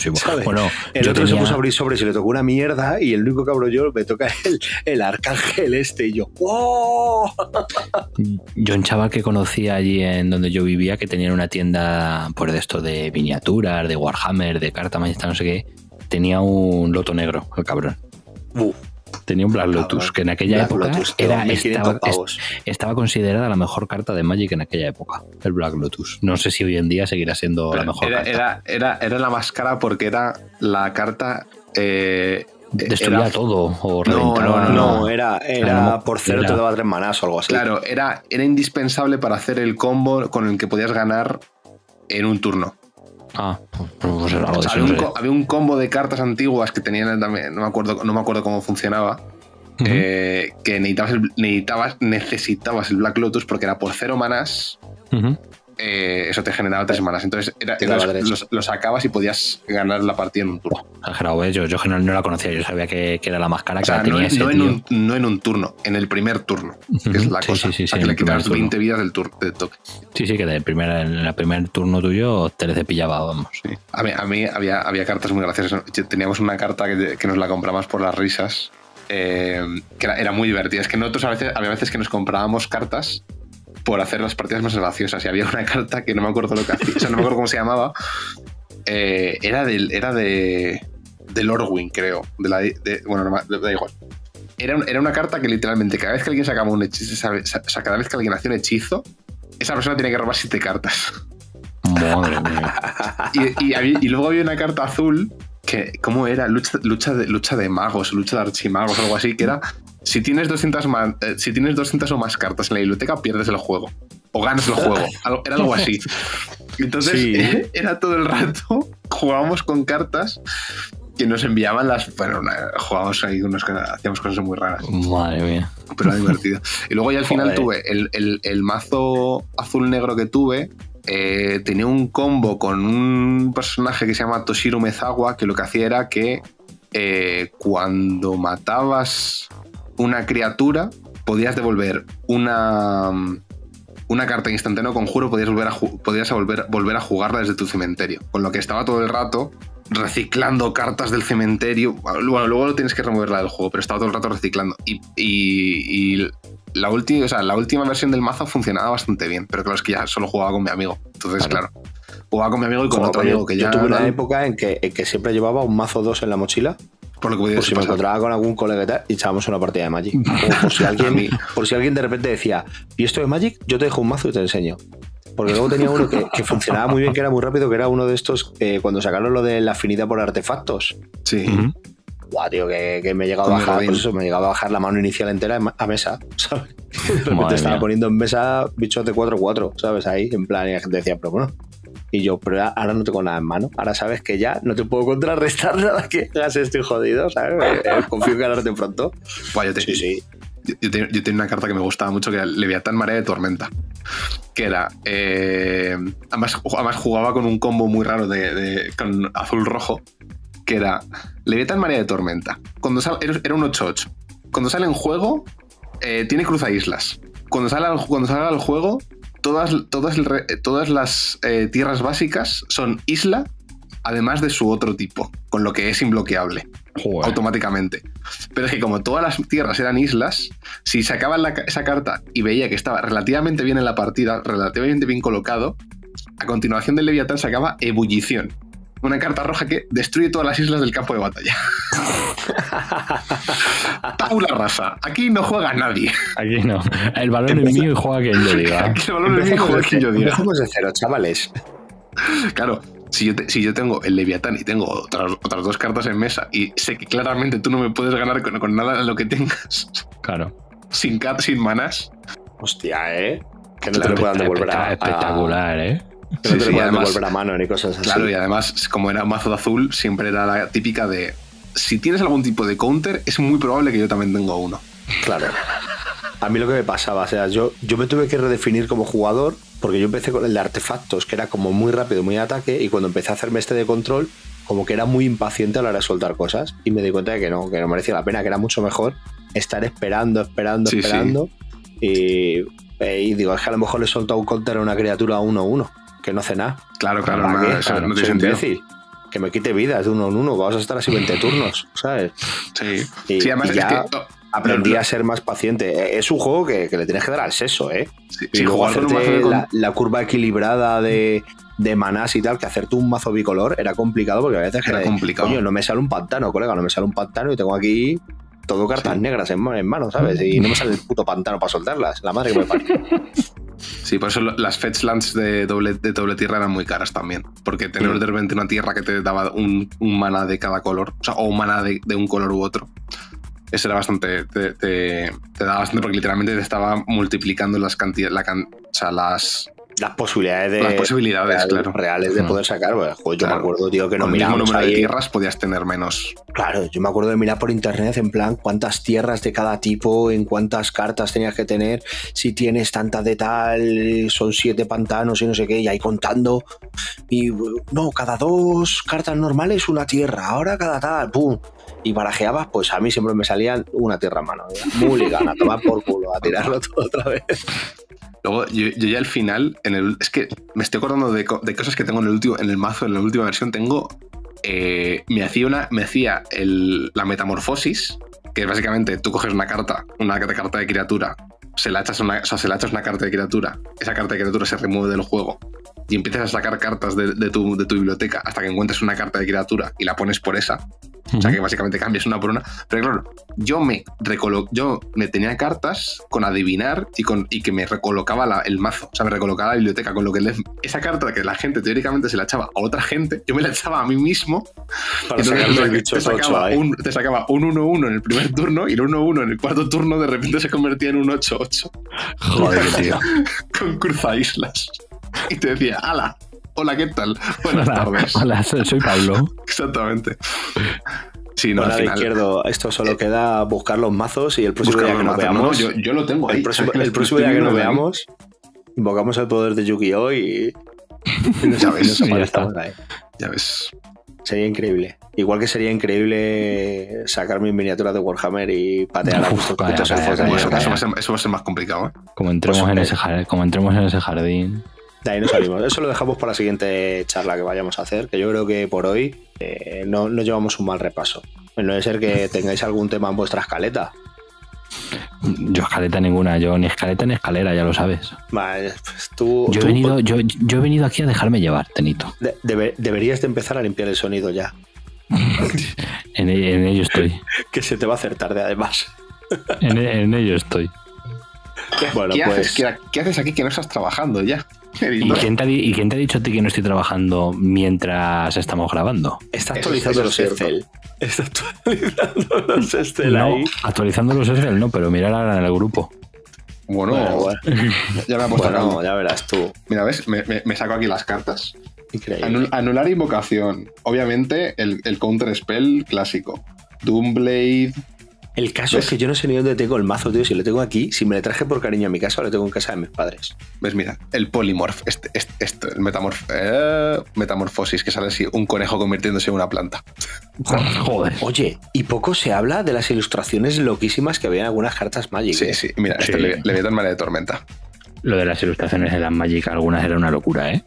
bueno, El otro se puso a abrir sobres y le tocó una mierda y el único que abro yo me toca el, el arcángel este y yo, ¡wow! Yo un chaval que conocía allí en donde yo vivía que tenía una tienda pues de esto de miniaturas, de Warhammer, de carta maestra, no sé qué, tenía un loto negro, el cabrón. Uf, Tenía un Black Lotus, que en aquella Black época Lotus, era, 1500 estaba, considerada la mejor carta de Magic en aquella época, el Black Lotus. No sé si hoy en día seguirá siendo la mejor Era, carta. era, era, era la más cara porque era la carta. eh, Destruía era- todo o No, reventaba. no, No, era, era no, por cero era- te daba tres manás o algo así. Claro, era, era indispensable para hacer el combo con el que podías ganar en un turno. Ah, pues, era algo O sea, había, un, había combo de cartas antiguas que tenían también, no me acuerdo, no me acuerdo cómo funcionaba. Eh, que necesitabas, el- necesitabas, necesitabas el Black Lotus porque era por cero manás. Ujú. Eh, eso te generaba tres manás. Entonces era, los, los sacabas y podías ganar la partida en un turno. Exagerado, ¿ves? Yo, yo no, no la conocía, yo sabía que, que era la más cara, O que sea, no, tenía ese no en un, no en un turno, en el primer turno, que es la Sí, cosa. sí, sí, sí, que en le el primer quitas turno. 20 vidas del, tur- del toque. Sí, sí, que de primera, en el primer turno tuyo te le cepillaba, vamos. Sí. A mí, a mí había, había cartas muy graciosas. Teníamos una carta que, que nos la compramos por las risas, eh, que era, era muy divertida. Es que nosotros a veces, había veces que nos comprábamos cartas por hacer las partidas más graciosas. Y había una carta que no me acuerdo lo que hacía, o sea, no me acuerdo cómo se llamaba, eh, era del, era de, de Orwin, creo. De la, de- bueno, no, da igual. Era, un- era una carta que literalmente cada vez que alguien sacaba un hechizo, o sea, cada vez que alguien hacía un hechizo, esa persona tenía que robar siete cartas. Madre mía. Y, y había- y luego había una carta azul que, ¿cómo era? Lucha, lucha, de, lucha de magos, lucha de archimagos, algo así, que era, si tienes 200, ma- eh, si tienes 200 o más cartas en la biblioteca, pierdes el juego. O ganas el juego. Era algo así. Entonces, Sí. era todo el rato, jugábamos con cartas que nos enviaban las... Bueno, jugábamos ahí, unos, hacíamos cosas muy raras Madre mía. pero era divertido. Y luego ya al final Joder. tuve el, el- el mazo azul-negro que tuve. eh, tenía un combo con un personaje que se llama Toshiro Mezawa, que lo que hacía era que eh, cuando matabas una criatura, podías devolver una, una carta instantánea conjuro, podías, volver a, podías volver, volver a jugarla desde tu cementerio. Con lo que estaba todo el rato reciclando cartas del cementerio. Bueno, luego lo tienes que removerla del juego, pero estaba todo el rato reciclando. Y, y- y la, última, o sea, la última versión del mazo funcionaba bastante bien, pero claro, es que ya solo jugaba con mi amigo. Entonces, claro, jugaba con mi amigo y con Como otro yo- amigo que yo ya. tuve una época en que, en que siempre llevaba un mazo 2 en la mochila por lo que podía por si me encontraba con algún colega y tal, y echábamos una partida de Magic. O por si alguien, por si alguien de repente decía, ¿y esto de Magic? Yo te dejo un mazo y te enseño. Porque luego tenía uno que, que funcionaba muy bien, que era muy rápido, que era uno de estos, eh, cuando sacaron lo de la afinidad por artefactos. Sí. Guau, tío, que, que me he llegado a bajar, Rodin. pues eso, me he llegado a bajar la mano inicial entera a mesa, ¿sabes? De repente Madre estaba mía. poniendo en mesa bichos de 4-4, ¿sabes? Ahí, en plan, y la gente decía, pero bueno. Y yo, pero ahora- no tengo nada en mano. Ahora sabes que ya no te puedo contrarrestar nada que hagas, estoy jodido, ¿sabes? Eh, confío en ganarte pronto. Buah, yo, te- Sí, sí. yo- yo te- yo tenía una carta que me gustaba mucho, que era Leviatán Marea de Tormenta. Que era. eh, además, además jugaba con un combo muy raro de, de- con azul-rojo. Que era Leviatán Marea de Tormenta. Cuando sal- era un 8-8. Cuando sale en juego, eh, tiene cruza islas. Cuando, sale al- cuando salga al juego, todas, todas, todas las eh, tierras básicas son isla, además de su otro tipo, con lo que es imbloqueable Joder. automáticamente. Pero es que como todas las tierras eran islas, si sacaban la esa carta y veía que estaba relativamente bien en la partida, relativamente bien colocado, a continuación del Leviatán sacaba Ebullición. Una carta roja que destruye todas las islas del campo de batalla. Tabula rasa. Aquí no juega nadie. Aquí no. El balón es mío y juega quien yo diga. Aquí el balón es mío y juega de quien yo cero, diga. de cero, chavales. Claro, si yo, te- si yo tengo el Leviatán y tengo otras, otras dos cartas en mesa y sé que claramente tú no me puedes ganar con, con nada de lo que tengas, Claro. sin, sin manas, Hostia, ¿eh? Que no Claro, te lo puedan devolver Espectacular, ¿eh? a- no Sí, te sí, además- devolver a mano ni cosas así. Claro, y además, como era mazo de azul, siempre era la típica de. Si tienes algún tipo de counter, es muy probable que yo también tenga uno. Claro. A mí lo que me pasaba, o sea, yo, yo me tuve que redefinir como jugador, porque yo empecé con el de artefactos, que era como muy rápido, muy ataque, y cuando empecé a hacerme este de control, como que era muy impaciente a la hora de soltar cosas, y me di cuenta de que no, que no merecía la pena, que era mucho mejor estar esperando, esperando, Sí, sí. esperando, Y, eh, y digo, es que a lo mejor le he soltado un counter a una criatura 1-1, que no hace nada. Claro, claro, ¿Para no, qué? eso Claro, no tiene sentido. imbécil. Que me quite vidas de uno en uno, vamos a estar así 20 turnos, ¿sabes? Sí. Y, Sí, además y es ya que, oh, aprendí lo- a ser más paciente. Eh, Es un juego que, que le tienes que dar al seso, ¿eh? Sí, y sí, luego hacerte mazo de con- la, la curva equilibrada de, de manás y tal, que hacerte un mazo bicolor era complicado porque a veces Era que, complicado. coño, no me sale un pantano, colega, no me sale un pantano y tengo aquí todo cartas negras en, en mano, ¿sabes? Y no me sale el puto pantano para soltarlas, la madre que me parió. Sí, por eso las Fetchlands de doble, de doble tierra eran muy caras también. Porque tener Mm. de repente una tierra que te daba un, un mana de cada color, o sea, o un mana de, de un color u otro. Eso era bastante. Te, te- te daba bastante porque literalmente te estaba multiplicando las cantidades. La can- o sea, las. Las posibilidades de. Las posibilidades, real- claro. Reales de Mm. poder sacar. Pues, joder, yo Claro. me acuerdo, tío, que no con el mismo mirábamos número de tierras podías tener menos. Claro, yo me acuerdo de mirar por internet en plan cuántas tierras de cada tipo, en cuántas cartas tenías que tener, si tienes tantas de tal, son siete pantanos y no sé qué, y ahí contando. Y no, cada dos cartas normales una tierra, ahora cada tal, pum. Y barajeabas, pues a mí siempre me salían una tierra en mano. Mulligan, a tomar por culo, a tirarlo todo otra vez. Luego, yo, yo ya al final, en el, es que me estoy acordando de, de cosas que tengo en el último, en el mazo, en la última versión, tengo. eh, me hacía una. Me hacía el- la metamorfosis, que es básicamente tú coges una carta, una carta de criatura, se la echas una, o sea, se la echas una carta de criatura, esa carta de criatura se remueve del juego y empiezas a sacar cartas de, de tu, de tu biblioteca hasta que encuentres una carta de criatura y la pones por esa. O sea que básicamente cambias una por una. Pero claro, yo me recolo yo me tenía cartas con adivinar y con y que me recolocaba la- el mazo. O sea, me recolocaba la biblioteca. Con lo que le- esa carta que la gente teóricamente se la echaba a otra gente, yo me la echaba a mí mismo. Para Entonces, te sacaba un- te sacaba un 1-1 en el primer turno y el 1-1 en el cuarto turno de repente se convertía en un 8-8 Joder, tío. con cruza islas. Y te decía, ¡Hala! Hola, ¿qué tal? Buenas Hola, tardes. hola, soy Pablo. Exactamente. Sí, no, Bueno, al final. izquierdo, esto solo queda buscar los mazos y el próximo día que nos. No, veamos. yo- yo lo tengo ahí. El próximo, el día que nos veamos, invocamos el poder de Yu-Gi-Oh! y. nos, Ya ves, nos ya ahí. Ya ves. Sería increíble. Igual que sería increíble sacar mis miniaturas de Warhammer y patear a vaya, ahí. Eso, va a ser, eso va a ser más complicado, ¿eh? Como entremos, Pues, en eh, ese, como entremos en ese jardín. De ahí no salimos. Eso lo dejamos para la siguiente charla que vayamos a hacer, que yo creo que por hoy eh, no, no llevamos un mal repaso. No debe ser que tengáis algún tema en vuestra escaleta. Yo escaleta ninguna, yo ni escaleta ni escalera, ya lo sabes. Vale, pues tú, Yo he, venido, yo, yo he venido aquí a dejarme llevar, Tenito. de- debe- deberías de empezar a limpiar el sonido ya. En, en ello estoy. Que se te va a hacer tarde además. En, en ello estoy. Bueno, ¿Qué, pues haces, ¿Qué, qué haces aquí que no estás trabajando ya? ¿Y quién, te ha, di- ¿Y quién te ha dicho a ti que no estoy trabajando mientras estamos grabando? está actualizando eso los. Excel. Está actualizando los Excel No, ahí. actualizando los Excel, no, pero mira ahora en el grupo. Bueno, Bueno, bueno. ya me ha puesto Bueno, ya verás tú. Mira, ¿ves? Me, me- me saco aquí las cartas. Increíble. Anul- anular invocación. Obviamente, el, el counter spell clásico. Doomblade. El caso ¿Ves? es que yo no sé ni dónde tengo el mazo, tío. Si lo tengo aquí, si me le traje por cariño a mi casa, o lo tengo en casa de mis padres. ¿Ves? Mira, el polymorph. Este, este, este, el metamorf, eh, metamorfosis, que sale así, un conejo convirtiéndose en una planta. Joder. Oye, y poco se habla de las ilustraciones loquísimas que había en algunas cartas Magic. Sí, sí. Mira, este Sí. le, le de tormenta. Lo de las ilustraciones de las Magic, algunas era una locura, ¿eh?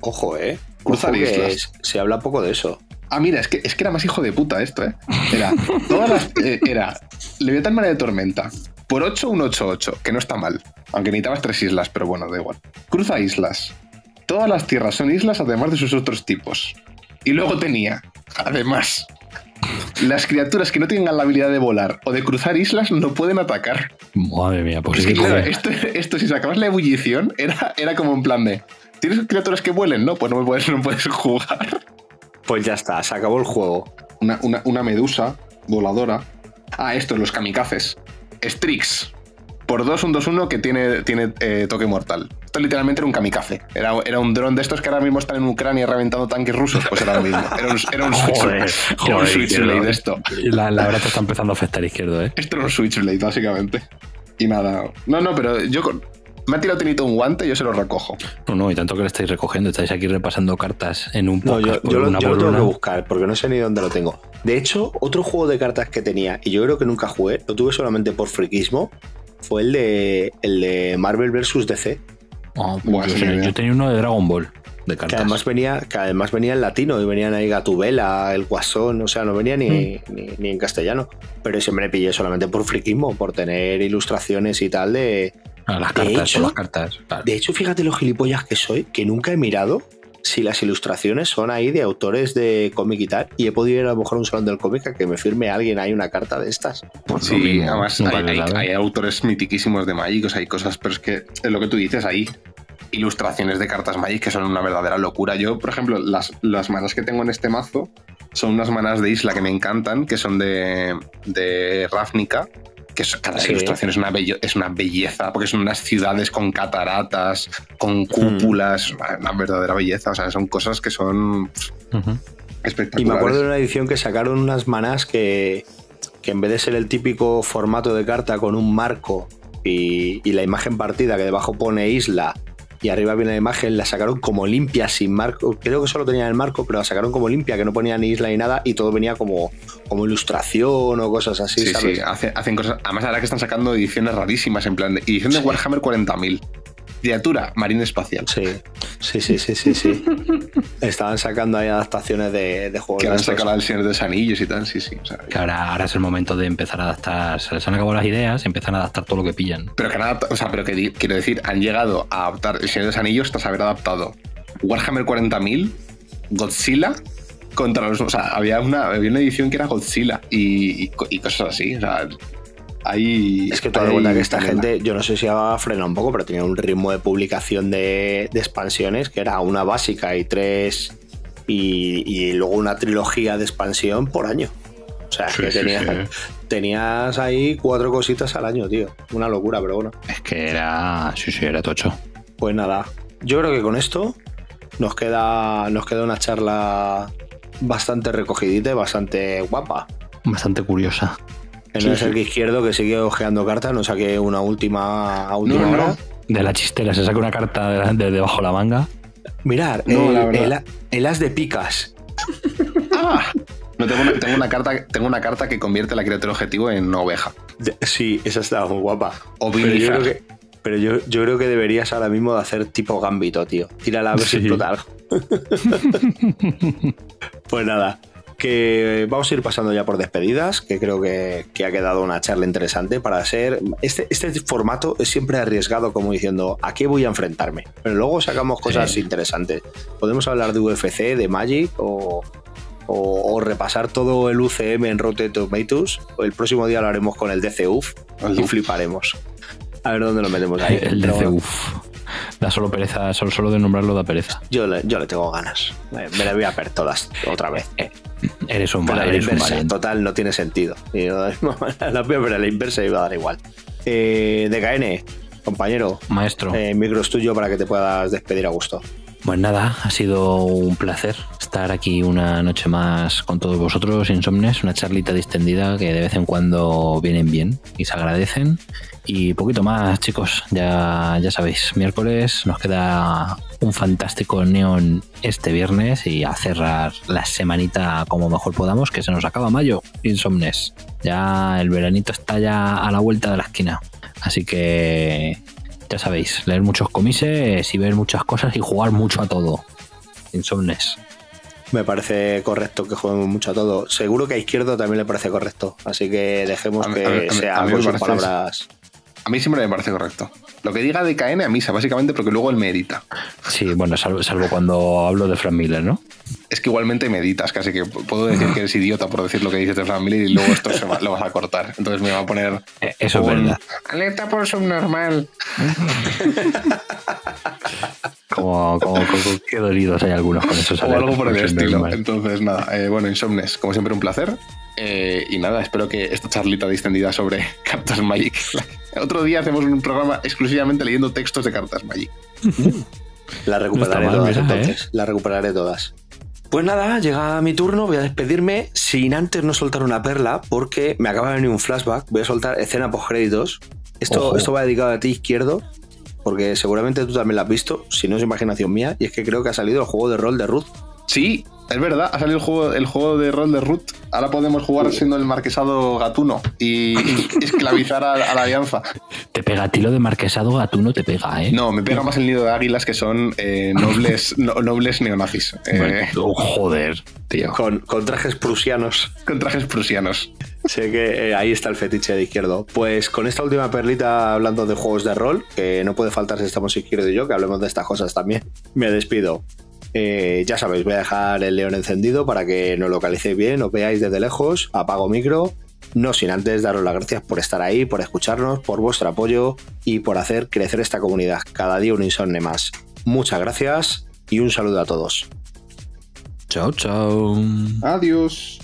Ojo, ¿eh? Cruzar islas. es- se habla poco de eso. Ah, mira, es que, es que era más hijo de puta esto, ¿eh? Era, todas las, eh, era Leviatán Marea de Tormenta. Por 8, un 8-8, que no está mal. Aunque necesitabas tres islas, pero bueno, da igual. Cruza islas. Todas las tierras son islas, además de sus otros tipos. Y luego tenía, además, las criaturas que no tengan la habilidad de volar o de cruzar islas no pueden atacar. Madre mía, pues Es que, claro, esto, esto, si sacabas la ebullición, era, era como en plan de. ¿Tienes criaturas que vuelen? No, pues no, puedes, no puedes jugar. Pues ya está, se acabó el juego. Una, una- una medusa voladora. Ah, esto, los kamikazes. Strix. Por 2, un 2-1 que tiene, tiene eh, toque mortal. Esto literalmente era un kamikaze. Era, era un dron de estos que ahora mismo están en Ucrania reventando tanques rusos. Pues era lo mismo. Era un, era un, Joder, switch- era un joder, switchblade esto. La, la verdad te está empezando a afectar izquierdo, ¿eh? Esto era un switchblade, básicamente. Y nada. No, no, pero yo con- me ha tirado Tinito un guante y yo se lo recojo. No, no, y tanto que lo estáis recogiendo. Estáis aquí repasando cartas en un No, podcast yo, por yo lo, una yo lo por tengo una. que buscar porque no sé ni dónde lo tengo. De hecho, otro juego de cartas que tenía, y yo creo que nunca jugué, lo tuve solamente por friquismo, fue el de, el de Marvel vs. DC. Ah, Buah, yo, tenía uno de Dragon Ball, de Que cartas. además, venía, que además venía en latino y venían ahí Gatubela, el Guasón, o sea, no venía ni, Mm. ni, ni en castellano. Pero ese me le pillé solamente por friquismo, por tener ilustraciones y tal de... Las de cartas, hecho- son las cartas. claro. De hecho, fíjate lo gilipollas que soy, que nunca he mirado si las ilustraciones son ahí de autores de cómic y tal, y he podido ir a lo mejor a un salón del cómic a que me firme alguien ahí una carta de estas. Pues Sí, mismo, además hay, autores mitiquísimos de Magic, o sea, hay cosas, pero es que es lo que tú dices, hay ilustraciones de cartas Magic que son una verdadera locura. Yo, por ejemplo, las, las manas que tengo en este mazo son unas manas de isla que me encantan, que son de, de Ravnica, que es- cada Sí. ilustración es una, bello- es una belleza, porque son unas ciudades con cataratas, con cúpulas, una, una verdadera belleza, o sea, son cosas que son espectaculares. Y me acuerdo de una edición que sacaron unas manás que, que en vez de ser el típico formato de carta con un marco y, y la imagen partida que debajo pone isla y arriba viene la imagen, la sacaron como limpia, sin marco. Creo que solo tenían el marco, pero la sacaron como limpia, que no ponía ni isla ni nada y todo venía como, como ilustración o cosas así, Sí, ¿sabes? sí, hace- hacen cosas. Además, ahora que están sacando ediciones rarísimas, en plan de edición de Sí. Warhammer 40.000. Criatura, marina espacial. Sí, sí, sí, sí, sí. sí. Estaban sacando ahí adaptaciones de, de juegos. Que han sacado el Señor de los Anillos y tal, sí, sí. o sea, Que ahora, ahora es el momento de empezar a adaptar. Se les han acabado las ideas y empiezan a adaptar todo lo que pillan. pero que han adaptado- o sea, pero que di- quiero decir, han llegado a adaptar el Señor de los Anillos tras haber adaptado Warhammer 40.000, Godzilla contra los. O sea, había una, había una edición que era Godzilla y, y cosas así. O sea, Es que tú te das hay cuenta que esta gente, yo no sé si ha frenado un poco, pero tenía un ritmo de publicación de, de expansiones que era una básica y tres. Y, y luego una trilogía de expansión por año. O sea, Sí, que sí, tenías, sí. tenías ahí cuatro cositas al año, tío. Una locura, pero bueno. Es que era. Sí, sí, era tocho. Pues nada, yo creo que con esto nos queda, nos queda una charla bastante recogidita y bastante guapa. Bastante curiosa. En Sí, el sí. izquierdo que sigue ojeando cartas, nos saqué una última, a última No, no, hora. no. De la chistera se saca una carta de, de debajo la manga. Mirar, No, el, as de picas. ¡Ah! No, tengo, una, tengo, una carta, tengo una carta que convierte la criatura objetivo en una oveja. De- sí, esa está muy guapa. O Pero yo creo que, pero yo, yo creo que deberías ahora mismo de hacer tipo gambito, tío. Tírala a ver si Sí. explota algo. pues nada, que vamos a ir pasando ya por despedidas, que creo que, que ha quedado una charla interesante para ser... Este, este formato es siempre arriesgado como diciendo, ¿a qué voy a enfrentarme? Pero luego sacamos cosas Sí. interesantes. Podemos hablar de UFC, de Magic o... O, o repasar todo el UCM en Rotten Tomatoes. El próximo día lo haremos con el DCUF y fliparemos. A ver dónde lo metemos ahí. El Pero DC, bueno, uff. Da solo pereza, solo, solo de nombrarlo da pereza. yo, le, yo le tengo ganas. Me, me las voy a ver todas otra vez. Eres un, Pero val- a la eres un inversa, valiente. total, no tiene sentido. Y yo, la voy a ver a la inversa y va a dar igual. Eh, DKN, compañero, Maestro. eh, micro es tuyo para que te puedas despedir a gusto. Pues nada, ha sido un placer estar aquí una noche más con todos vosotros, Insomnes, una charlita distendida que de vez en cuando vienen bien y se agradecen. Y poquito más, chicos, ya, ya sabéis, miércoles nos queda un fantástico neón este viernes y a cerrar la semanita como mejor podamos, que se nos acaba mayo, Insomnes. Ya el veranito está ya a la vuelta de la esquina. Así que ya sabéis, leer muchos comises y ver muchas cosas y jugar mucho a todo. Insomnes. Me parece correcto que juguemos mucho a todo. Seguro que a izquierdo también le parece correcto. Así que dejemos A que mí- a mí- sea a mí con me sus parece- palabras. A mí siempre me parece correcto. Lo que diga DKN a misa, básicamente porque luego él me edita. Sí, bueno, salvo, salvo cuando hablo de Frank Miller, ¿no? Es que igualmente me editas, casi que puedo decir que eres idiota por decir lo que dices de Frank Miller y luego esto se va- lo vas a cortar. Entonces me va a poner. Eh, Eso es verdad. Alerta por subnormal. Como, como, como- qué dolidos hay algunos con esos O algo por el estilo. normal. Entonces, nada, eh, bueno, Insomnes, como siempre, un placer. Eh, y nada, espero que esta charlita distendida sobre cartas Magic. Otro día hacemos un programa exclusivamente leyendo textos de cartas Magic. La recuperaré No está mal, todas mira, entonces. La recuperaré todas. Pues nada, llega mi turno, voy a despedirme sin antes no soltar una perla, porque me acaba de venir un flashback. Voy a soltar escena post créditos. Esto, Ojo. esto va dedicado a ti, izquierdo, porque seguramente tú también lo has visto, si no es imaginación mía, y es que creo que ha salido el juego de rol de Ruth. Sí, es verdad, ha salido el juego, el juego de rol de Root. Ahora podemos jugar siendo el marquesado gatuno y esclavizar a, a la alianza. Te pega a ti lo de marquesado, a tú no te pega, ¿eh? No, me pega más el nido de águilas que son eh, nobles, no- nobles neonazis. eh, Bueno, oh, joder, tío. Con, con trajes prusianos. con trajes prusianos. Sé que eh, ahí está el fetiche de izquierdo. Pues con esta última perlita hablando de juegos de rol, que no puede faltar si estamos izquierdo y yo, que hablemos de estas cosas también, me despido. Eh, ya sabéis, voy a dejar el león encendido para que nos localicéis bien, os veáis desde lejos, apago micro, no sin antes daros las gracias por estar ahí, por escucharnos, por vuestro apoyo y por hacer crecer esta comunidad. Cada día un insomne más. Muchas gracias y un saludo a todos. Chao, chao. Adiós.